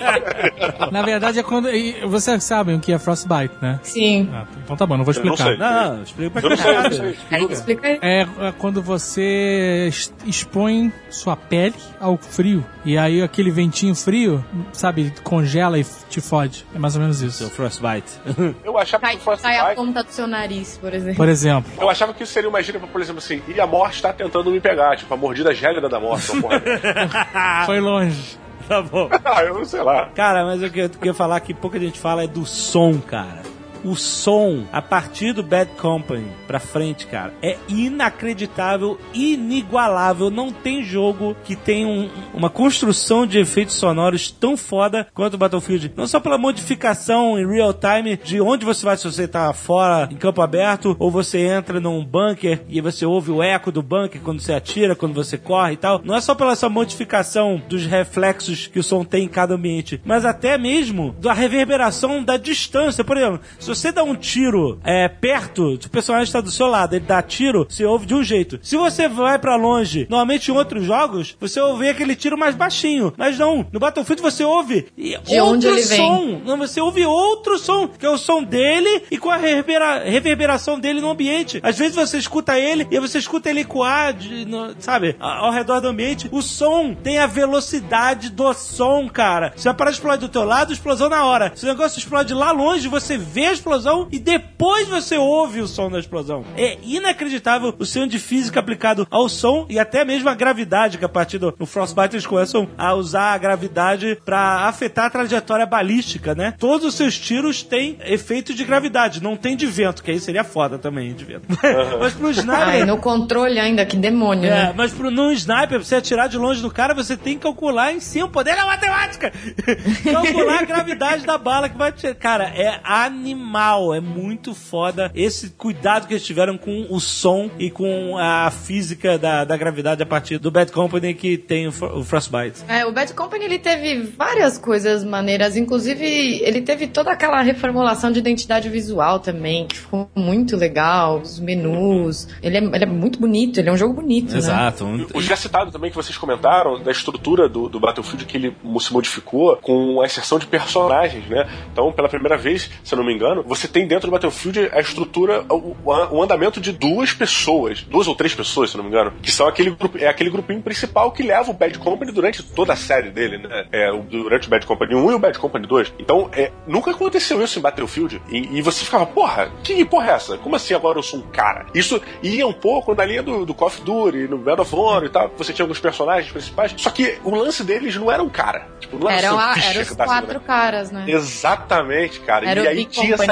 Na verdade é quando. Vocês sabem o que é Frostbite, né? Sim. Ah, então tá bom, não vou Eu não explicar. sei. Não, não, explica pra. Aí, explica aí. É, é quando você expõe sua pele ao frio. E aí aquele ventinho frio, sabe, congela e te fode. É mais ou menos Seu isso. Frostbite. Eu achava Cai, que o cai a Frostbite. ponta do seu nariz, por exemplo. Por exemplo. Eu achava que isso seria uma gíria por exemplo, assim, e a morte tá tentando me pegar, tipo, a mordida gélida da morte. Foi longe. tá bom. ah, eu não sei lá. Cara, mas o que eu queria falar que pouca gente fala é do som, cara. O som, a partir do Bad Company pra frente, cara, é inacreditável, inigualável. Não tem jogo que tenha um- uma construção de efeitos sonoros tão foda quanto o Battlefield. Não só pela modificação em real time de onde você vai, se você tá fora, em campo aberto, ou você entra num bunker e você ouve o eco do bunker quando você atira, quando você corre e tal. Não é só pela essa modificação dos reflexos que o som tem em cada ambiente, mas até mesmo da reverberação da distância. Por exemplo, se você dá um tiro é, perto, se o personagem está do seu lado, ele dá tiro, você ouve de um jeito. Se você vai pra longe, normalmente em outros jogos, você ouve aquele tiro mais baixinho. Mas não, no Battlefield você ouve e De outro onde ele vem. som. Não, você ouve outro som, que é o som dele e com a reverbera- reverberação dele no ambiente. Às vezes você escuta ele e você escuta ele ecoar, de- no- sabe, ao redor do ambiente. O som tem a velocidade do som, cara. Se a parada explode do teu lado, explosão na hora. Se o negócio explode lá longe, você vê a explosão e depois você ouve o som da explosão. É inacreditável o senso de física aplicado ao som e até mesmo a gravidade, que a partir do Frostbite eles começam a usar a gravidade pra afetar a trajetória balística, né? Todos os seus tiros têm efeito de gravidade, não tem de vento, que aí seria foda também, de vento. Mas pro sniper... Ai, no controle ainda, que demônio, É, né? mas pro, num sniper, pra você atirar de longe do cara, você tem que calcular em si o poder da matemática. calcular a gravidade da bala que vai tirar. Cara, é animal, é muito foda esse cuidado que eles tiveram com o som e com a física da, da gravidade a partir do Bad Company que tem o, o Frostbite. É, o Bad Company ele teve várias coisas maneiras, inclusive ele teve toda aquela reformulação de identidade visual também, que ficou muito legal, os menus. Ele é, ele é muito bonito, ele é um jogo bonito, né? Um- O já citado também que vocês comentaram da estrutura do, do Battlefield que ele se modificou com a inserção de personagens, né? Então, pela primeira vez, se eu não me engano, você tem dentro do Battlefield a estrutura, o, o- andamento de duas pessoas, duas ou três pessoas, se não me engano, que são aquele grupo, é aquele grupinho principal que leva o Bad Company durante toda a série dele, né? É, durante o Bad Company 1 e o Bad Company 2. Então, é, nunca aconteceu isso em Battlefield. E, e você ficava, porra, que porra é essa? Como assim agora eu sou um cara? Isso ia um pouco na linha do, do Call of Duty, no Medal of Honor e tal. Você tinha alguns personagens principais. Só que o lance deles não era um cara. Tipo, não era Eram, o a, eram os tá quatro caras, né? Exatamente, cara. Era e aí tinha É.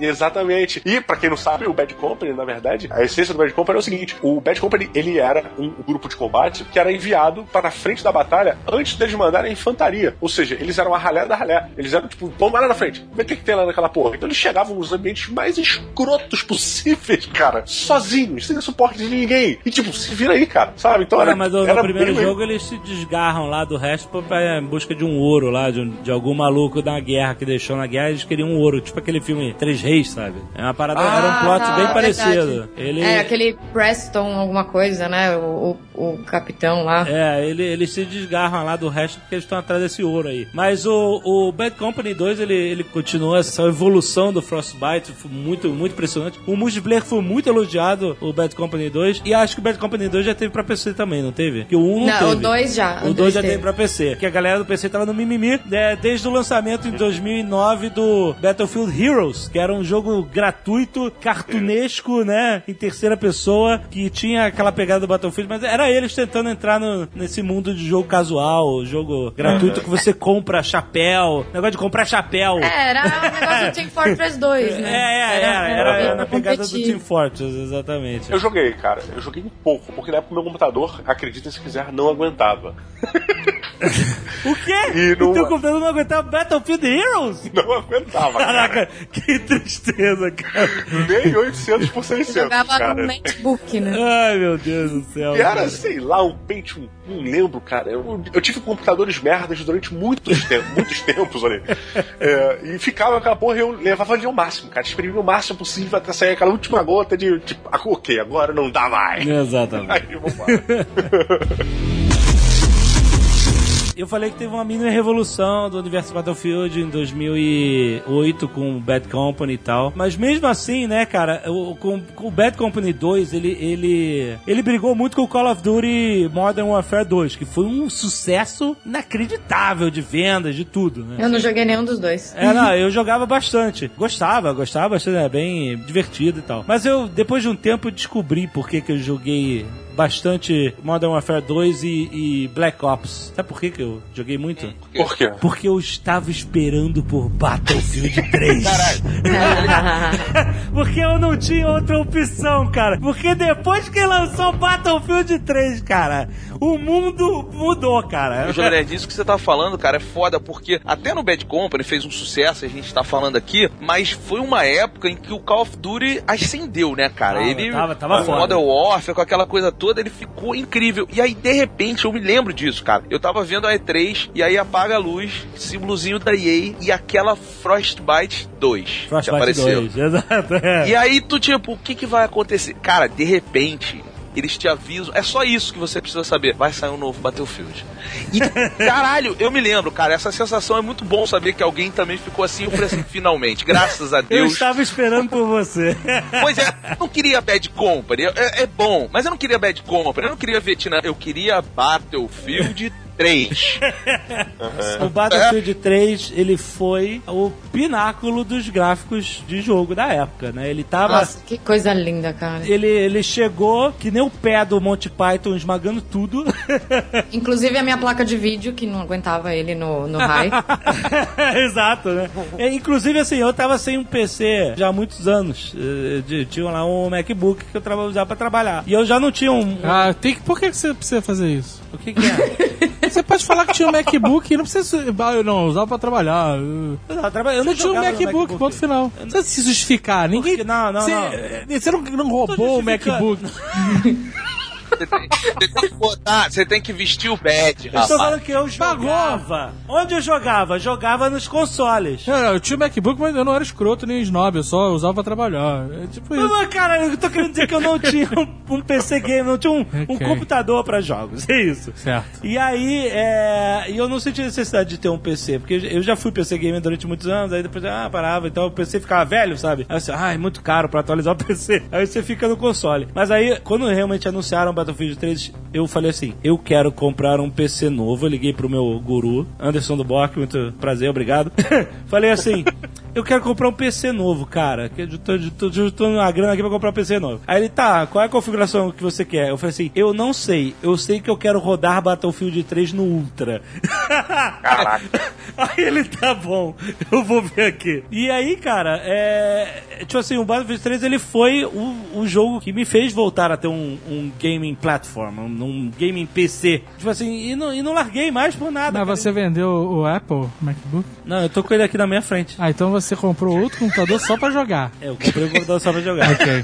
Exatamente. E pra quem não sabe, o Bad Company, na verdade, a essência do Bad Company é o seguinte: o Bad Company ele era um grupo de combate que era enviado para a frente da batalha antes deles mandarem a infantaria. Ou seja, eles eram a ralé da ralé. Eles eram tipo, vamos lá na frente, vê o que, que tem lá naquela porra. Então eles chegavam nos ambientes mais escrotos possíveis, cara, sozinhos, sem suporte de ninguém. E tipo, se vira aí, cara, sabe? Então era, mas no, no era primeiro bem- jogo eles se desgarram lá do resto pra- em busca de um ouro lá, de, de algum maluco da guerra que deixou na guerra, eles queriam um ouro, tipo aquele filme Três Reis, sabe? É uma parada, Ah, era um plot tá, bem é parecido. verdade. Ele, É, aquele Preston alguma coisa, né? O, o, o capitão lá. É, ele, eles se desgarram lá do resto porque eles estão atrás desse ouro aí. Mas o, o Bad Company 2, ele, ele continua essa evolução do Frostbite, foi muito, muito impressionante. O multiplayer foi muito elogiado, o Bad Company 2, e acho que o Bad Company 2 já teve pra PC também, não teve? Que o 1 não, Não, teve. o 2 já. O 2 dois já teve. tem pra PC. Porque a galera do PC tava no mimimi né, desde o lançamento em 2009 do Battlefield Heroes, que era um jogo gratuito, cartunesco, né? Em terceira pessoa, que tinha aquela pegada do Battlefield, mas era eles tentando entrar no- nesse mundo de jogo casual, jogo gratuito que você compra chapéu, negócio de comprar chapéu. É, era o negócio do Team Fortress 2, né? É, é, era, era, era na pegada do. Team Fortress, exatamente. Eu joguei, cara. Eu joguei um pouco, porque na época o meu computador, acreditem se quiser, não aguentava. O quê? E O não- teu computador não aguentava Battlefield Heroes? Não aguentava, cara. Que tristeza, cara. Nem 800 por 600, Jogava cara. no netbook, né? Ai, meu Deus do céu. E era, sei lá, um Pentium, não lembro, cara. Eu, eu tive computadores merdas durante muitos, te muitos tempos ali. É, e ficava aquela porra, eu levava ali ao máximo, cara. Exprimia o máximo possível até sair aquela última gota de, tipo, ah, ok, agora não dá mais. Exatamente. Aí, vambora. Eu falei que teve uma mini revolução do universo Battlefield em 2008 com o Bad Company e tal. Mas mesmo assim, né, cara, o, com, com o Bad Company 2, ele, ele, ele brigou muito com o Call of Duty Modern Warfare 2, que foi um sucesso inacreditável de vendas, de tudo, né? Eu não joguei nenhum dos dois. É, não, eu jogava bastante. Gostava, gostava bastante, é bem divertido e tal. Mas eu, depois de um tempo, descobri por que, que eu joguei bastante Modern Warfare 2 e, e Black Ops. Sabe por que, que eu joguei muito? Por quê? Porque eu estava esperando por Battlefield 3. Porque eu não tinha outra opção, cara. Porque depois que lançou Battlefield 3, cara, o mundo mudou, cara. O Jovem Nerd, isso que você tá falando, cara, é foda, porque até no Bad Company fez um sucesso, a gente tá falando aqui, mas foi uma época em que o Call of Duty ascendeu, né, cara? Tava, ele, tava- tava com foda. Modern Warfare, com aquela coisa toda, ele ficou incrível. E aí, de repente, eu me lembro disso, cara. Eu tava vendo a E3, e aí apaga a luz, símbolozinho da EA, e aquela Frostbite 2 que Frostbite apareceu. 2, exato. é. E aí tu, tipo, o que que vai acontecer? Cara, de repente, eles te avisam. É só isso que você precisa saber. Vai sair um novo Battlefield. E, caralho, eu me lembro, cara, essa sensação é muito bom saber que alguém também ficou assim. Eu falei assim, finalmente, graças a Eu Deus. estava esperando por você. Pois é, eu não queria Bad Company. É, é bom, mas eu não queria Bad Company. Eu não queria Vietnã. Eu queria Battlefield 3. O Battlefield 3, ele foi o pináculo dos gráficos de jogo da época, né? Ele tava... Nossa, que coisa linda, cara. Ele, ele chegou que nem o pé do Monty Python esmagando tudo. Inclusive a minha placa de vídeo, que não aguentava ele no, no high. Exato, né? É, inclusive, assim, eu tava sem um PC já há muitos anos. Eh, de- Tinha lá um MacBook que eu usava pra trabalhar. E eu já não tinha um. Ah, tem que, por que você precisa fazer isso? O que, que é? Você pode falar que tinha um MacBook e não precisa. Ah, eu não, usava pra trabalhar. Eu- não, traba- eu Você tinha um no MacBook, ponto final. Não precisa se justificar. Ninguém. Não, não, você, não. Você não, não roubou o. MacBook. Você tem, você tem que botar, você tem que vestir o badge, Eu estou rapaz. falando que eu jogava. Onde eu jogava? Jogava nos consoles. Não, não, eu tinha um MacBook, mas eu não era escroto nem snob, eu só usava pra trabalhar. É tipo isso. mas, cara, eu tô querendo dizer que eu não tinha um, um PC game, não tinha um, um Ok. computador pra jogos. É isso. Certo. E aí, é, e eu não senti necessidade de ter um PC, porque eu já fui PC gamer durante muitos anos, aí depois, ah, parava, então o PC ficava velho, sabe? Aí você, ah, é muito caro pra atualizar o PC. Aí você fica no console. Mas aí, quando realmente anunciaram Battlefield 3, eu falei assim, eu quero comprar um PC novo, eu liguei pro meu guru, Anderson do Bock, muito prazer, obrigado. falei assim, eu quero comprar um PC novo, cara, que eu tô, tô juntando uma grana aqui pra comprar um PC novo. Aí ele, tá, qual é a configuração que você quer? Eu falei assim, eu não sei, eu sei que eu quero rodar Battlefield 3 no Ultra. Caraca. Aí ele, tá bom, eu vou ver aqui. E aí, cara, é. Tipo assim, o Battlefield 3 ele foi o, o jogo que me fez voltar a ter um, um gaming platform, um, um gaming PC. Tipo assim, e não, e não larguei mais por nada. Mas cara. você vendeu o Apple MacBook? Não, eu tô com ele aqui na minha frente. Ah, então você comprou outro computador só pra jogar. É, eu comprei o computador só pra jogar. Ok.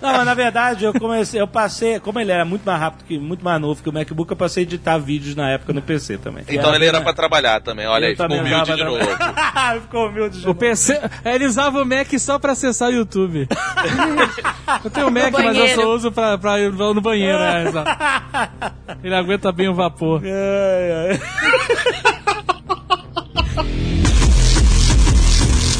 Não, mas na verdade eu comecei, eu passei, como ele era muito mais rápido, que, muito mais novo que o MacBook, eu passei a editar vídeos na época no PC também. Então ele era pra trabalhar também, olha aí, ficou também humilde de novo. ficou humilde de O PC. Ele usava o Mac só pra acessar o YouTube. eu tenho o Mac, mas eu só uso pra, pra ir no banheiro, é, exato. Ele aguenta bem o vapor. Ai, ai.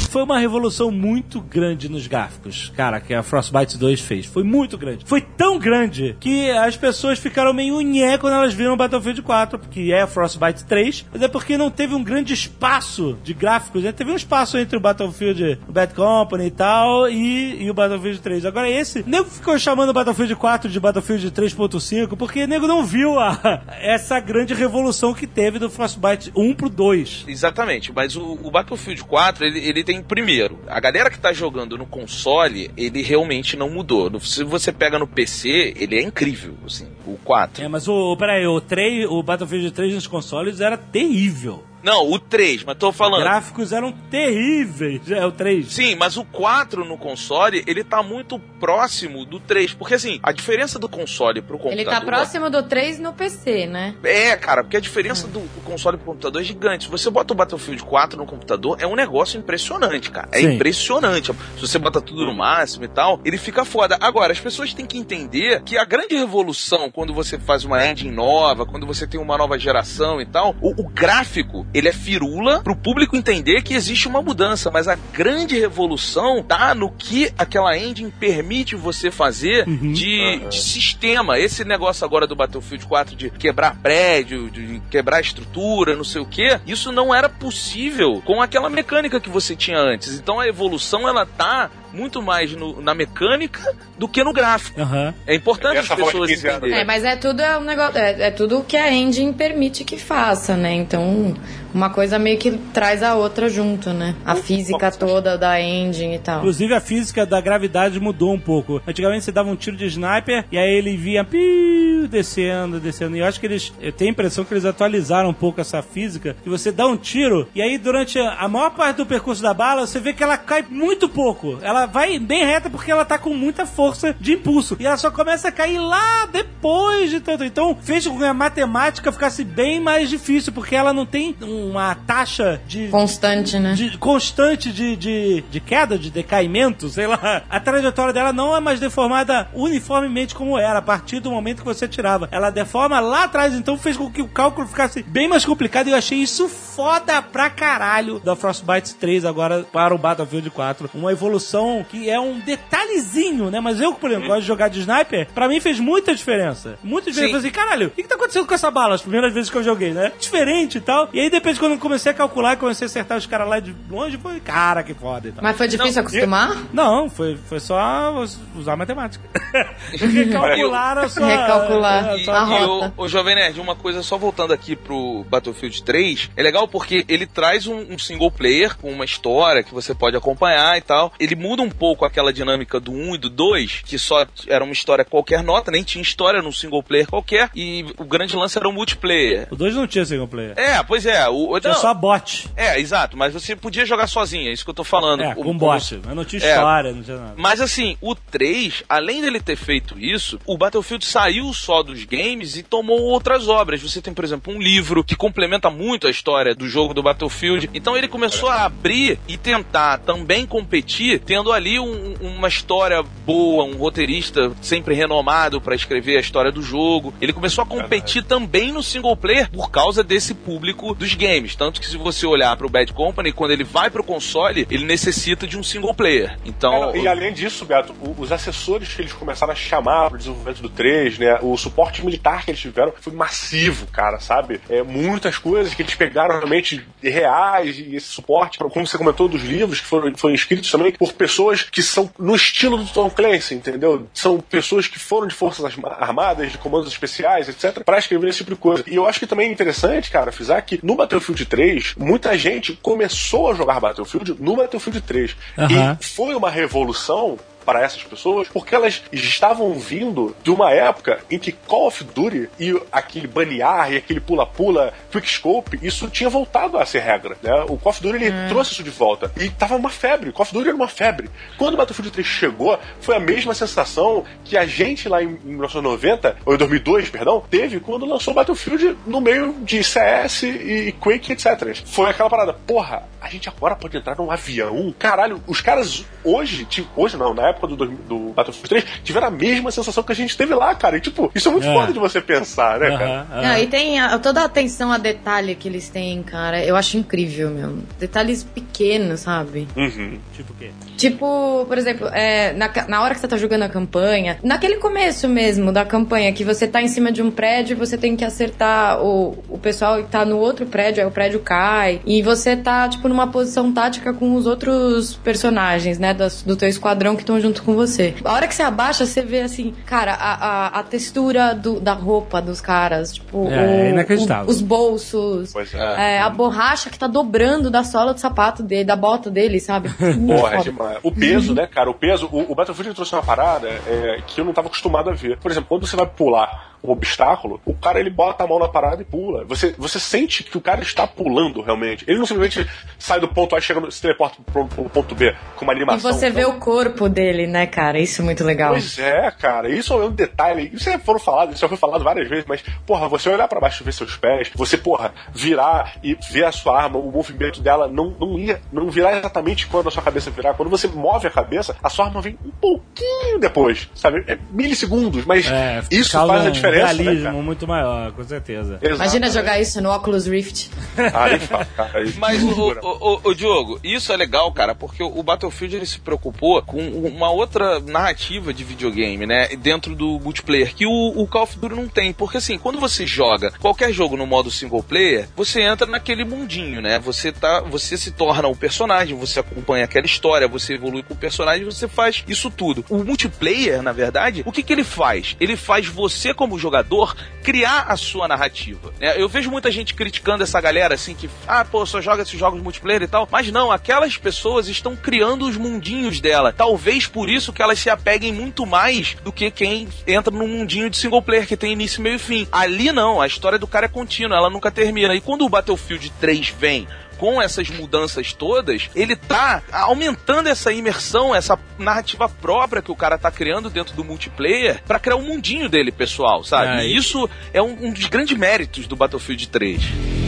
Foi uma revolução muito grande nos gráficos, cara, que a Frostbite 2 fez. Foi muito grande. Foi tão grande que as pessoas ficaram meio nhé quando elas viram Battlefield 4, que é Frostbite 3, mas é porque não teve um grande espaço de gráficos, né? Teve um espaço entre o Battlefield o Bad Company e tal e, e o Battlefield 3. Agora esse, nego ficou chamando o Battlefield 4 de Battlefield 3.5 porque nego não viu a, essa grande revolução que teve do Frostbite 1 pro 2. Exatamente, mas o, o Battlefield 4, ele, ele tem, primeiro, a galera que tá jogando no console, ele realmente não mudou. Se você pega no PC, ele é incrível, assim, o 4. É, mas o, peraí, o 3, o Battlefield 3 nos consoles era terrível. Não, o 3, mas tô falando... Gráficos eram terríveis. É o 3. Sim, mas o 4 no console, ele tá muito próximo do 3. Porque assim, a diferença do console pro computador. Ele tá próximo do 3 no PC, né? É, cara, porque a diferença do, do console pro computador é gigante. Se você bota o Battlefield 4 no computador, é um negócio impressionante, cara. É Sim. impressionante. Se você bota tudo no máximo e tal, ele fica foda. Agora, as pessoas têm que entender que a grande revolução, quando você faz uma engine nova, quando você tem uma nova geração e tal, o, o gráfico, ele é firula pro público entender que existe uma mudança, mas a grande revolução tá no que aquela engine permite você fazer de, de sistema. Esse negócio agora do Battlefield 4 de quebrar prédio, de quebrar estrutura, não sei o que, isso não era possível com aquela mecânica que você tinha antes. Então a evolução ela tá muito mais no- na mecânica do que no gráfico. Aham. É importante Essa as pessoas 15 anos, entenderem. É, mas é tudo é um negócio, é, é tudo o que a engine permite que faça, né? Então, uma coisa meio que traz a outra junto, né? A física toda da engine e tal. Inclusive a física da gravidade mudou um pouco. Antigamente você dava um tiro de sniper e aí ele vinha piu, descendo, descendo. E eu acho que eles. Eu tenho a impressão que eles atualizaram um pouco essa física. Que você dá um tiro e aí durante a a maior parte do percurso da bala você vê que ela cai muito pouco. Ela vai bem reta porque ela tá com muita força de impulso. E ela só começa a cair lá depois de tanto. Então fez com que a matemática ficasse bem mais difícil porque ela não tem um uma taxa de. Constante, né? de- constante de, de, de queda, de decaimento, sei lá. A trajetória dela não é mais deformada uniformemente como era, a partir do momento que você tirava. Ela deforma lá atrás, então fez com que o cálculo ficasse bem mais complicado e eu achei isso foda pra caralho da Frostbite 3 agora para o Battlefield 4. Uma evolução que é um detalhezinho, né? Mas eu, por exemplo, gosto de jogar de sniper, pra mim fez muita diferença. Muita diferença. Eu falei assim, caralho, o que, que tá acontecendo com essa bala? As primeiras vezes que eu joguei, né? Diferente e tal. E aí depois quando eu comecei a calcular, comecei a acertar os caras lá de longe, foi, cara, que foda e tal. Mas foi difícil acostumar? Não, foi, foi só us- usar matemática. Recalcular a sua... Recalcular. a E, sua- A e rota. o, o Jovem Nerd, uma coisa só voltando aqui pro Battlefield 3, é legal porque ele traz um, um single player com uma história que você pode acompanhar e tal. Ele muda um pouco aquela dinâmica do 1 e do 2, que só era uma história qualquer nota, nem tinha história num single player qualquer, e o grande lance era o multiplayer. O 2 não tinha single player. É, pois é. O, o- Tinha não, só bot. É, exato, mas você podia jogar sozinho, é isso que eu tô falando. É, O- com o- bot. Mas não tinha É. história, não tinha nada. Mas assim, o 3, além dele ter feito isso, o Battlefield saiu só dos games e tomou outras obras. Você tem, por exemplo, um livro que complementa muito a história do jogo do Battlefield. Então ele começou a abrir e tentar também competir, tendo ali um- uma história boa, um roteirista sempre renomado para escrever a história do jogo. Ele começou a competir também no single player por causa desse público dos games. Tanto que se você olhar para o Bad Company, quando ele vai pro console, ele necessita de um single player. Então, É, e além disso, Beto, o- os assessores que eles começaram a chamar para o desenvolvimento do 3, né? O suporte militar que eles tiveram foi massivo, cara, sabe? É, muitas coisas que eles pegaram realmente reais e esse suporte, como você comentou dos livros que foram, foram escritos também por pessoas que são no estilo do Tom Clancy, entendeu? São pessoas que foram de forças Arma- armadas, de comandos especiais, etc, para escrever esse tipo de coisa. E eu acho que também é interessante, cara, frisar que no Battlefield 3, muita gente começou a jogar Battlefield no Battlefield 3. Aham. E foi uma revolução para essas pessoas, porque elas estavam vindo de uma época em que Call of Duty e aquele banear e aquele pula-pula, quickscope, isso tinha voltado a ser regra, né? O Call of Duty ele trouxe isso de volta e tava uma febre, Call of Duty era uma febre. Quando o Battlefield 3 chegou, foi a mesma sensação que a gente lá em 1990, ou em 2002, perdão, teve quando lançou o Battlefield no meio de CS e Quake, etc. Foi aquela parada, porra, a gente agora pode entrar num avião? Caralho, os caras hoje, tipo, hoje não, na época do, dois- do Battlefield 3, tiveram a mesma sensação que a gente teve lá, cara. E tipo, isso é muito É. foda de você pensar, né, cara? Aham, aham. Não, e tem a- toda a atenção a detalhe que eles têm, cara. Eu acho incrível, meu. Detalhes pequenos, sabe? Uhum. Tipo o quê? Tipo, por exemplo, é, na, na hora que você tá jogando a campanha, naquele começo mesmo da campanha, que você tá em cima de um prédio e você tem que acertar o, o pessoal que tá no outro prédio, aí o prédio cai, e você tá, tipo, numa posição tática com os outros personagens, né, das- do teu esquadrão que estão junto com você. A hora que você abaixa, você vê, assim, cara, a, a, a textura do- da roupa dos caras, tipo, É, é o- inacreditável. o- os bolsos, Pois é. é, a borracha que tá dobrando da sola do sapato dele, da bota dele, sabe? Porra, é demais. O peso, né, cara? O peso. O, o Battlefield trouxe uma parada é, que eu não tava acostumado a ver. Por exemplo, quando você vai pular um obstáculo, o cara ele bota a mão na parada e pula. Você, você sente que o cara está pulando realmente. Ele não simplesmente sai do ponto A e chega no, se teleporta pro, pro ponto B com uma E animação. você vê Então, o corpo dele, né, cara? Isso é muito legal. Pois é, cara, isso é um detalhe. Isso já foram falado, isso já foi falado várias vezes, mas, porra, você olhar pra baixo e ver seus pés, você, porra, virar e ver a sua arma, o movimento dela não, não ia, não virar exatamente quando a sua cabeça virar. Quando você move a cabeça, a sua arma vem um pouquinho depois, sabe? É milissegundos, mas É, isso faz a um diferença, né, realismo cara? muito maior, com certeza. Imagina Exatamente. jogar isso no Oculus Rift. Aí, cara, aí Mas, o, o, o- o Diogo, isso é legal, cara, porque o Battlefield ele se preocupou com uma outra narrativa de videogame, né? Dentro do multiplayer, que o, o Call of Duty não tem. Porque assim, quando você joga qualquer jogo no modo single player, você entra naquele mundinho, né? Você tá. Você se torna um personagem, você acompanha aquela história, você evolui com o personagem, você faz isso tudo. O multiplayer, na verdade, o que, que ele faz? Ele faz você, como jogador, criar a sua narrativa. né? Eu vejo muita gente criticando essa galera assim que, ah, pô, só joga esses jogos multiplayer e tal. Mas não, aquelas pessoas estão criando os mundinhos dela. Talvez por isso que elas se apeguem muito mais do que quem entra num mundinho de single player que tem início, meio e fim. Ali não, a história do cara é contínua, ela nunca termina. E quando o Battlefield 3 vem com essas mudanças todas, ele tá aumentando essa imersão, essa narrativa própria que o cara tá criando dentro do multiplayer pra criar um mundinho dele, pessoal, sabe? É, e e- isso é um, um dos grandes méritos do Battlefield 3.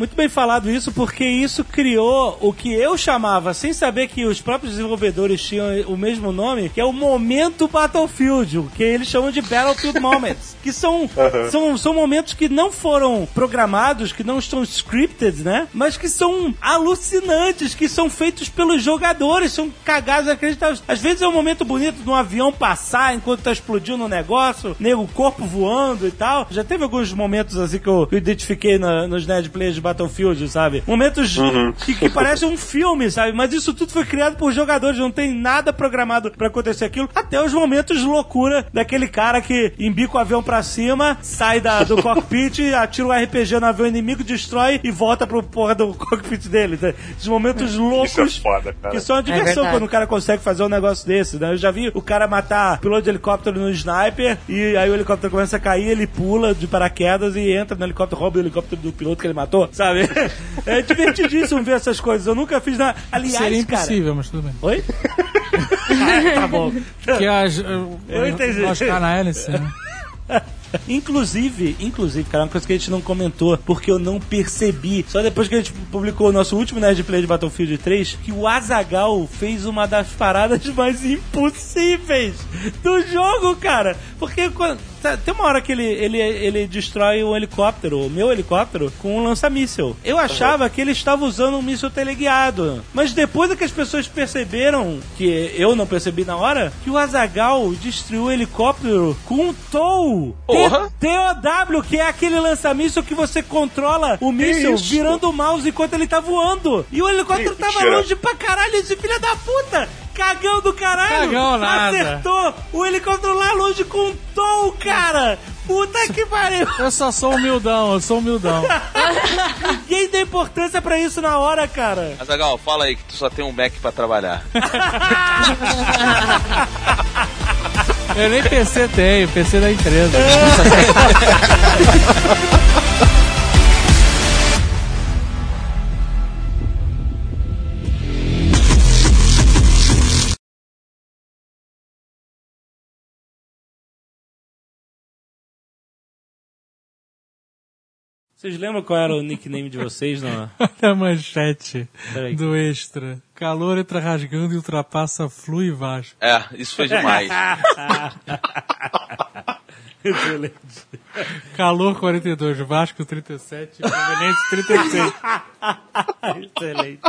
Muito bem falado isso, porque isso criou o que eu chamava, sem saber que os próprios desenvolvedores tinham o mesmo nome, que é o momento Battlefield, o que eles chamam de Battlefield Moments. Que são, são, são momentos que não foram programados, que não estão scripted, né? Mas que são alucinantes, que são feitos pelos jogadores, são cagados acreditáveis. Às vezes é um momento bonito de um avião passar enquanto tá explodindo um negócio, nego, o corpo voando e tal. Já teve alguns momentos assim que eu, que eu identifiquei na- nos Nerd Players de Battlefield, sabe? Momentos que, que parecem um filme, sabe? Mas isso tudo foi criado por jogadores, não tem nada programado pra acontecer aquilo. Até os momentos de loucura daquele cara que embica o avião pra cima, sai da, do cockpit, atira o RPG no avião inimigo, destrói e volta pro porra do cockpit dele. né? Esses momentos loucos. Isso é foda, cara. Que são uma diversão verdade. quando o cara consegue fazer um negócio desse, né? Eu já vi o cara matar piloto de helicóptero no sniper e aí o helicóptero começa a cair, ele pula de paraquedas e entra no helicóptero, rouba o helicóptero do piloto que ele matou, sabe? É divertidíssimo ver essas coisas. Eu nunca fiz nada. Aliás, Seria cara. impossível, mas tudo bem. Oi? Ah, tá bom. Que as, Eu entendi. Nós cá na hélice, né? Inclusive, inclusive, cara, uma coisa que a gente não comentou, porque eu não percebi, só depois que a gente publicou o nosso último Nerd Play de Battlefield 3, que o Azagal fez uma das paradas mais impossíveis do jogo, cara. Porque quando- tá- tem uma hora que ele, ele, ele destrói um helicóptero, o meu helicóptero, com um lança-míssel. Eu achava que ele estava usando um míssil teleguiado. Mas depois é que as pessoas perceberam, que eu não percebi na hora, que o Azagal destruiu o helicóptero com um tow. Porra! TOW, que é aquele lança-míssil que você controla o míssil virando o mouse enquanto ele tá voando. E o helicóptero Que tava mentira. longe pra caralho, esse filho da puta! Cagão do caralho! Cagão nada. Acertou o helicóptero lá longe com um tow, cara! Puta que pariu! Eu só sou humildão, eu sou humildão. Ninguém dá importância pra isso na hora, cara. Azagal, fala aí que tu só tem um Mac pra trabalhar. Eu nem PC tenho, PC da empresa. Vocês lembram qual era o nickname de vocês? Não? Olha a manchete do extra. Calor entra rasgando e ultrapassa Flu e Vasco. É, isso foi demais. Excelente. Calor 42, Vasco 37, Fluminense 36. Excelente.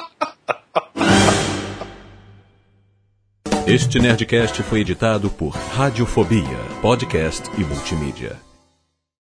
Este Nerdcast foi editado por Radiofobia, podcast e multimídia.